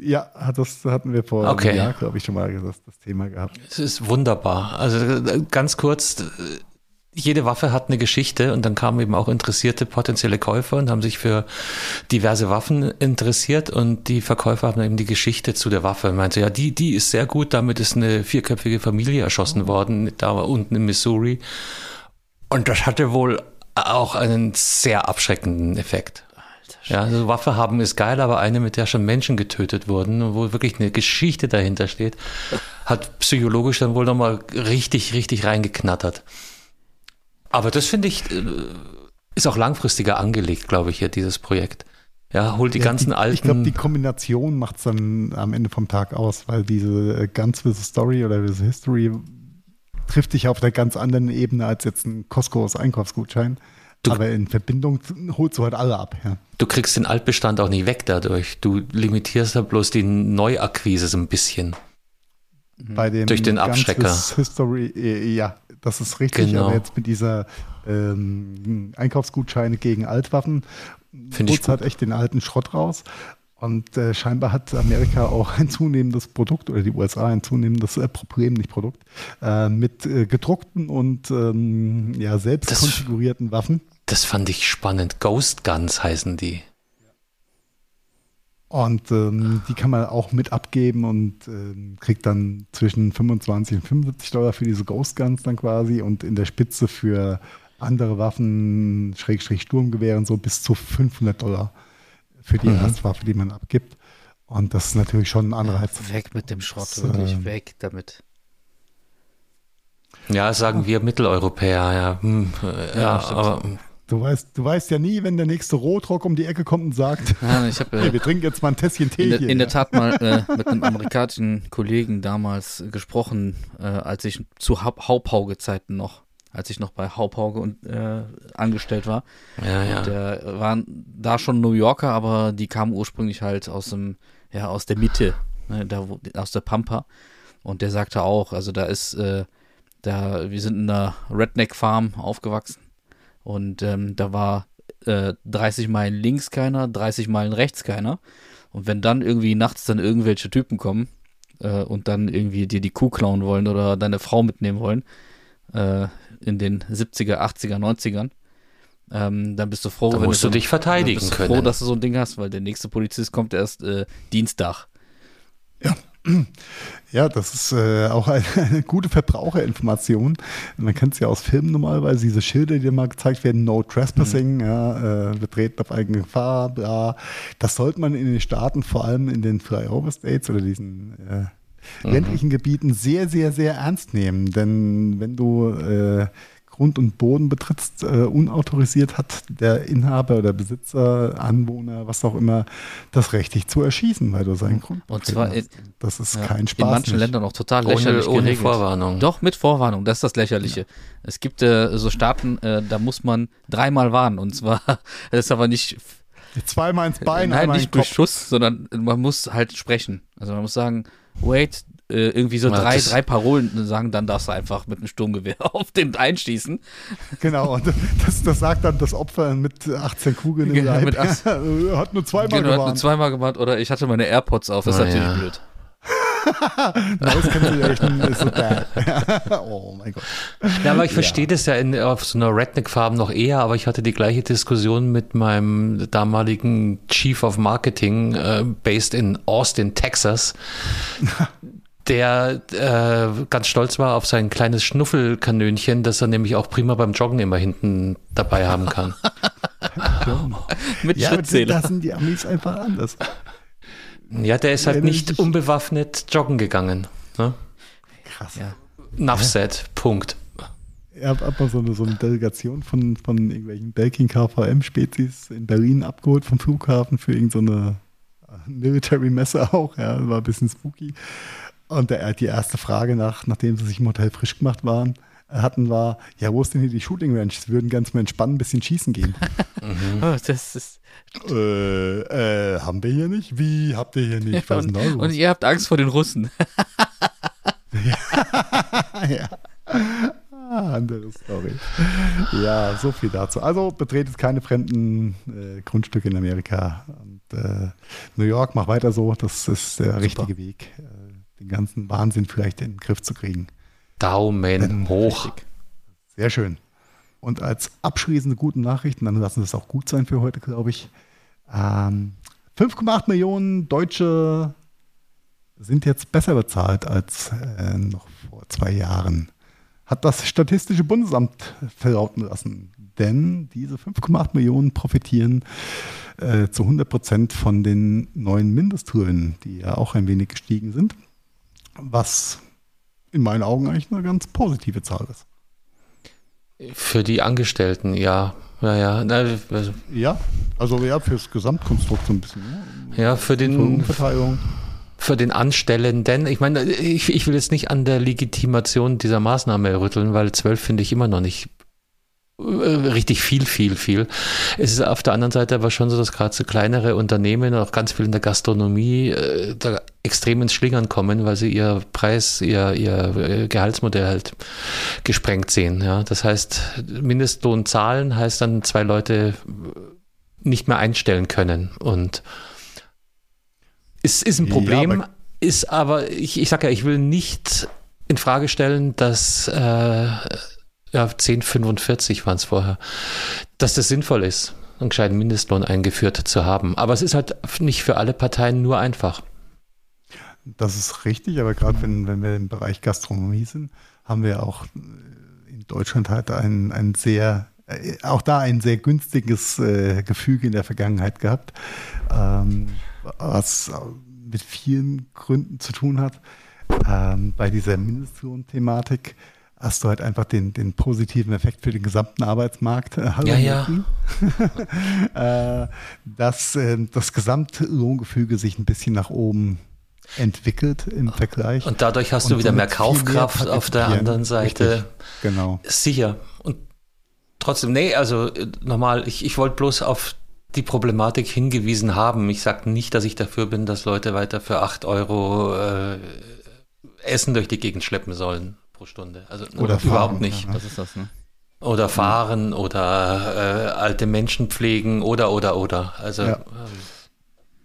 Ja, das hatten wir vor Okay. einem Jahr, glaube ich, schon mal das, das Thema gehabt. Es ist wunderbar. Also äh, ganz kurz, äh, jede Waffe hat eine Geschichte und dann kamen eben auch interessierte potenzielle Käufer und haben sich für diverse Waffen interessiert und die Verkäufer haben eben die Geschichte zu der Waffe. Meinte, ja, die, die ist sehr gut, damit ist eine vierköpfige Familie erschossen worden, da unten in Missouri. Und das hatte wohl auch einen sehr abschreckenden Effekt. Ja, also Waffe haben ist geil, aber eine, mit der schon Menschen getötet wurden, und wo wirklich eine Geschichte dahinter steht, hat psychologisch dann wohl nochmal richtig, richtig reingeknattert. Aber das finde ich, äh, ist auch langfristiger angelegt, glaube ich, hier, dieses Projekt. Ja, holt die Ja, ganzen alten. Ich glaube, die Kombination macht es dann am Ende vom Tag aus, weil diese äh, Guns vs. Story oder vs. History trifft dich auf einer ganz anderen Ebene als jetzt ein Costco's Einkaufsgutschein. Du- Aber in Verbindung holst du halt alle ab. Ja. Du kriegst den Altbestand auch nicht weg dadurch. Du limitierst da bloß die Neuakquise so ein bisschen. Bei dem Durch den Abschrecker. History, äh, ja, das ist richtig. Genau. Aber jetzt mit dieser ähm, Einkaufsgutscheine gegen Altwaffen Finde ich holst halt echt den alten Schrott raus. Und äh, scheinbar hat Amerika auch ein zunehmendes Produkt oder die USA ein zunehmendes äh, Problem, nicht Produkt, äh, mit äh, gedruckten und ähm, ja, selbst Das- konfigurierten Waffen. Das fand ich spannend. Ghost Guns heißen die. Und ähm, die kann man auch mit abgeben und ähm, kriegt dann zwischen 25 und 75 Dollar für diese Ghost Guns dann quasi und in der Spitze für andere Waffen, Schrägstrich Sturmgewehr und so bis zu 500 Dollar für die Mhm. Erstwaffe, die man abgibt. Und das ist natürlich schon ein Anreiz. Weg mit dem Schrott, Das, wirklich ähm, weg damit. Ja, sagen wir Mitteleuropäer, ja. Hm, äh, ja, stimmt. aber Du weißt, du weißt ja nie, wenn der nächste Rotrock um die Ecke kommt und sagt, Ja, ich habe hey, äh, wir trinken jetzt mal ein Tässchen Tee in, der- hier. in der ja. Tat mal äh, mit einem amerikanischen Kollegen damals äh, gesprochen, äh, als ich zu Hau- Haupauge-Zeiten noch, als ich noch bei Haupauge und, äh, angestellt war. ja, ja. Und der waren da schon New Yorker, aber die kamen ursprünglich halt aus dem, ja, aus der Mitte, ne, da wo, aus der Pampa. Und der sagte auch, also da ist, äh, da, wir sind in einer Redneck-Farm aufgewachsen und ähm, da war äh, 30 Meilen links keiner, 30 Meilen rechts keiner. Und wenn dann irgendwie nachts dann irgendwelche Typen kommen äh, und dann irgendwie dir die Kuh klauen wollen oder deine Frau mitnehmen wollen, äh, in den 70er, 80er, 90ern, ähm, dann bist du froh, Da wenn musst du dich verteidigen dann bist du können. froh, dass du so ein Ding hast, weil der nächste Polizist kommt erst äh, Dienstag. Ja, das ist äh, auch eine, eine gute Verbraucherinformation. Man kennt es ja aus Filmen normalerweise, diese Schilder, die mal gezeigt werden, No Trespassing, ja, äh, wir treten auf eigene Gefahr, bla. Das sollte man in den Staaten, vor allem in den Flyover States oder diesen äh, ländlichen Gebieten sehr, sehr, sehr ernst nehmen. Denn wenn du äh, Grund und Boden betrittst, äh, unautorisiert hat der Inhaber oder Besitzer, Anwohner, was auch immer, das Recht, dich zu erschießen, weil du seinen Grund Und zwar hast. in- Das ist Ja, kein Spaß. In manchen nicht. Ländern auch total Ohne- lächerlich ohne geregelt. Vorwarnung. Doch, mit Vorwarnung, das ist das Lächerliche. Es gibt äh, so Staaten, äh, da muss man dreimal warnen. Und zwar, das ist aber nicht, Zweimal ins Bein, nein, einmal in nicht Kopf. Schuss, sondern man muss halt sprechen. Also man muss sagen, wait, äh, irgendwie so Ja, drei, drei Parolen sagen, dann darfst du einfach mit einem Sturmgewehr auf den einschießen. Genau, und das, das sagt dann das Opfer mit 18 Kugeln im Genau, Leib. mit 18. Hat nur zweimal Genau, hat nur gewarnt. zweimal gemacht oder ich hatte meine AirPods auf, das ist Ah, natürlich ja. blöd. Noise Cancellation ist so bad. oh mein Gott. Ja, aber ich verstehe das ja in, auf so einer Redneck-Farm noch eher, aber ich hatte die gleiche Diskussion mit meinem damaligen Chief of Marketing, äh, based in Austin, Texas, der äh, ganz stolz war auf sein kleines Schnuffelkanönchen, das er nämlich auch prima beim Joggen immer hinten dabei haben kann. Mit Ja, Schrittzähler. da sind die Amis einfach anders. Ja, der ist halt Ja, nicht unbewaffnet joggen gegangen. Ne? Krass. Ja. Nuff said, Punkt. Er hat aber so eine, so eine Delegation von, von irgendwelchen Belkin KVM-Spezies in Berlin abgeholt vom Flughafen für irgendeine so Military-Messe auch. Ja, war ein bisschen spooky. Und der, die erste Frage, nach, nachdem sie sich im Hotel frisch gemacht waren, hatten, war, ja, wo ist denn hier die Shooting Range? Sie würden ganz mal entspannen, ein bisschen schießen gehen. mhm. oh, das ist äh, äh, haben wir hier nicht? Wie habt ihr hier nicht? Was und, und ihr habt Angst vor den Russen. ja. ja. Ah, andere Story. Ja, so viel dazu. Also betretet keine fremden äh, Grundstücke in Amerika. Und äh, New York, mach weiter so. Das ist der Super. richtige Weg, äh, den ganzen Wahnsinn vielleicht in den Griff zu kriegen. Daumen hoch. Richtig. Sehr schön. Und als abschließende gute Nachrichten, dann lassen wir es auch gut sein für heute, glaube ich. Ähm, 5,8 Millionen Deutsche sind jetzt besser bezahlt als äh, noch vor zwei Jahren. Hat das Statistische Bundesamt verlauten lassen. Denn diese 5,8 Millionen profitieren äh, zu 100 Prozent von den neuen Mindestlöhnen, die ja auch ein wenig gestiegen sind. Was in meinen Augen eigentlich eine ganz positive Zahl ist. Für die Angestellten, ja. Ja, ja. Na, also, ja, also ja, fürs Gesamtkonstrukt so ein bisschen. Ja, ja für den. Verteilung. Für den Anstellenden. Ich meine, ich, ich will jetzt nicht an der Legitimation dieser Maßnahme rütteln, weil zwölf finde ich immer noch nicht äh, richtig viel, viel, viel. Es ist auf der anderen Seite aber schon so, dass gerade so kleinere Unternehmen auch ganz viel in der Gastronomie äh, da extrem ins Schlingern kommen, weil sie ihr Preis, ihr, ihr Gehaltsmodell halt gesprengt sehen. Ja, das heißt, Mindestlohn zahlen heißt dann zwei Leute nicht mehr einstellen können und es ist ein Problem, ja, aber ist aber, ich, ich sage ja, ich will nicht in Frage stellen, dass äh, ja, 10,45 waren es vorher, dass das sinnvoll ist, einen gescheiten Mindestlohn eingeführt zu haben. Aber es ist halt nicht für alle Parteien nur einfach. Das ist richtig, aber gerade wenn, wenn wir im Bereich Gastronomie sind, haben wir auch in Deutschland halt ein, ein sehr, äh, auch da ein sehr günstiges äh, Gefüge in der Vergangenheit gehabt, ähm, was mit vielen Gründen zu tun hat. Ähm, bei dieser Mindestlohn-Thematik hast du halt einfach den, den positiven Effekt für den gesamten Arbeitsmarkt. Äh, ja, ja. äh, dass äh, das Gesamtlohngefüge sich ein bisschen nach oben entwickelt im Vergleich. Und dadurch hast und du wieder mehr Kaufkraft mehr auf der anderen Seite. Richtig, genau. Sicher. Und trotzdem, nee, also äh, nochmal, ich, ich wollte bloß auf die Problematik hingewiesen haben. Ich sage nicht, dass ich dafür bin, dass Leute weiter für 8 Euro äh, Essen durch die Gegend schleppen sollen pro Stunde. Also oder überhaupt fahren, nicht. Ja. Ist das, ne? Oder fahren oder äh, alte Menschen pflegen oder oder oder. Also ja.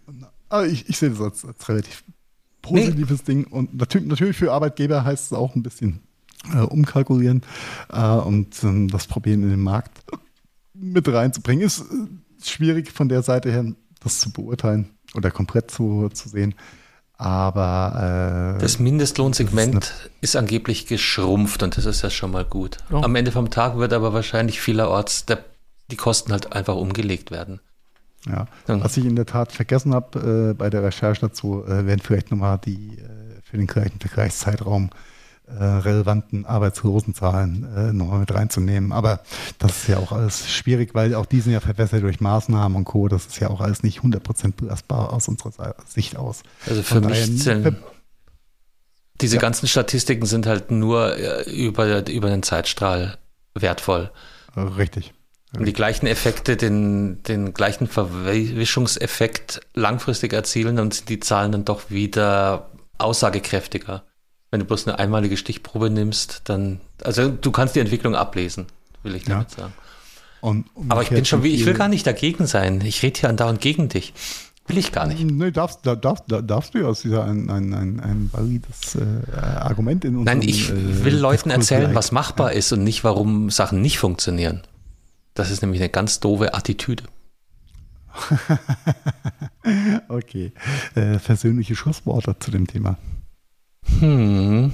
ähm, Aber ich, ich sehe das als, als relativ positives nee. Ding und natürlich, natürlich für Arbeitgeber heißt es auch ein bisschen äh, umkalkulieren äh, und ähm, das probieren in den Markt mit reinzubringen. Ist äh, schwierig von der Seite her, das zu beurteilen oder komplett zu, zu sehen. Aber äh, das Mindestlohnsegment ist, ist, angeblich geschrumpft und das ist ja schon mal gut. Oh. Am Ende vom Tag wird aber wahrscheinlich vielerorts der, die Kosten halt einfach umgelegt werden. Ja, was ich in der Tat vergessen habe äh, bei der Recherche dazu, äh, werden vielleicht nochmal die äh, für den gleichen Vergleichszeitraum äh, relevanten Arbeitslosenzahlen äh, nochmal mit reinzunehmen. Aber das ist ja auch alles schwierig, weil auch die sind ja verbessert durch Maßnahmen und Co. Das ist ja auch alles nicht 100% belastbar aus unserer Sicht aus. Also für Von mich zählen diese ja. ganzen Statistiken sind halt nur äh, über, über den Zeitstrahl wertvoll. Richtig. Und die gleichen Effekte, den, den gleichen Verwischungseffekt langfristig erzielen, dann sind die Zahlen dann doch wieder aussagekräftiger wenn du bloß eine einmalige Stichprobe nimmst, dann, also du kannst die Entwicklung ablesen, will ich damit ja. sagen. Und, Aber ich bin schon wie, ich will gar nicht dagegen sein. Ich rede hier andauernd gegen dich. Will ich gar nicht. Nee, darfst, darfst, darfst du ja, ist ja ein, ein, ein, ein valides äh, Argument in unserem, Nein, ich äh, will Leuten erzählen, was machbar ja. ist und nicht, warum Sachen nicht funktionieren. Das ist nämlich eine ganz doofe Attitüde. okay. Äh, versöhnliche Schlussworte zu dem Thema. Hm.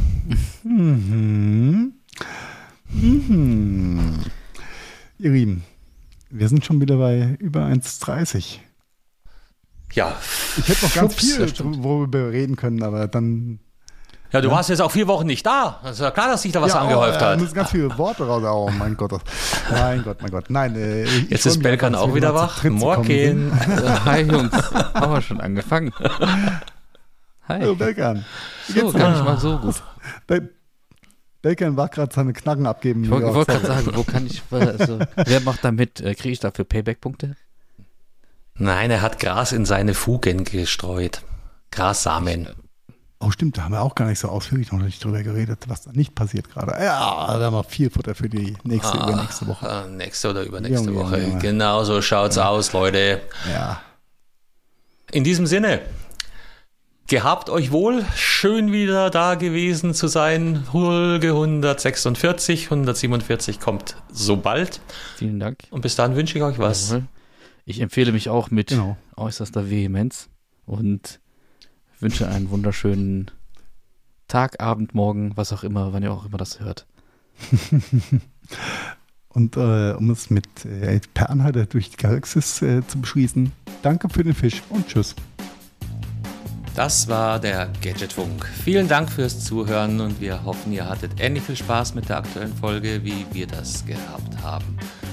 Mhm. Mhm. Ihr Lieben, wir sind schon wieder bei über 1,30. Ja. Ich hätte noch ganz viel, worüber wir reden können, aber dann Ja, du warst jetzt auch vier Wochen nicht da. Das ist ja klar, dass sich da was ja, angehäuft oh, äh, hat. müssen ganz viele Worte raus. Oh mein Gott. Mein Gott, mein Gott. Nein, äh, ich Jetzt ist Belkan auch wieder wach. Morgen. Hi Jungs, haben wir schon angefangen. Hallo Hi. Belkan. Wie So, gar nicht mal so gut. Bel Belkan war gerade seine Knacken abgeben. Ich wollte Ja, wollt gerade sagen, wo kann ich, also, wer macht da mit? Äh, Kriege ich dafür Payback-Punkte? Nein, er hat Gras in seine Fugen gestreut. Grassamen. Oh, stimmt, da haben wir auch gar nicht so ausführlich noch nicht drüber geredet, was da nicht passiert gerade. Ja, da haben wir viel Futter für die nächste, übernächste Woche. Ah, nächste oder übernächste Junge, Woche. Junge. Genau so schaut's aus, Leute. Ja. In diesem Sinne, gehabt euch wohl, schön wieder da gewesen zu sein. Folge 146, 147 kommt so bald. Vielen Dank. Und bis dahin wünsche ich euch was. Ich empfehle mich auch mit Genau. äußerster Vehemenz und wünsche einen wunderschönen Tag, Abend, Morgen, was auch immer, wann ihr auch immer das hört. Und äh, um es mit äh, per Anhalter durch die Galaxis äh, zu beschließen, danke für den Fisch und tschüss. Das war der Gadgetfunk. Vielen Dank fürs Zuhören und wir hoffen, ihr hattet ähnlich viel Spaß mit der aktuellen Folge, wie wir das gehabt haben.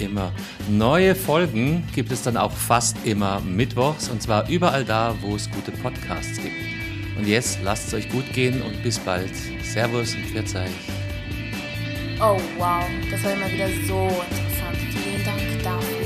immer. Neue Folgen gibt es dann auch fast immer mittwochs und zwar überall da, wo es gute Podcasts gibt. Und jetzt lasst es euch gut gehen und bis bald. Servus und Pfiat euch. Oh wow, das war immer wieder so toll.